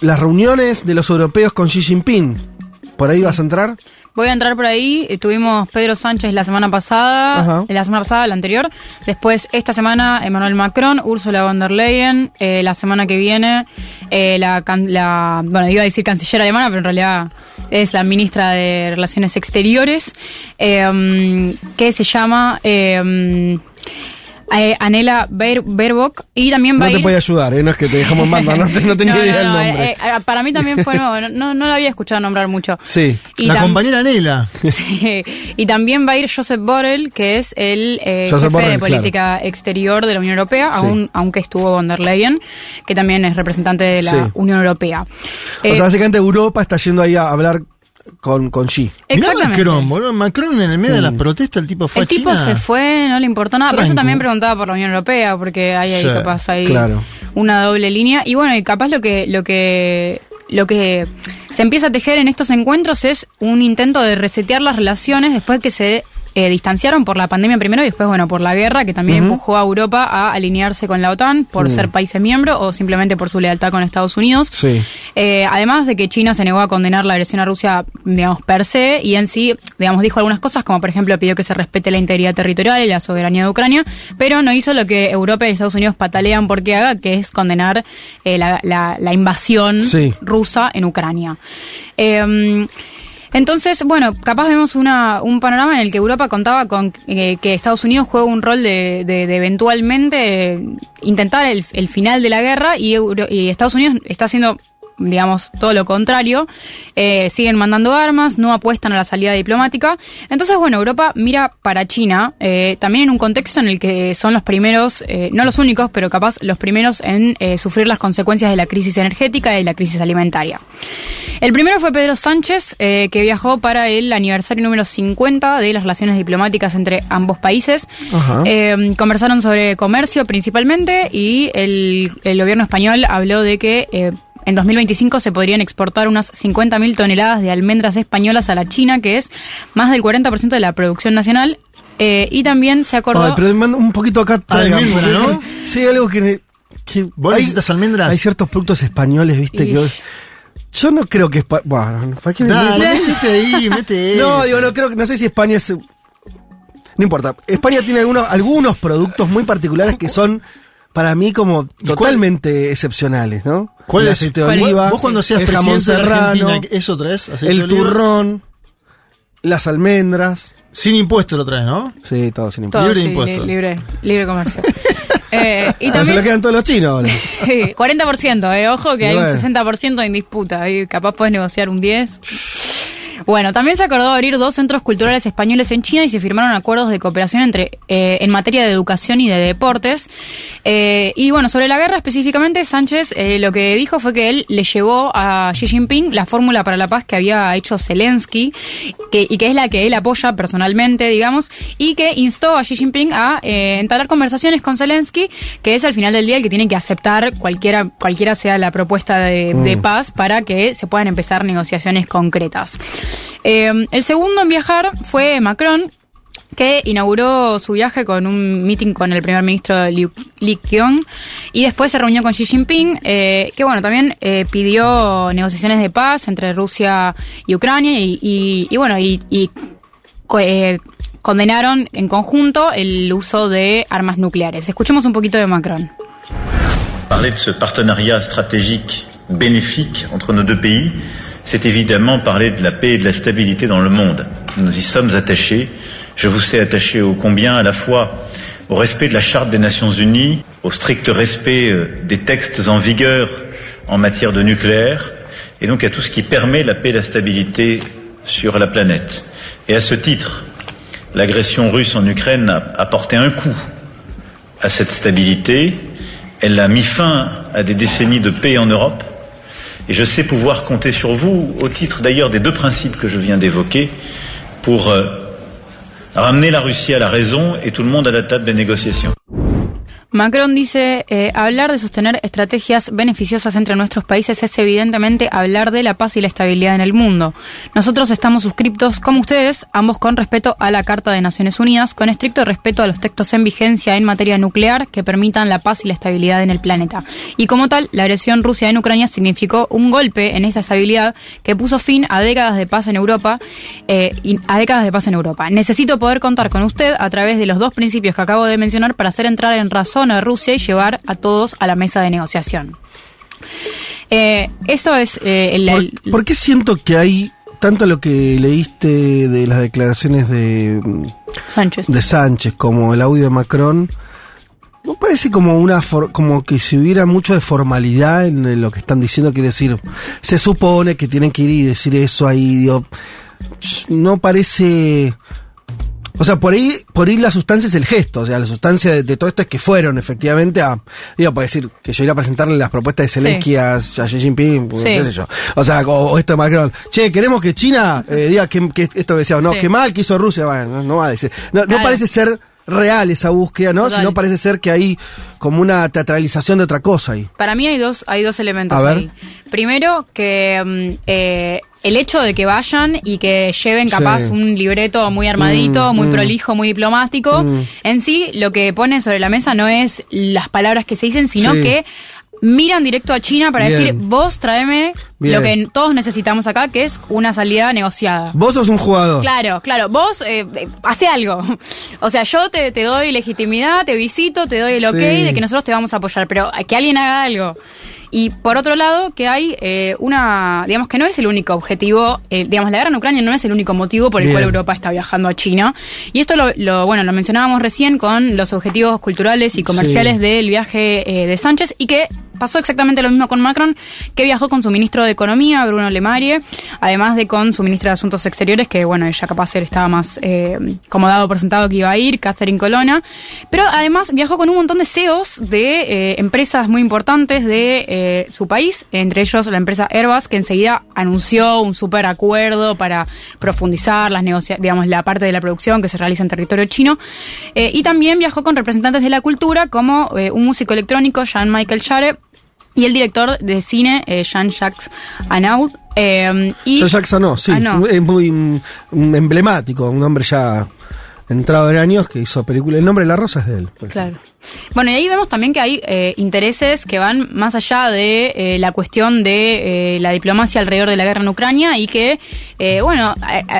B: las reuniones de los europeos con Xi Jinping. ¿Por ahí vas a entrar?
D: Voy a entrar por ahí. Eh, Tuvimos Pedro Sánchez la semana pasada,
B: Ajá.
D: la semana pasada, la anterior. Después, esta semana, Emmanuel Macron, Ursula von der Leyen. Eh, la semana que viene, eh, la, bueno, iba a decir canciller alemana, pero en realidad es la ministra de Relaciones Exteriores, eh, um, que se llama eh, Anela Baer- Baerbock. Y también va
B: No
D: a
B: te
D: ir...
B: podía ayudar, ¿eh? no es que te dejamos manda, no, te- no tenía
D: No,
B: idea
D: no,
B: del
D: no,
B: nombre.
D: eh, eh, para mí también fue nuevo, no, no, no la había escuchado nombrar mucho.
B: sí.
D: Y
C: la compañera Nela.
D: Sí, Y también va a ir Joseph Borrell, que es el eh, jefe
B: Borrell,
D: de política exterior de la Unión Europea,
B: Sí.
D: aún, aunque estuvo von der Leyen, que también es representante de la
B: Sí.
D: Unión Europea.
B: O
D: Eh,
B: sea, básicamente Europa está yendo ahí a hablar con, con Xi.
C: Mirá. Macron, boludo. Macron en el medio de las protestas, el tipo fue
D: el
C: a
D: tipo
C: China.
D: se fue, no le importó nada. Por eso también preguntaba por la Unión Europea, porque hay ahí
C: Sí,
D: capaz hay
B: claro.
D: una doble línea. Y bueno, y capaz lo que, lo que, lo que se empieza a tejer en estos encuentros es un intento de resetear las relaciones después que se eh, distanciaron por la pandemia primero y después, bueno, por la guerra, que también empujó a Europa a alinearse con la OTAN por
B: Mm.
D: ser países miembros o simplemente por su lealtad con Estados Unidos.
B: Sí.
D: Eh, además de que China se negó a condenar la agresión a Rusia, digamos, per se, y en sí, digamos, dijo algunas cosas, como por ejemplo pidió que se respete la integridad territorial y la soberanía de Ucrania, pero no hizo lo que Europa y Estados Unidos patalean porque haga, que es condenar eh, la, la- la invasión
B: Sí.
D: rusa en Ucrania. Eh, entonces, bueno, capaz vemos una, un panorama en el que Europa contaba con eh, que Estados Unidos juega un rol de, de- de eventualmente intentar el, el final de la guerra y, y Estados Unidos está haciendo digamos, todo lo contrario, eh, siguen mandando armas, no apuestan a la salida diplomática. Entonces, bueno, Europa mira para China, eh, también en un contexto en el que son los primeros, eh, no los únicos, pero capaz los primeros en sufrir las consecuencias de la crisis energética y la crisis alimentaria. El primero fue Pedro Sánchez, que viajó para el aniversario número 50 de las relaciones diplomáticas entre ambos países. Conversaron sobre comercio principalmente y el, el gobierno español habló de que en 2025 se podrían exportar unas 50.000 toneladas de almendras españolas a la China, que es más del 40% de la producción nacional. Eh, y también se acordó...
B: Ay, pero manda un poquito acá. traigan,
C: Almendra, ¿no?
B: Sí, hay algo que. que
C: ¿Vos
B: hay,
C: necesitas almendras?
B: Hay ciertos productos españoles, viste,
D: Y-
B: que. hoy- Yo no creo que. Espa- Bueno, ¿para qué me-
C: Dale, mete ahí, mete
B: No, digo, no creo que. No sé si España es. No importa. España tiene algunos, algunos productos muy particulares que son. Para mí, como totalmente excepcionales, ¿no?
C: ¿Cuál
B: el
C: es?
B: de
C: ¿Cuál-
B: oliva,
C: Vos cuando seas
B: el jamón
C: de ¿eso traes? ¿Aceite de
B: el turrón, las almendras.
C: Sin impuesto lo traes, ¿no?
B: Sí, todo sin
D: todo,
B: impuestos.
C: libre
D: sí,
C: impuesto.
D: li- libre, libre comercio. Eh, y
B: Ah, se
D: también...
B: lo quedan todos los chinos ahora.
D: Sí, 40%, eh, ojo que
B: Y
D: hay
B: bueno.
D: un 60% en disputa, capaz puedes negociar un 10. Bueno, también se acordó abrir dos centros culturales españoles en China y se firmaron acuerdos de cooperación entre eh, en materia de educación y de deportes. Eh, y bueno, sobre la guerra específicamente, Sánchez eh, lo que dijo fue que él le llevó a Xi Jinping la fórmula para la paz que había hecho Zelensky que, y que es la que él apoya personalmente, digamos, y que instó a Xi Jinping a eh, entablar conversaciones con Zelensky, que es al final del día el que tiene que aceptar cualquiera, cualquiera sea la propuesta de,
B: Mm.
D: de paz para que se puedan empezar negociaciones concretas. Eh, el segundo en viajar fue Macron, que inauguró su viaje con un meeting con el primer ministro Liu, Li Qiong y después se reunió con Xi Jinping, eh, que bueno, también eh, pidió negociaciones de paz entre Rusia y Ucrania y, bueno, y, y co- condenaron en conjunto el uso de armas nucleares. Escuchemos un poquito de Macron.
Q: Parler de ce partenariat stratégique bénéfique entre nos deux pays, c'est évidemment parler de la paix et de la stabilité dans le monde. Nous y sommes attachés. Je vous sais attaché au combien à la fois au respect de la Charte des Nations Unies, au strict respect euh, des textes en vigueur en matière de nucléaire, et donc à tout ce qui permet la paix et la stabilité sur la planète. Et à ce titre, l'agression russe en Ukraine a, a porté un coup à cette stabilité. Elle a mis fin à des décennies de paix en Europe. Et je sais pouvoir compter sur vous, au titre d'ailleurs des deux principes que je viens d'évoquer, pour euh, ramener la Russie à la raison et tout le monde à la table des négociations.
D: Macron dice, eh, hablar de sostener estrategias beneficiosas entre nuestros países es evidentemente hablar de la paz y la estabilidad en el mundo. Nosotros estamos suscriptos, como ustedes, ambos con respeto a la Carta de Naciones Unidas, con estricto respeto a los textos en vigencia en materia nuclear que permitan la paz y la estabilidad en el planeta. Y como tal, la agresión rusa en Ucrania significó un golpe en esa estabilidad que puso fin a décadas de paz en Europa, eh, a décadas de paz en Europa. Necesito poder contar con usted a través de los dos principios que acabo de mencionar para hacer entrar en razón a Rusia y llevar a todos a la mesa de negociación. Eh, eso es eh, el,
B: ¿Por, qué siento que hay tanto lo que leíste de las declaraciones de
D: Sánchez,
B: de Sánchez como el audio de Macron? No parece como una como que si hubiera mucho de formalidad en lo que están diciendo, quiere decir, se supone que tienen que ir y decir eso ahí, digo, no parece o sea, por ahí, por ahí la sustancia es el gesto, o sea, la sustancia de, todo esto es que fueron efectivamente a, digo, para decir que yo iba a presentarle las propuestas de Zelensky a, Xi Jinping, qué sé yo. O sea, o, esto de Macron, che, queremos que China eh, diga que, esto decía, no, que mal que hizo Rusia, bueno, no, va a decir. No, no parece ser real esa búsqueda, ¿no? Sino parece ser que hay como una teatralización de otra cosa ahí.
D: Para mí hay dos, hay dos elementos ahí. Primero, que mm, eh, el hecho de que vayan y que lleven capaz un libreto muy armadito, mm, muy mm. prolijo, muy diplomático, en sí lo que ponen sobre la mesa no es las palabras que se dicen, sino que miran directo a China para decir, vos tráeme lo que todos necesitamos acá, que es una salida negociada.
B: Vos sos un jugador.
D: Claro, claro, vos eh, eh hace algo. O sea, yo te, te, doy legitimidad, te visito, te doy el ok de que nosotros te vamos a apoyar, pero que alguien haga algo. Y por otro lado, que hay eh, una, digamos que no es el único objetivo, eh, digamos, la guerra en Ucrania no es el único motivo por el cual Europa está viajando a China. Y esto lo, lo, bueno, lo mencionábamos recién con los objetivos culturales y comerciales del viaje eh, de Sánchez y que pasó exactamente lo mismo con Macron, que viajó con su ministro de Economía, Bruno Le Maire, además de con su ministra de Asuntos Exteriores, que bueno, ella capaz estaba más eh, como por sentado que iba a ir, Catherine Colonna, pero además viajó con un montón de CEOs de eh, empresas muy importantes de eh, su país, entre ellos la empresa Airbus, que enseguida anunció un super acuerdo para profundizar las digamos, la parte de la producción que se realiza en territorio chino, eh, y también viajó con representantes de la cultura como eh, un músico electrónico, Jean-Michael Jarre, y el director de cine, eh, Jean-Jacques Anaud. Eh,
B: Jean-Jacques Anaud, sí, es muy mm, emblemático, un hombre ya entrado en años que hizo película. El nombre de la rosa es de él.
D: Claro. Bueno, y ahí vemos también que hay eh, intereses que van más allá de eh, la cuestión de eh, la diplomacia alrededor de la guerra en Ucrania y que, bueno,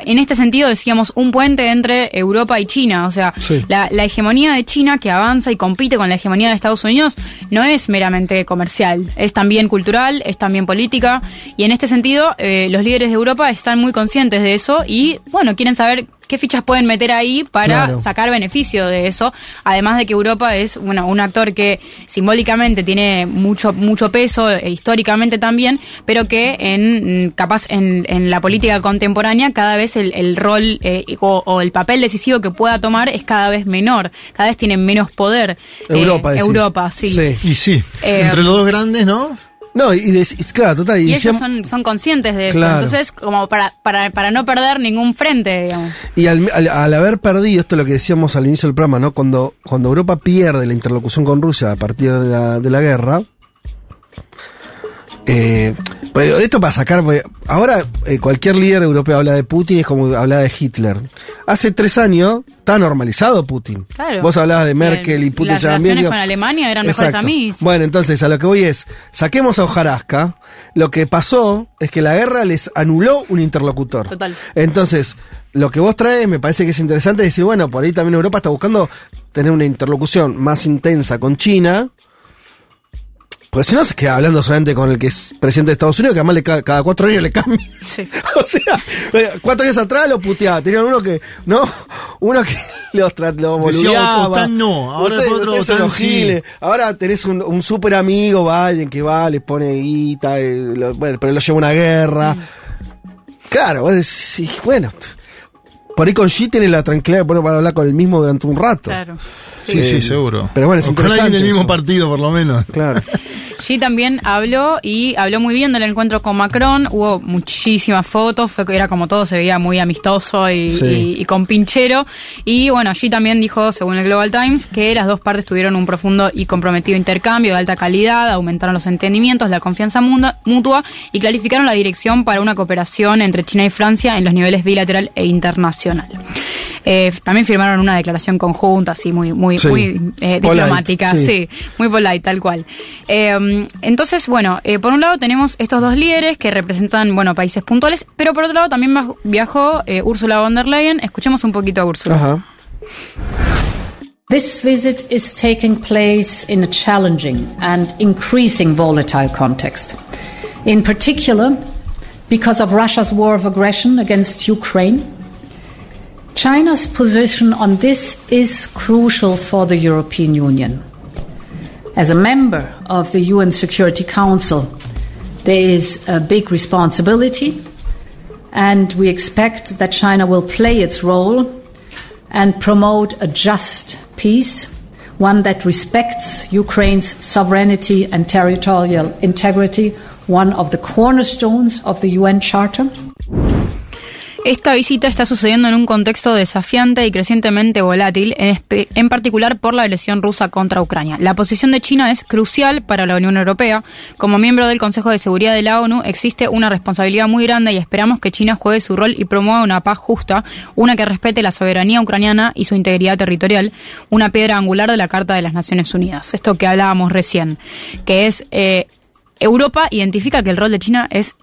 D: en este sentido decíamos un puente entre Europa y China. O sea, la, la, hegemonía de China que avanza y compite con la hegemonía de Estados Unidos no es meramente comercial, es también cultural, es también política. Y en este sentido, los líderes de Europa están muy conscientes de eso y, bueno, quieren saber qué fichas pueden meter ahí para sacar beneficio de eso. Además de que Europa es bueno, un actor que simbólicamente tiene mucho, mucho peso, e históricamente también, pero que en capaz en, en la política contemporánea cada vez el, el rol eh, o, el papel decisivo que pueda tomar es cada vez menor, cada vez tiene menos poder.
B: Eh, Europa,
D: Europa, sí.
C: Y sí, eh, entre los dos grandes, ¿no?
B: No, y, claro, total.
D: Y, ellos son, son, conscientes de esto. Entonces, como para, para, para no perder ningún frente, digamos.
B: Y al, al, haber perdido, esto es lo que decíamos al inicio del programa, ¿no? Cuando, cuando Europa pierde la interlocución con Rusia a partir de la, de la guerra, eh, pues esto para sacar, pues, ahora eh, cualquier líder europeo habla de Putin es como habla de Hitler. Hace tres años está normalizado Putin. Vos hablabas de Merkel y Putin.
D: Las relaciones con Alemania eran mejores a mí.
B: Bueno, entonces a lo que voy es, saquemos a Ojarasca. Lo que pasó es que la guerra les anuló un interlocutor.
D: Total.
B: Entonces, lo que vos traes me parece que es interesante decir, bueno, por ahí también Europa está buscando tener una interlocución más intensa con China porque si no se queda hablando solamente con el que es presidente de Estados Unidos, que además le, cada cuatro años le cambia.
D: Sí.
B: o sea, eh, cuatro años atrás lo puteaba. Tenían uno que, ¿no? Uno que los lo boludeaba.
C: no, ahora
B: usted, otro usted los giles. Ahora tenés un, un súper amigo, alguien que va, le pone guita, eh, bueno, pero lo lleva a una guerra. Mm. Claro, vos decís, bueno, por ahí con G tiene la tranquilidad de poder para hablar con el mismo durante un rato.
D: Claro.
C: Sí, sí, seguro.
B: Pero bueno, es
C: con alguien del mismo partido, por lo menos.
B: Claro.
D: Xi también habló y habló muy bien del encuentro con Macron. Hubo muchísimas fotos, fue, era como todo, se veía muy amistoso y, con pinchero. Y bueno, Xi también dijo, según el Global Times, que las dos partes tuvieron un profundo y comprometido intercambio de alta calidad, aumentaron los entendimientos, la confianza mutua y clarificaron la dirección para una cooperación entre China y Francia en los niveles bilateral e internacional. Eh, también firmaron una declaración conjunta, así muy, muy, muy eh, diplomática, sí. muy polite, tal cual. Eh, entonces, bueno, por un lado tenemos estos dos líderes que representan, bueno, países puntuales, pero por otro lado también viajó Ursula von der Leyen. Escuchemos un poquito a Ursula.
R: This visit is taking place in a challenging and increasing volatile context. In particular, because of Russia's war of aggression against Ukraine China's position on this is crucial for the European Union. As a member of the UN Security Council, there is a big responsibility, and we expect that China will play its role and promote a just peace, one that respects Ukraine's sovereignty and territorial integrity, one of the cornerstones of the UN Charter.
D: Esta visita está sucediendo en un contexto desafiante y crecientemente volátil, en, particular por la agresión rusa contra Ucrania. La posición de China es crucial para la Unión Europea. Como miembro del Consejo de Seguridad de la ONU, existe una responsabilidad muy grande y esperamos que China juegue su rol y promueva una paz justa, una que respete la soberanía ucraniana y su integridad territorial, una piedra angular de la Carta de las Naciones Unidas. Esto que hablábamos recién, que es eh, Europa identifica que el rol de China es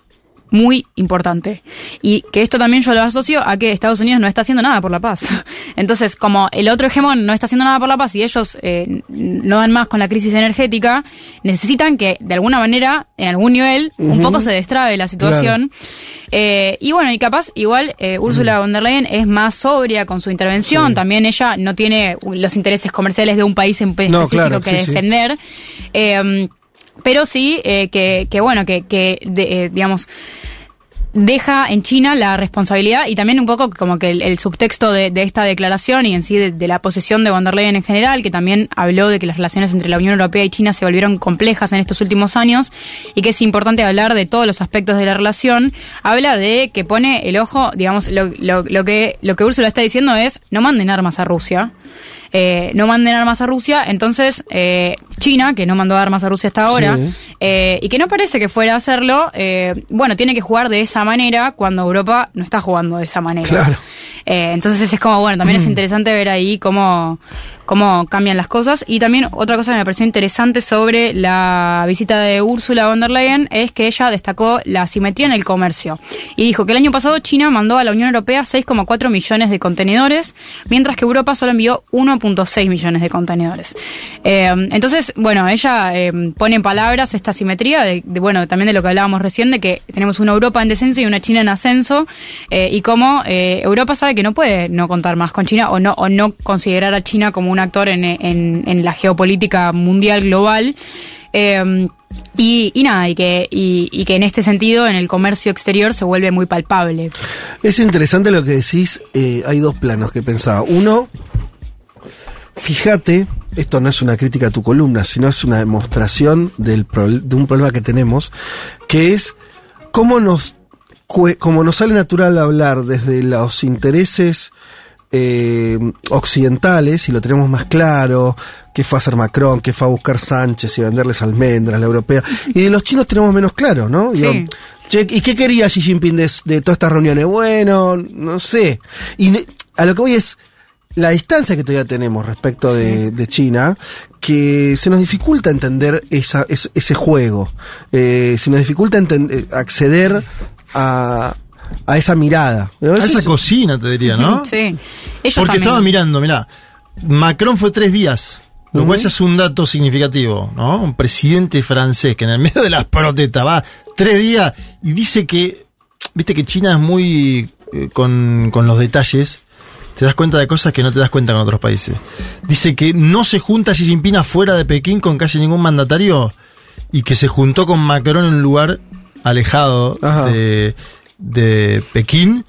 D: muy importante. Y que esto también yo lo asocio a que Estados Unidos no está haciendo nada por la paz. Entonces, como el otro hegemón no está haciendo nada por la paz y ellos eh, no dan más con la crisis energética, necesitan que de alguna manera, en algún nivel, un poco se destrabe la situación. Eh, y bueno, y capaz, igual eh, Ursula von der Leyen es más sobria con su intervención. También ella no tiene los intereses comerciales de un país en específico que defender. Pero sí que, que, bueno, que, que digamos, deja en China la responsabilidad y también un poco como que el, subtexto de, esta declaración y en sí de, la posición de von en general, que también habló de que las relaciones entre la Unión Europea y China se volvieron complejas en estos últimos años y que es importante hablar de todos los aspectos de la relación, habla de que pone el ojo, digamos, lo, lo, lo que, lo que Ursula está diciendo es no manden armas a Rusia. Eh, no manden armas a Rusia. Entonces, eh, China, que no mandó armas a Rusia hasta ahora, eh, y que no parece que fuera a hacerlo, bueno, tiene que jugar de esa manera cuando Europa no está jugando de esa manera. Claro. entonces es como, bueno, también es mm. interesante ver ahí cómo, cómo cambian las cosas. Y también otra cosa que me pareció interesante sobre la visita de Ursula von der Leyen es que ella destacó la asimetría en el comercio. Y dijo que el año pasado China mandó a la Unión Europea 6,4 millones de contenedores, mientras que Europa solo envió 1,6 millones de contenedores. Eh, entonces, bueno, ella eh, pone en palabras esta asimetría, de, bueno, también de lo que hablábamos recién, de que tenemos una Europa en descenso y una China en ascenso, eh, y cómo Europa sabe que no puede no contar más con China o no, o no considerar a China como un actor en, en, la geopolítica mundial global. Y, nada, y que, y, que en este sentido, en el comercio exterior, se vuelve muy palpable.
B: Es interesante lo que decís. Hay dos planos que pensaba. Uno, fíjate, esto no es una crítica a tu columna, sino es una demostración del de un problema que tenemos, que es cómo nos, cómo nos sale natural hablar desde los intereses eh, occidentales, y lo tenemos más claro, qué fue a hacer Macron, qué fue a buscar Sánchez y venderles almendras, la europea, y de los chinos tenemos menos claro, ¿no? ¿Y qué quería Xi Jinping de, de todas estas reuniones? Bueno, no sé. Y a lo que voy es la distancia que todavía tenemos respecto de, China, que se nos dificulta entender esa, ese, juego, eh, se nos dificulta eh, acceder a, a esa mirada.
C: A esa cocina, te diría, ¿no?
D: Sí.
C: Porque estaba mirando, mirá, Macron fue tres días. Lo cual es un dato significativo, ¿no? Un presidente francés que en el medio de las protestas va tres días y dice que, viste que China es muy eh, con, con los detalles, te das cuenta de cosas que no te das cuenta en otros países. Dice que no se junta Xi Jinping afuera de Pekín con casi ningún mandatario y que se juntó con Macron en un lugar alejado de, de Pekín,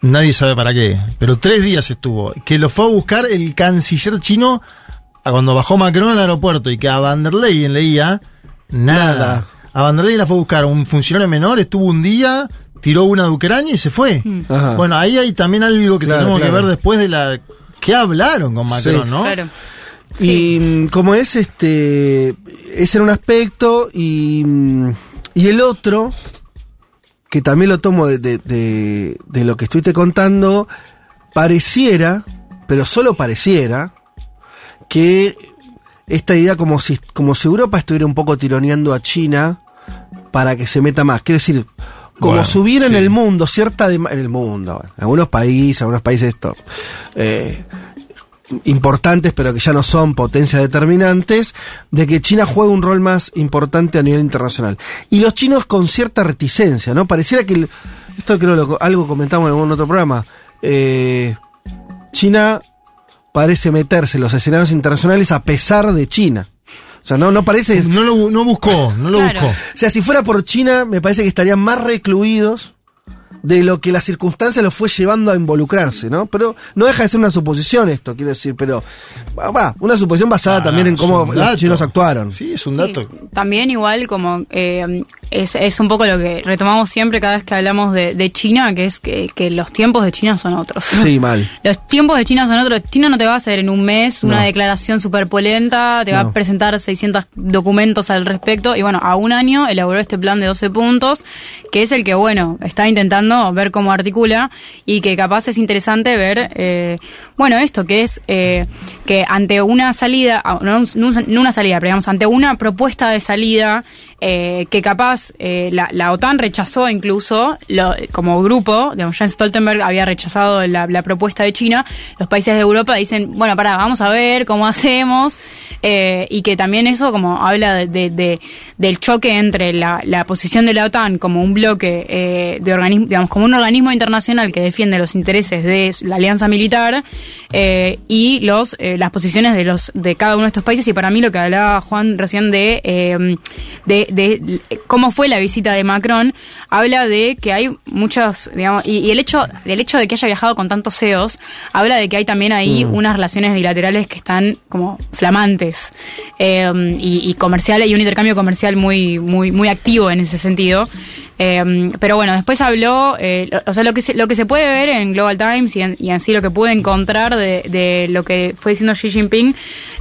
C: nadie sabe para qué, pero tres días estuvo, que lo fue a buscar el canciller chino a cuando bajó Macron al aeropuerto y que a Van der Leyen leía nada. A Vanderlei la fue a buscar un funcionario menor, estuvo un día, tiró una de Ucrania y se fue. Mm. Bueno, ahí hay también algo que tenemos que ver después de la... ¿Qué hablaron con Macron, no? Claro.
B: Y mm, como es este, ese era un aspecto y, mm, y el otro, que también lo tomo de, de, de, lo que estuviste contando, pareciera, pero solo pareciera, que esta idea como si, como si Europa estuviera un poco tironeando a China para que se meta más. Quiere decir, como si hubiera en el mundo cierta en el mundo, en algunos países, algunos países esto, eh, importantes, pero que ya no son potencias determinantes, de que China juegue un rol más importante a nivel internacional. Y los chinos con cierta reticencia, ¿no? Pareciera que, esto creo que algo comentamos en algún otro programa, eh, China parece meterse en los escenarios internacionales a pesar de China. O sea, no, no parece.
C: No lo no buscó, no lo buscó. O
B: sea, si fuera por China, me parece que estarían más recluidos de lo que la circunstancia lo fue llevando a involucrarse, ¿no? Pero no deja de ser una suposición esto, quiero decir, pero va, una suposición basada ah, también en cómo los chinos actuaron.
C: Sí, es un dato.
D: también igual como eh, es, es, un poco lo que retomamos siempre cada vez que hablamos de, de China, que es que, que, los tiempos de China son otros.
B: Sí, mal.
D: los tiempos de China son otros. China no te va a hacer en un mes una declaración súper polenta, te va a presentar 600 documentos al respecto y bueno, a un año elaboró este plan de 12 puntos, que es el que, bueno, está intentando ver cómo articula y que capaz es interesante ver, eh, bueno, esto que es eh, que ante una salida, no, no una salida, pero digamos, ante una propuesta de salida eh, que capaz eh, la, la, OTAN rechazó incluso lo, como grupo, digamos, Jens Stoltenberg había rechazado la, propuesta de China, los países de Europa dicen, bueno, para, vamos a ver cómo hacemos, eh, y que también eso como habla de, de, del choque entre la, la, posición de la OTAN como un bloque eh, de organismo, digamos, como un organismo internacional que defiende los intereses de la alianza militar eh, y los las posiciones de los de cada uno de estos países. Y para mí lo que hablaba Juan recién de, de de cómo fue la visita de Macron, habla de que hay muchos, digamos, y, el hecho, del hecho de que haya viajado con tantos CEOs, habla de que hay también ahí mm. unas relaciones bilaterales que están como flamantes eh, y, y comerciales y un intercambio comercial muy, muy, muy activo en ese sentido. Eh, pero bueno, después habló, eh, o sea, lo que, se, lo que se puede ver en Global Times y en, y en sí lo que pude encontrar de, de lo que fue diciendo Xi Jinping,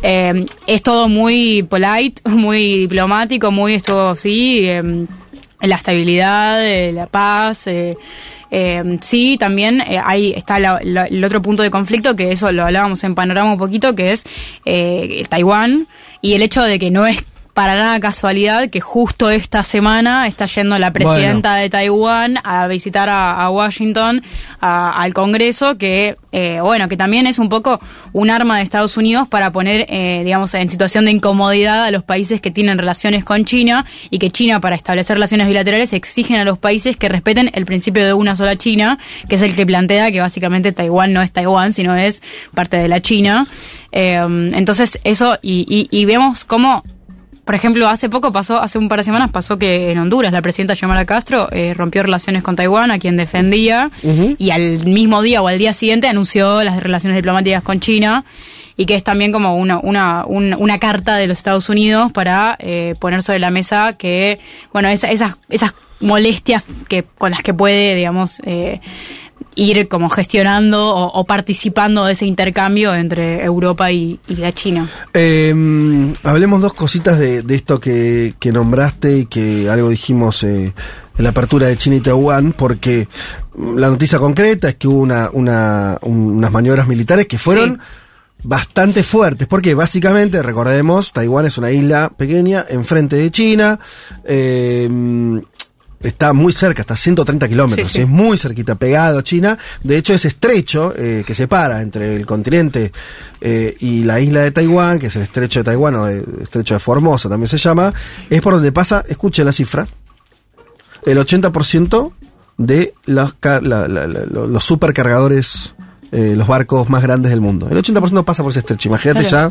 D: eh, es todo muy polite, muy diplomático, muy esto, sí, la estabilidad, la paz. sí, también ahí está el otro punto de conflicto, que eso lo hablábamos en panorama un poquito, que es Taiwán y el hecho de que no es para nada casualidad que justo esta semana está yendo la presidenta de Taiwán a visitar a, Washington, al Congreso, que, eh, bueno, que también es un poco un arma de Estados Unidos para poner, eh, digamos, en situación de incomodidad a los países que tienen relaciones con China y que China, para establecer relaciones bilaterales, exigen a los países que respeten el principio de una sola China, que es el que plantea que básicamente Taiwán no es Taiwán, sino es parte de la China. Eh, entonces, eso, y, y vemos cómo por ejemplo, hace poco pasó, hace un par de semanas pasó que en Honduras la presidenta Xiomara Castro eh, rompió relaciones con Taiwán, a quien defendía, y al mismo día o al día siguiente anunció las relaciones diplomáticas con China y que es también como una, una, una carta de los Estados Unidos para eh, poner sobre la mesa que, bueno, esas, esas molestias que con las que puede, digamos, eh, ir como gestionando o, participando de ese intercambio entre Europa y, la China.
B: Em, hablemos dos cositas de, esto que, nombraste y que algo dijimos eh, en la apertura de China y Taiwán, porque la noticia concreta es que hubo una, unas maniobras militares que fueron... bastante fuertes, porque básicamente, recordemos, Taiwán es una isla pequeña enfrente de China, eh, está muy cerca, está a 130 kilómetros, es muy cerquita, pegado a China. De hecho, ese estrecho eh, que separa entre el continente eh, y la isla de Taiwán, que es el estrecho de Taiwán o el estrecho de Formosa también se llama, es por donde pasa, escuche la cifra, el 80% de los, los supercargadores eh, los barcos más grandes del mundo. El 80% pasa por ese estrecho. Imagínate ya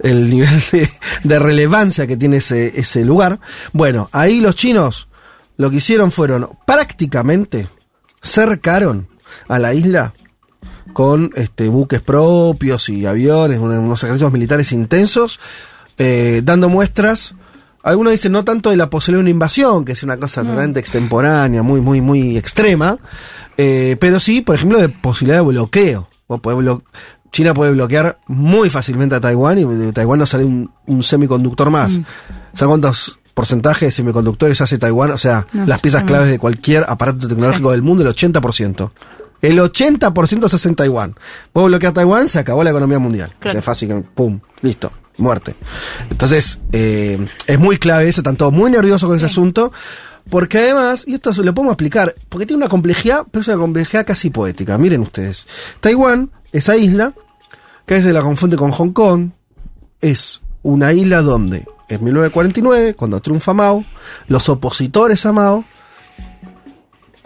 B: el nivel de, de, relevancia que tiene ese, ese lugar. Bueno, ahí los chinos lo que hicieron fueron prácticamente cercaron a la isla con este, buques propios y aviones, unos ejercicios militares intensos, eh, dando muestras algunos dicen no tanto de la posibilidad de una invasión, que es una cosa
D: Mm.
B: totalmente extemporánea, muy, muy, muy extrema, eh, pero sí, por ejemplo, de posibilidad de bloqueo. Vos podés blo- China puede bloquear muy fácilmente a Taiwán y de Taiwán no sale un, un semiconductor más.
D: Mm.
B: ¿Saben cuántos porcentajes de semiconductores hace Taiwán? O sea,
D: No
B: las piezas claves de cualquier aparato tecnológico del mundo, el 80%. El 80% se hace en Taiwán. Vos bloqueas Taiwán, se acabó la economía mundial. O sea, es fácil, pum, listo, muerte. Entonces, eh, es muy clave eso, están todos muy nerviosos con ese asunto, porque además, y esto se lo podemos explicar, porque tiene una complejidad, pero es una complejidad casi poética. Miren ustedes, Taiwán, esa isla, que a veces la confunde con Hong Kong, es una isla donde, en 1949, cuando triunfa Mao, los opositores a Mao,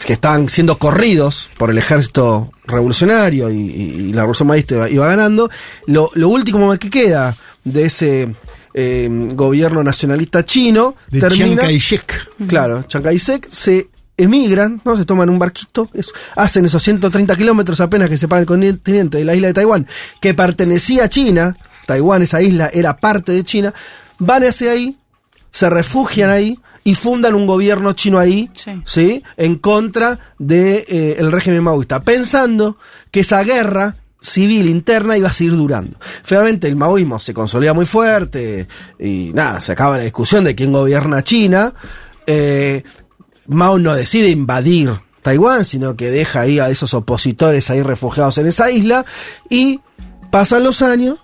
B: que estaban siendo corridos por el ejército revolucionario y, la revolución maísta iba, iba ganando, lo, lo último que queda de ese eh, gobierno nacionalista chino
C: De
B: termina...
C: Chiang Kai-shek.
B: Claro, Chiang Kai-shek se emigran, ¿no? Se toman un barquito, hacen esos 130 kilómetros apenas que separan el continente de la isla de Taiwán, que pertenecía a China, Taiwán, esa isla, era parte de China, van hacia ahí, se refugian ahí y fundan un gobierno chino ahí,
D: Sí.
B: ¿sí? En contra del de, eh, el régimen maoísta, pensando que esa guerra civil interna iba a seguir durando. Finalmente el maoísmo se consolida muy fuerte y nada, se acaba la discusión de quién gobierna China. Eh, Mao no decide invadir Taiwán, sino que deja ahí a esos opositores ahí refugiados en esa isla y pasan los años,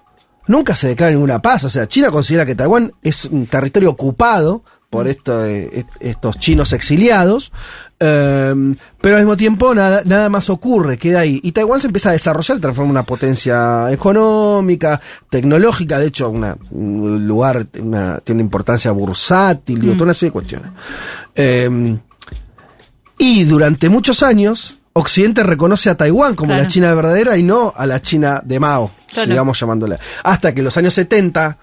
B: nunca se declara ninguna paz, o sea, China considera que Taiwán es un territorio ocupado por esto, eh, estos chinos exiliados, eh, pero al mismo tiempo nada, nada más ocurre, queda ahí. Y Taiwán se empieza a desarrollar, transforma en una potencia económica, tecnológica, de hecho, una, un lugar, una, tiene una importancia bursátil, digo,
D: Mm.
B: toda una serie de cuestiones. Eh, y durante muchos años, Occidente reconoce a Taiwán como
D: Claro.
B: la China verdadera y no a la China de Mao,
D: Claro.
B: sigamos llamándola. Hasta que en los años 70,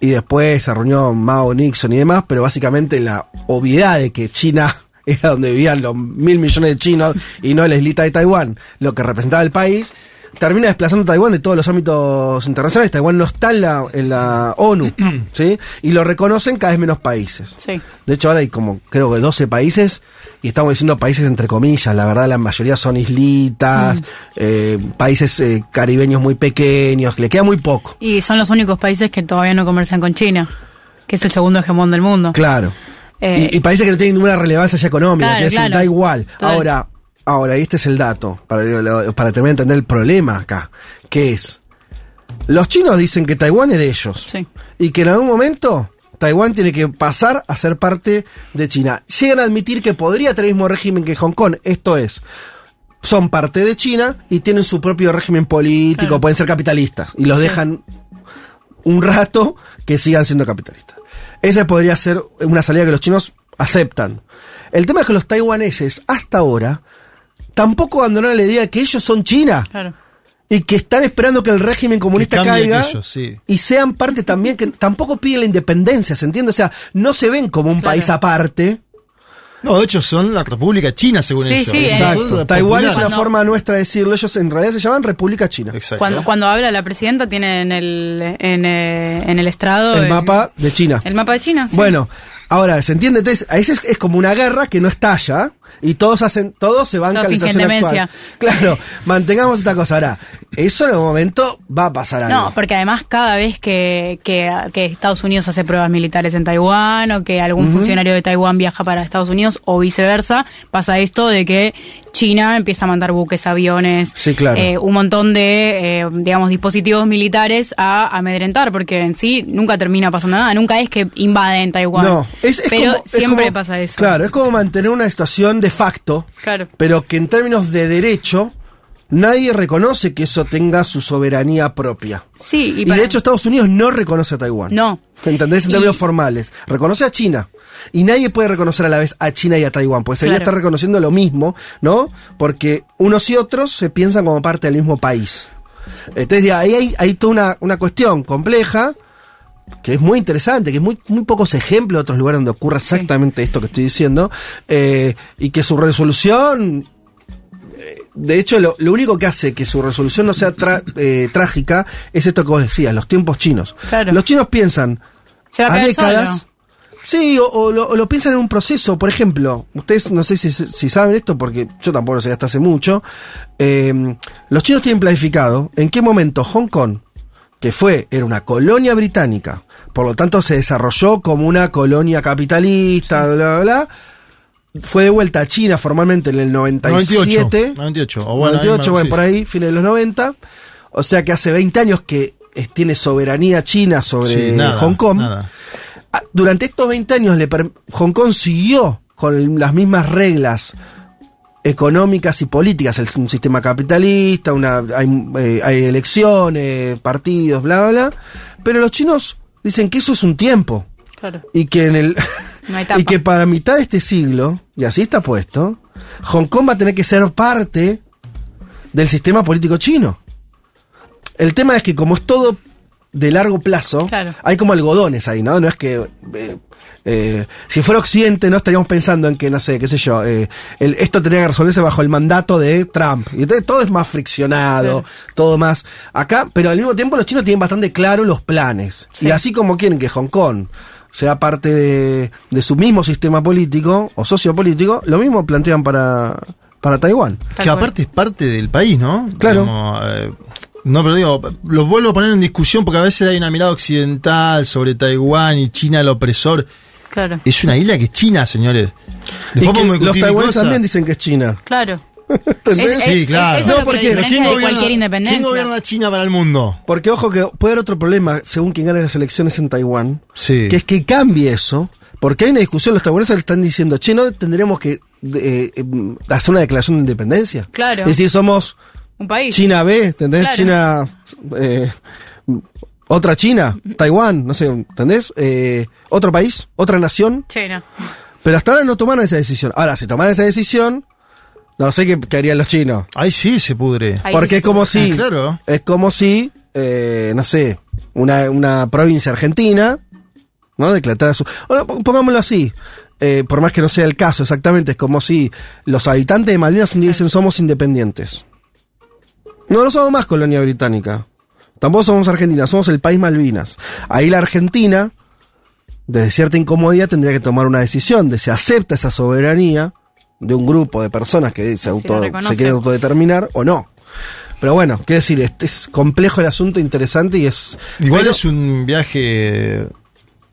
B: y después se reunió Mao, Nixon y demás, pero básicamente la obviedad de que China era donde vivían los mil millones de chinos y no la islita de Taiwán, lo que representaba el país, termina desplazando a Taiwán de todos los ámbitos internacionales. Taiwán no está en la, en la ONU, ¿sí? Y lo reconocen cada vez menos países.
D: Sí.
B: De hecho, ahora hay como, creo que 12 países, y estamos diciendo países entre comillas, la verdad la mayoría son islitas, eh, países eh, caribeños muy pequeños, le queda muy poco.
D: Y son los únicos países que todavía no comercian con China, que es el segundo hegemón del mundo.
B: Claro.
D: Eh,
B: y, y países que no tienen ninguna relevancia ya económica,
D: Claro,
B: que
D: claro.
B: da igual. Ahora, ahora, y este es el dato, para, para terminar de entender el problema acá, que es, los chinos dicen que Taiwán es de ellos,
D: Sí.
B: y que en algún momento Taiwán tiene que pasar a ser parte de China. Llegan a admitir que podría tener el mismo régimen que Hong Kong, esto es, son parte de China y tienen su propio régimen político,
D: Claro.
B: pueden ser capitalistas, y los
D: Sí.
B: dejan un rato que sigan siendo capitalistas. Esa podría ser una salida que los chinos aceptan. El tema es que los taiwaneses, hasta ahora, tampoco abandonaron la idea de que ellos son China
D: Claro.
B: Y que están esperando que el régimen comunista caiga
C: aquello, sí.
B: y sean parte también, que tampoco piden la independencia, ¿se entiende? O sea, no se ven como un
D: Claro.
B: país aparte.
C: No, de hecho son la República China, según
D: Sí,
C: ellos.
D: sí,
C: Son
B: Exacto.
C: la
B: Taiwán es una
D: No.
B: forma nuestra de decirlo. Ellos en realidad se llaman República China.
C: Exacto.
D: Cuando, cuando habla la presidenta tiene en el, en, eh, en el estrado...
B: El mapa de China.
D: El mapa de China. sí.
B: Bueno, ahora, ¿se entiende? Entonces, ahí es, es como una guerra que no estalla y todos hacen, todos se bancan
D: Todos
B: la situación actual. Claro, mantengamos esta cosa. Ahora, eso en algún momento va a pasar algo.
D: No, porque además cada vez que, que, que Estados Unidos hace pruebas militares en Taiwán o que algún funcionario de Taiwán viaja para Estados Unidos o viceversa, pasa esto de que China empieza a mandar buques, aviones,
B: Sí, claro.
D: eh, un montón de, eh, digamos, dispositivos militares a amedrentar, porque en sí nunca termina pasando nada, nunca es que invaden Taiwán.
B: No, es, es
D: pero
B: como- es
D: siempre
B: como-
D: pasa eso.
B: Claro, es como mantener una situación de facto,
D: Claro.
B: pero que en términos de derecho, nadie reconoce que eso tenga su soberanía propia.
D: Sí, y,
B: de hecho Estados Unidos no reconoce a Taiwán.
D: No.
B: ¿Entendés? En
D: Y-
B: términos formales. Reconoce a China. Y nadie puede reconocer a la vez a China y a Taiwán, pues sería
D: Claro.
B: estar reconociendo lo mismo, ¿no? Porque unos y otros se piensan como parte del mismo país. Entonces, ahí hay, hay toda una, una cuestión compleja que es muy interesante, que es muy, muy pocos ejemplos de otros lugares donde ocurre exactamente esto que estoy diciendo, eh, y que su resolución, eh, de hecho, lo, lo único que hace que su resolución no sea eh, trágica es esto que vos decías, los tiempos chinos.
D: Claro.
B: Los chinos piensan
D: a
B: décadas,
D: solo.
B: Sí, o, lo, piensan en un proceso. Por ejemplo, ustedes no sé si, saben esto, porque yo tampoco lo sé hasta hace mucho. Los chinos tienen planificado en qué momento Hong Kong, que fue, era una colonia británica, por lo tanto se desarrolló como una colonia capitalista, bla, bla, bla, fue de vuelta a China formalmente en el 97.
C: 98,
B: o bueno, 98, bueno, por ahí, fines de los 90. O sea que hace 20 años que tiene soberanía China sobre Hong Kong. Ah, durante estos 20 años Hong Kong siguió con las mismas reglas económicas y políticas, el, un sistema capitalista, una, hay, eh, hay, elecciones, partidos, bla, bla, bla, pero los chinos dicen que eso es un tiempo. Claro. Y que en el y que para mitad de este siglo, y así está puesto, Hong Kong va a tener que ser parte del sistema político chino. El tema es que como es todo de largo plazo, hay como algodones ahí, ¿no? No es que... Eh, eh, si fuera Occidente, no estaríamos pensando en que, no sé, qué sé yo, eh, esto tendría que resolverse bajo el mandato de Trump. Y entonces todo es más friccionado, todo más acá, pero al mismo tiempo los chinos tienen bastante claro los planes. Y así como quieren que Hong Kong sea parte de, de, su mismo sistema político o sociopolítico, lo mismo plantean para, para Taiwán.
C: que aparte es parte del país, ¿no?
B: Claro.
C: No, pero digo, lo vuelvo a poner en discusión porque a veces hay una mirada occidental sobre Taiwán y China el opresor. Claro. Es una isla que es China, señores.
B: los taiwaneses también dicen que es China.
D: Claro.
C: sí, claro.
D: no, porque ¿quién gobierna, cualquier independencia.
C: ¿Quién gobierna China para el mundo?
B: Porque, ojo, que puede haber otro problema según quien gane las elecciones en Taiwán. Sí. Que es que cambie eso. Porque hay una discusión, los taiwaneses le están diciendo, che, no tendremos que eh, eh, hacer una declaración de independencia.
D: Claro.
B: Es decir, somos
D: un país.
B: China B, ¿entendés? China. Eh, otra China, Taiwán, no sé, ¿entendés? Eh, otro país, otra nación.
D: China.
B: Pero hasta ahora no tomaron esa decisión. Ahora, si tomaran esa decisión, no sé qué, harían los chinos.
C: Ahí sí se pudre.
B: Porque es como si.
C: Ah, claro.
B: Es como si, eh, no sé, una, una provincia argentina, ¿no? Declarara su. Bueno, pongámoslo así. por más que no sea el caso exactamente, es como si los habitantes de Malvinas dicen somos independientes. No, no somos más colonia británica. Tampoco somos Argentina, somos el país Malvinas. Ahí la Argentina, desde cierta incomodidad, tendría que tomar una decisión de si acepta esa soberanía de un grupo de personas que se, auto, se quieren autodeterminar o no. Pero bueno, qué decir, este es complejo el asunto, interesante y es...
C: Igual es un viaje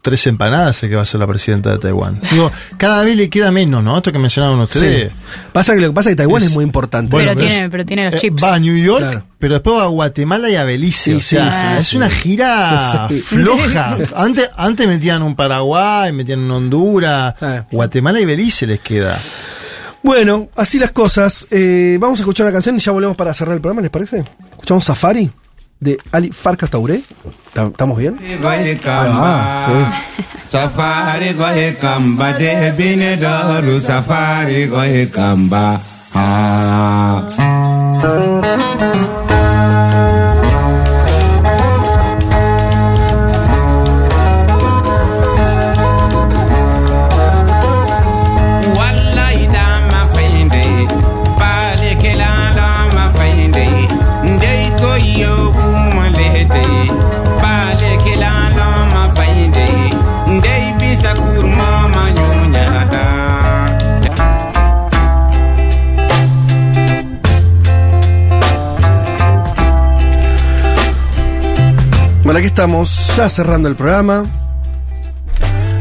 C: tres empanadas el que va a ser la presidenta de Taiwán. Digo, cada vez le queda menos, ¿no? Esto que mencionaban ustedes.
B: Pasa que lo que pasa es que Taiwán es, muy importante.
D: pero, tiene, pero tiene los eh, chips.
C: va a New York, pero después va a Guatemala y a Belice. Sí, es una gira floja. antes, antes metían un Paraguay, metían un Honduras. Ah. Guatemala y Belice les queda.
B: Bueno, así las cosas. Eh, vamos a escuchar la canción y ya volvemos para cerrar el programa, ¿les parece? Escuchamos Safari de Ali Farka Tauré. ¿Estamos bien? Ah, sí. Ah. aquí estamos ya cerrando el programa.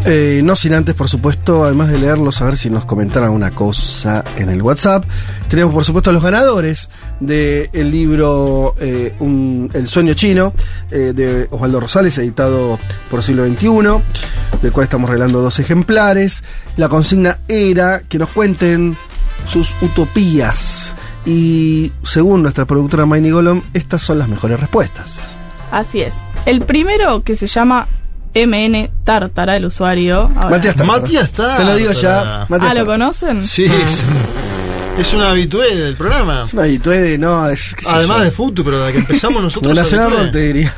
B: Eh, no sin antes, por supuesto, además de leerlos, a ver si nos comentaran una cosa en el WhatsApp. Tenemos, por supuesto, a los ganadores del libro eh, El sueño chino eh, de Osvaldo Rosales, editado por siglo XXI, del cual estamos regalando dos ejemplares. La consigna era que nos cuenten sus utopías. Y según nuestra productora Maini Golom, estas son las mejores respuestas.
S: Así es. El primero que se llama MN Tartara, el usuario.
B: Matías Tartara.
C: Matías
B: Te lo digo ya.
S: ah, ¿lo conocen?
C: Sí. Es, una habitué del programa.
B: Es una habitué de, no, es,
C: Además de fútbol, pero la que empezamos nosotros.
B: Nacional te diría.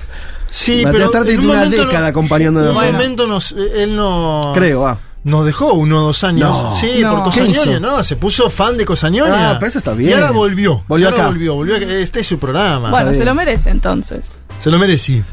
C: Sí, Matías
B: pero. tiene una década acompañándonos.
C: En un momento nos, él no.
B: Creo, ah.
C: Nos dejó uno o dos años. sí, por Cosañones, ¿no? Se puso fan de Cosañones.
B: Ah, pero eso está bien.
C: Y ahora volvió.
B: Volvió acá.
C: Volvió, volvió. Este es su programa.
S: Bueno, se lo merece entonces.
C: Se lo merecí.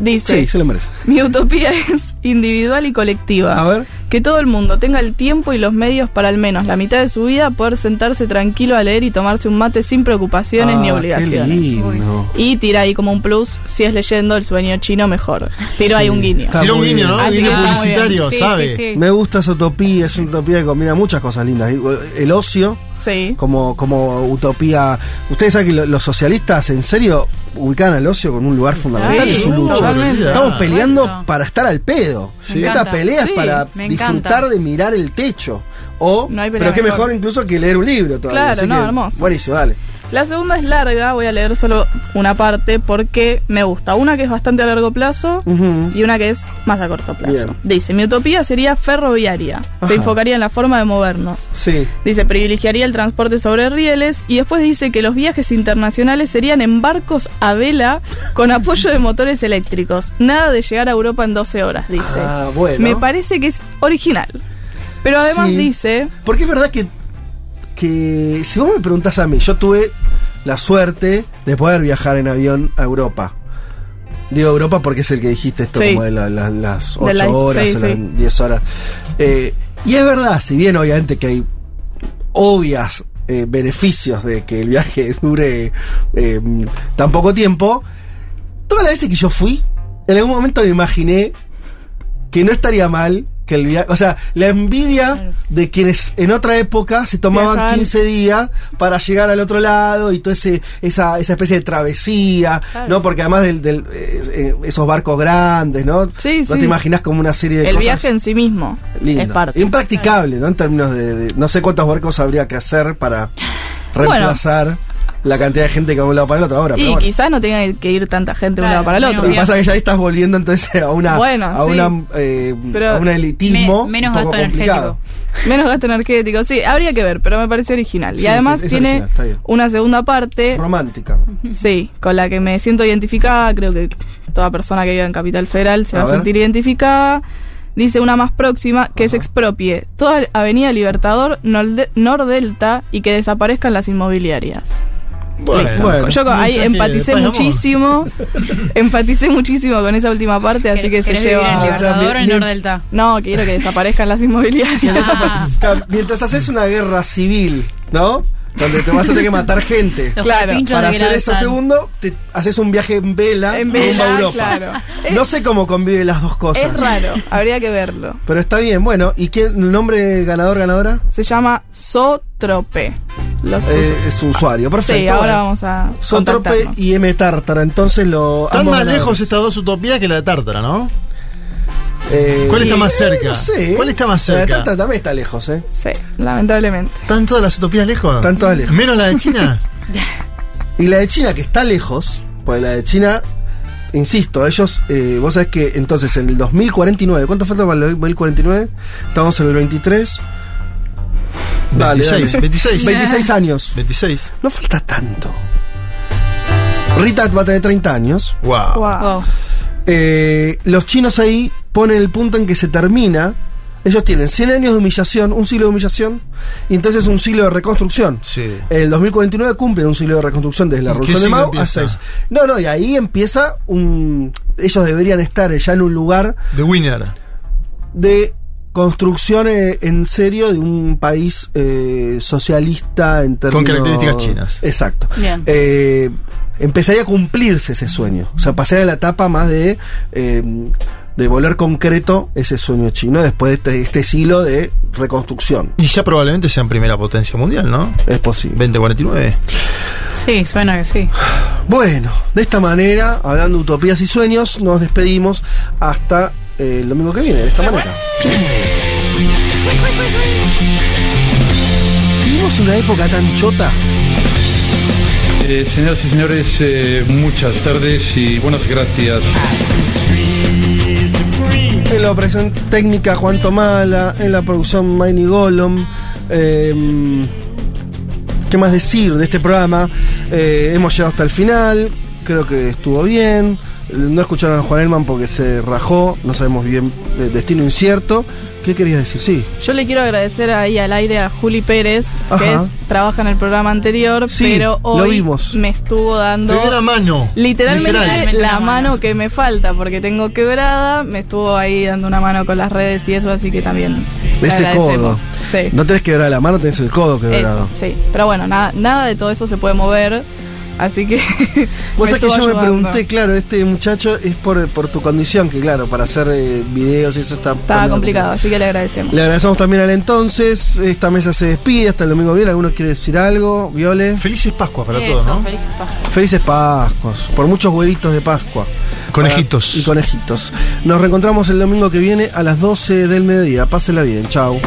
S: Dice,
B: Sí, se lo merece.
S: mi utopía es individual y colectiva.
B: A ver.
S: Que todo el mundo tenga el tiempo y los medios para al menos la mitad de su vida poder sentarse tranquilo a leer y tomarse un mate sin preocupaciones ni
B: Ah,
S: obligaciones.
B: Qué lindo.
S: Y tira ahí como un plus, si es leyendo el sueño chino, mejor. Tiro ahí
B: Sí,
S: un guiño.
B: está
C: Tira un
B: muy
C: guiño. ¿no?
S: Así
C: Guiño publicitario.
S: Sí,
C: ¿sabe?
S: sí, sí.
B: Me gusta esa utopía, es una utopía que combina muchas cosas lindas. El ocio,
S: Sí.
B: como, como utopía. Ustedes saben que lo- los socialistas, en serio, ubican al ocio con un lugar fundamental
S: Sí,
B: en su lucha.
S: Totalmente.
B: Estamos peleando para estar al pedo.
D: Me
B: Esta pelea es
S: Sí,
B: para disfrutar de mirar el techo. O,
S: No
B: pero qué
S: mejor.
B: mejor incluso que leer un libro todavía.
S: Claro,
B: así
S: no,
B: que,
S: hermoso.
B: Buenísimo, dale.
S: La segunda es larga, voy a leer solo una parte porque me gusta. Una que es bastante a largo plazo y una que es más a corto plazo.
B: Bien.
S: Dice, mi utopía sería ferroviaria.
B: Ajá.
S: Se enfocaría en la forma de movernos.
B: Sí.
S: Dice, privilegiaría el transporte sobre rieles y después dice que los viajes internacionales serían en barcos a vela con apoyo de motores eléctricos. Nada de llegar a Europa en 12 horas, dice.
B: Ah, bueno.
S: Me parece que es original. Pero además
B: Sí.
S: dice,
B: Porque es verdad que, que si vos me preguntás a mí, yo tuve la suerte de poder viajar en avión a Europa. Digo Europa porque es el que dijiste esto
S: Sí.
B: como de la- la- las
S: De
B: 8
S: la-
B: horas,
S: sí,
B: o las
S: sí.
B: 10 horas. Eh, y es verdad, si bien obviamente que hay obvias eh, beneficios de que el viaje dure eh, tan poco tiempo, todas las veces que yo fui, en algún momento me imaginé que no estaría mal que el viaje, o sea, la envidia de quienes en otra época se tomaban
S: Viajaban.
B: 15 días para llegar al otro lado y toda esa, esa especie de travesía,
S: Claro.
B: ¿no? Porque además del, del, eh, eh, esos barcos grandes, ¿no?
S: Sí,
B: no
S: sí.
B: te imaginas como una serie de
S: el
B: cosas
S: viaje en sí mismo
B: lindo.
S: es parte.
B: Impracticable, ¿no? En términos de, de- no sé cuántos barcos habría que hacer para
S: Bueno.
B: La cantidad de gente que va de un lado para el otro ahora.
S: Y
B: pero bueno.
S: quizás no tenga que ir tanta gente de un lado para el otro.
B: Lo que pasa es que ya estás volviendo entonces a una
S: Bueno,
B: a
S: sí.
B: una eh, a un elitismo
D: Me- menos
B: un poco
D: gasto
B: complicado.
S: Menos gasto energético, sí, habría que ver, pero me pareció original.
B: Sí,
S: y además
B: sí, es
S: tiene
B: original,
S: una segunda parte,
B: Romántica.
S: sí, con la que me siento identificada, creo que toda persona que viva en Capital Federal se
B: A
S: va a sentir identificada. Dice una más próxima, que se expropie toda Avenida Libertador, Norde- Nordelta y que desaparezcan las inmobiliarias.
C: Bueno.
S: Yo ahí empaticé muchísimo, empaticé muchísimo con esa última parte, así que se
D: ¿Querés vivir en
S: lleva...
B: Ah, o sea,
D: Libertador o en Nordelta?
S: No, quiero que desaparezcan las inmobiliarias.
B: Mientras haces una guerra civil, ¿no? Donde te vas a tener que matar gente.
D: Los
S: Claro,
B: Para hacer eso segundo, te haces un viaje en vela,
S: En
B: rumbo
S: vela,
B: a Europa.
S: claro.
B: No sé cómo conviven las dos cosas.
S: Es raro, habría que verlo.
B: Pero está bien, bueno, ¿y quién el nombre ganador ganadora?
S: Se llama Sotrope. Los
B: Eh, es un usuario, perfecto.
S: sí, ahora vamos a.
B: Sotrope y M. Tártara, entonces lo.
C: Están más lejos estas dos utopías que la de Tártara, ¿no?
B: Eh,
C: ¿Cuál está más
B: eh,
C: cerca?
B: no sé.
C: ¿Cuál está más
B: La de
C: cerca?
B: Tártara también está lejos, ¿eh?
S: Sí, lamentablemente.
C: ¿Están todas las utopías lejos?
B: Están todas lejos.
C: ¿Menos la de China?
B: Y la de China, que está lejos, pues la de China, insisto, ellos, eh, vos sabés que entonces en el 2049, ¿cuánto falta para el 2049? Estamos en el 23. Dale,
C: 26,
B: dale.
C: 26.
B: 26 años.
C: 26.
B: No falta tanto. Rita va a tener 30 años.
C: Wow.
S: Wow.
B: Eh, los chinos ahí ponen el punto en que se termina. Ellos tienen 100 años de humillación, un siglo de humillación, y entonces un siglo de reconstrucción.
C: Sí.
B: En el 2049 cumplen un siglo de reconstrucción desde la
C: ¿En qué
B: revolución de Mao
C: empieza?
B: hasta eso. No, no, y ahí empieza un. Ellos deberían estar ya en un lugar
C: The Winner.
B: de construcción en serio de un país eh, socialista en términos.
C: características chinas.
B: Exacto.
S: Bien.
B: Eh, empezaría a cumplirse ese sueño. O sea, pasaría a la etapa más de. eh, de volver concreto ese sueño chino después de este, este siglo de reconstrucción.
C: Y ya probablemente sean primera potencia mundial, ¿no?
B: Es posible.
C: 2049.
D: Sí, suena que sí.
B: Bueno, de esta manera, hablando de utopías y sueños, nos despedimos hasta el domingo que viene, de esta manera. Vivimos una época tan chota.
T: Eh, señoras y señores, eh, muchas tardes y buenas gracias.
B: En la operación técnica Juan Tomala, en la producción Miney Golom. eh, ¿Qué más decir de este programa? Eh, hemos llegado hasta el final, creo que estuvo bien. No escucharon a Juan Elman porque se rajó, no sabemos bien, destino incierto. ¿Qué querías decir? Sí.
S: Yo le quiero agradecer ahí al aire a Juli Pérez, que trabaja en el programa anterior, pero hoy me estuvo dando.
C: Te dio la mano.
S: Literalmente la, mano. que me falta, porque tengo quebrada. Me estuvo ahí dando una mano con las redes y eso, así que también.
B: Ese codo. Sí. No tenés quebrar la mano, tenés el codo quebrado.
S: sí, pero bueno, nada, nada de todo eso se puede mover. Así que.
B: Vos sabés que yo me pregunté, claro, este muchacho es por, por tu condición, que claro, para hacer eh, videos y eso está.
S: Estaba complicado, así que le agradecemos.
B: Le agradecemos también al entonces. Esta mesa se despide hasta el domingo bien. ¿Alguno quiere decir algo? Viole.
C: Felices Pascuas para todos, ¿no?
S: Felices Pascuas.
B: Felices Pascuas. Por muchos huevitos de Pascua.
C: Conejitos.
B: y conejitos. Nos reencontramos el domingo que viene a las 12 del mediodía. Pásela bien. Chau.